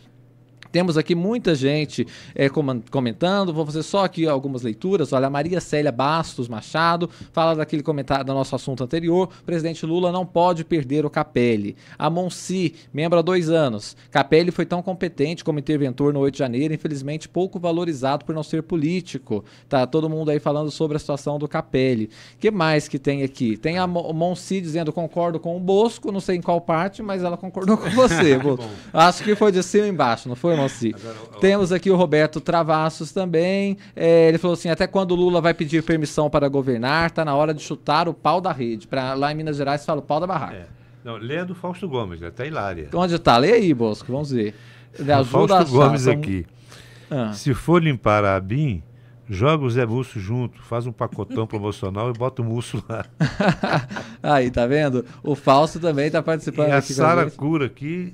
Temos aqui muita gente é, comentando, vou fazer só aqui algumas leituras. Olha, a Maria Célia Bastos Machado fala daquele comentário do nosso assunto anterior: presidente Lula não pode perder o Capelli. A Monsi, membro há dois anos. Capelli foi tão competente como interventor no 8 de janeiro, infelizmente pouco valorizado por não ser político. Tá todo mundo aí falando sobre a situação do Capelli. que mais que tem aqui? Tem a Monsi dizendo concordo com o Bosco, não sei em qual parte, mas ela concordou com você. Acho que foi de cima embaixo, não foi? Temos aqui o Roberto Travassos também. É, ele falou assim: até quando o Lula vai pedir permissão para governar? Tá na hora de chutar o pau da rede. Pra, lá em Minas Gerais fala o pau da barraca. É. Não, lê do Fausto Gomes, até hilária. Onde está? Lê aí, Bosco, vamos ver. Ajuda Fausto Gomes aqui. Ah. Se for limpar a ABIN, joga o Zé Múcio junto, faz um pacotão promocional e bota o Múcio lá. aí, tá vendo? O Fausto também tá participando e a Sara Cura aqui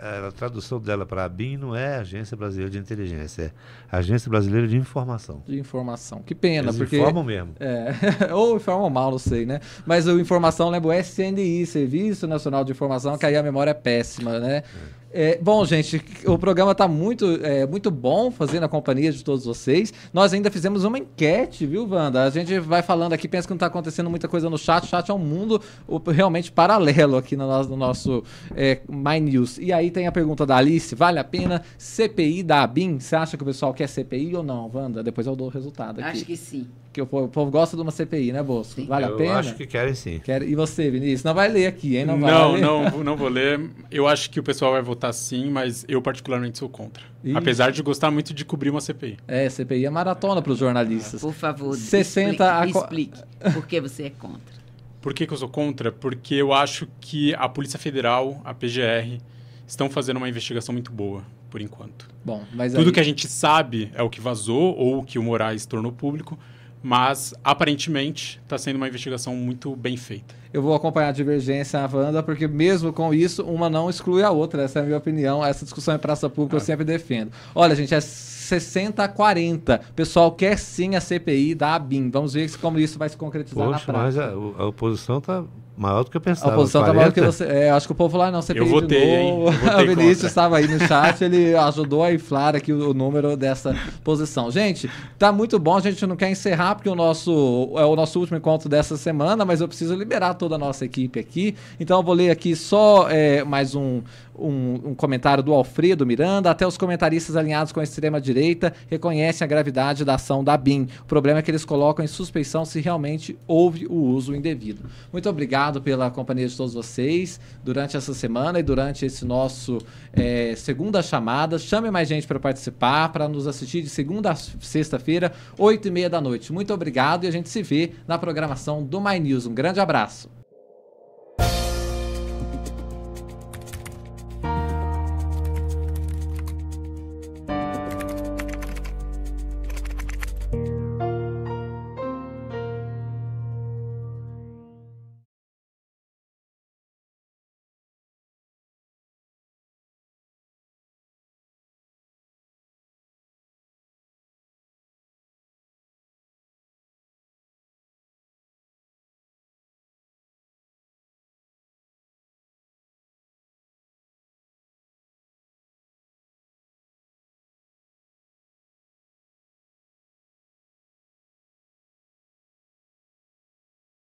a, a, tradução dela para a BIM não é Agência Brasileira de Inteligência, é Agência Brasileira de Informação. De informação. Que pena, Eles porque. informam mesmo. É, ou informam mal, não sei, né? Mas o informação lembra o SNI, Serviço Nacional de Informação, que aí a memória é péssima, né? É. É, bom, gente, o programa está muito, é, muito bom fazendo a companhia de todos vocês. Nós ainda fizemos uma enquete, viu, Wanda? A gente vai falando aqui, pensa que não está acontecendo muita coisa no chat. O chat é um mundo realmente paralelo aqui no nosso, no nosso é, My News. E aí tem a pergunta da Alice: vale a pena CPI da ABIN? Você acha que o pessoal quer CPI ou não, Wanda? Depois eu dou o resultado aqui. Acho que sim que o povo, o povo, gosta de uma CPI, né, Bosco? Vale eu a pena? Eu acho que querem sim. Quer... E você, Vinícius? Não vai ler aqui, hein? Não, não, não, não vou ler. Eu acho que o pessoal vai votar sim, mas eu particularmente sou contra. Ixi. Apesar de gostar muito de cobrir uma CPI. É, CPI é maratona para os jornalistas. Por favor, 60 explique, a... explique por que você é contra. Por que, que eu sou contra? Porque eu acho que a Polícia Federal, a PGR, estão fazendo uma investigação muito boa, por enquanto. Bom, mas Tudo aí... que a gente sabe é o que vazou ou o que o Moraes tornou público, mas aparentemente está sendo uma investigação muito bem feita. Eu vou acompanhar a divergência, a Wanda, porque mesmo com isso, uma não exclui a outra. Essa é a minha opinião. Essa discussão em praça pública ah. eu sempre defendo. Olha, gente, é 60 a 40. O pessoal quer sim a CPI da ABIN. Vamos ver como isso vai se concretizar Poxa, na prática. Mas a, a oposição está maior do que eu pensava. A oposição está maior do que você. É, acho que o povo lá não, CPI eu votei, de novo. o Vinícius estava aí no chat, ele ajudou a inflar aqui o, o, número dessa posição. Gente, tá muito bom, a gente não quer encerrar porque o nosso é o nosso último encontro dessa semana, mas eu preciso liberar toda a nossa equipe aqui. Então eu vou ler aqui só é, mais um, um, um, comentário do Alfredo Miranda. Até os comentaristas alinhados com a extrema-direita reconhecem a gravidade da ação da BIM. O problema é que eles colocam em suspeição se realmente houve o uso indevido. Muito obrigado pela companhia de todos vocês durante essa semana e durante esse nosso é, segunda chamada. Chame mais gente para participar, para nos assistir de segunda a sexta-feira, oito e meia da noite. Muito obrigado e a gente se vê na programação do My News. Um grande abraço.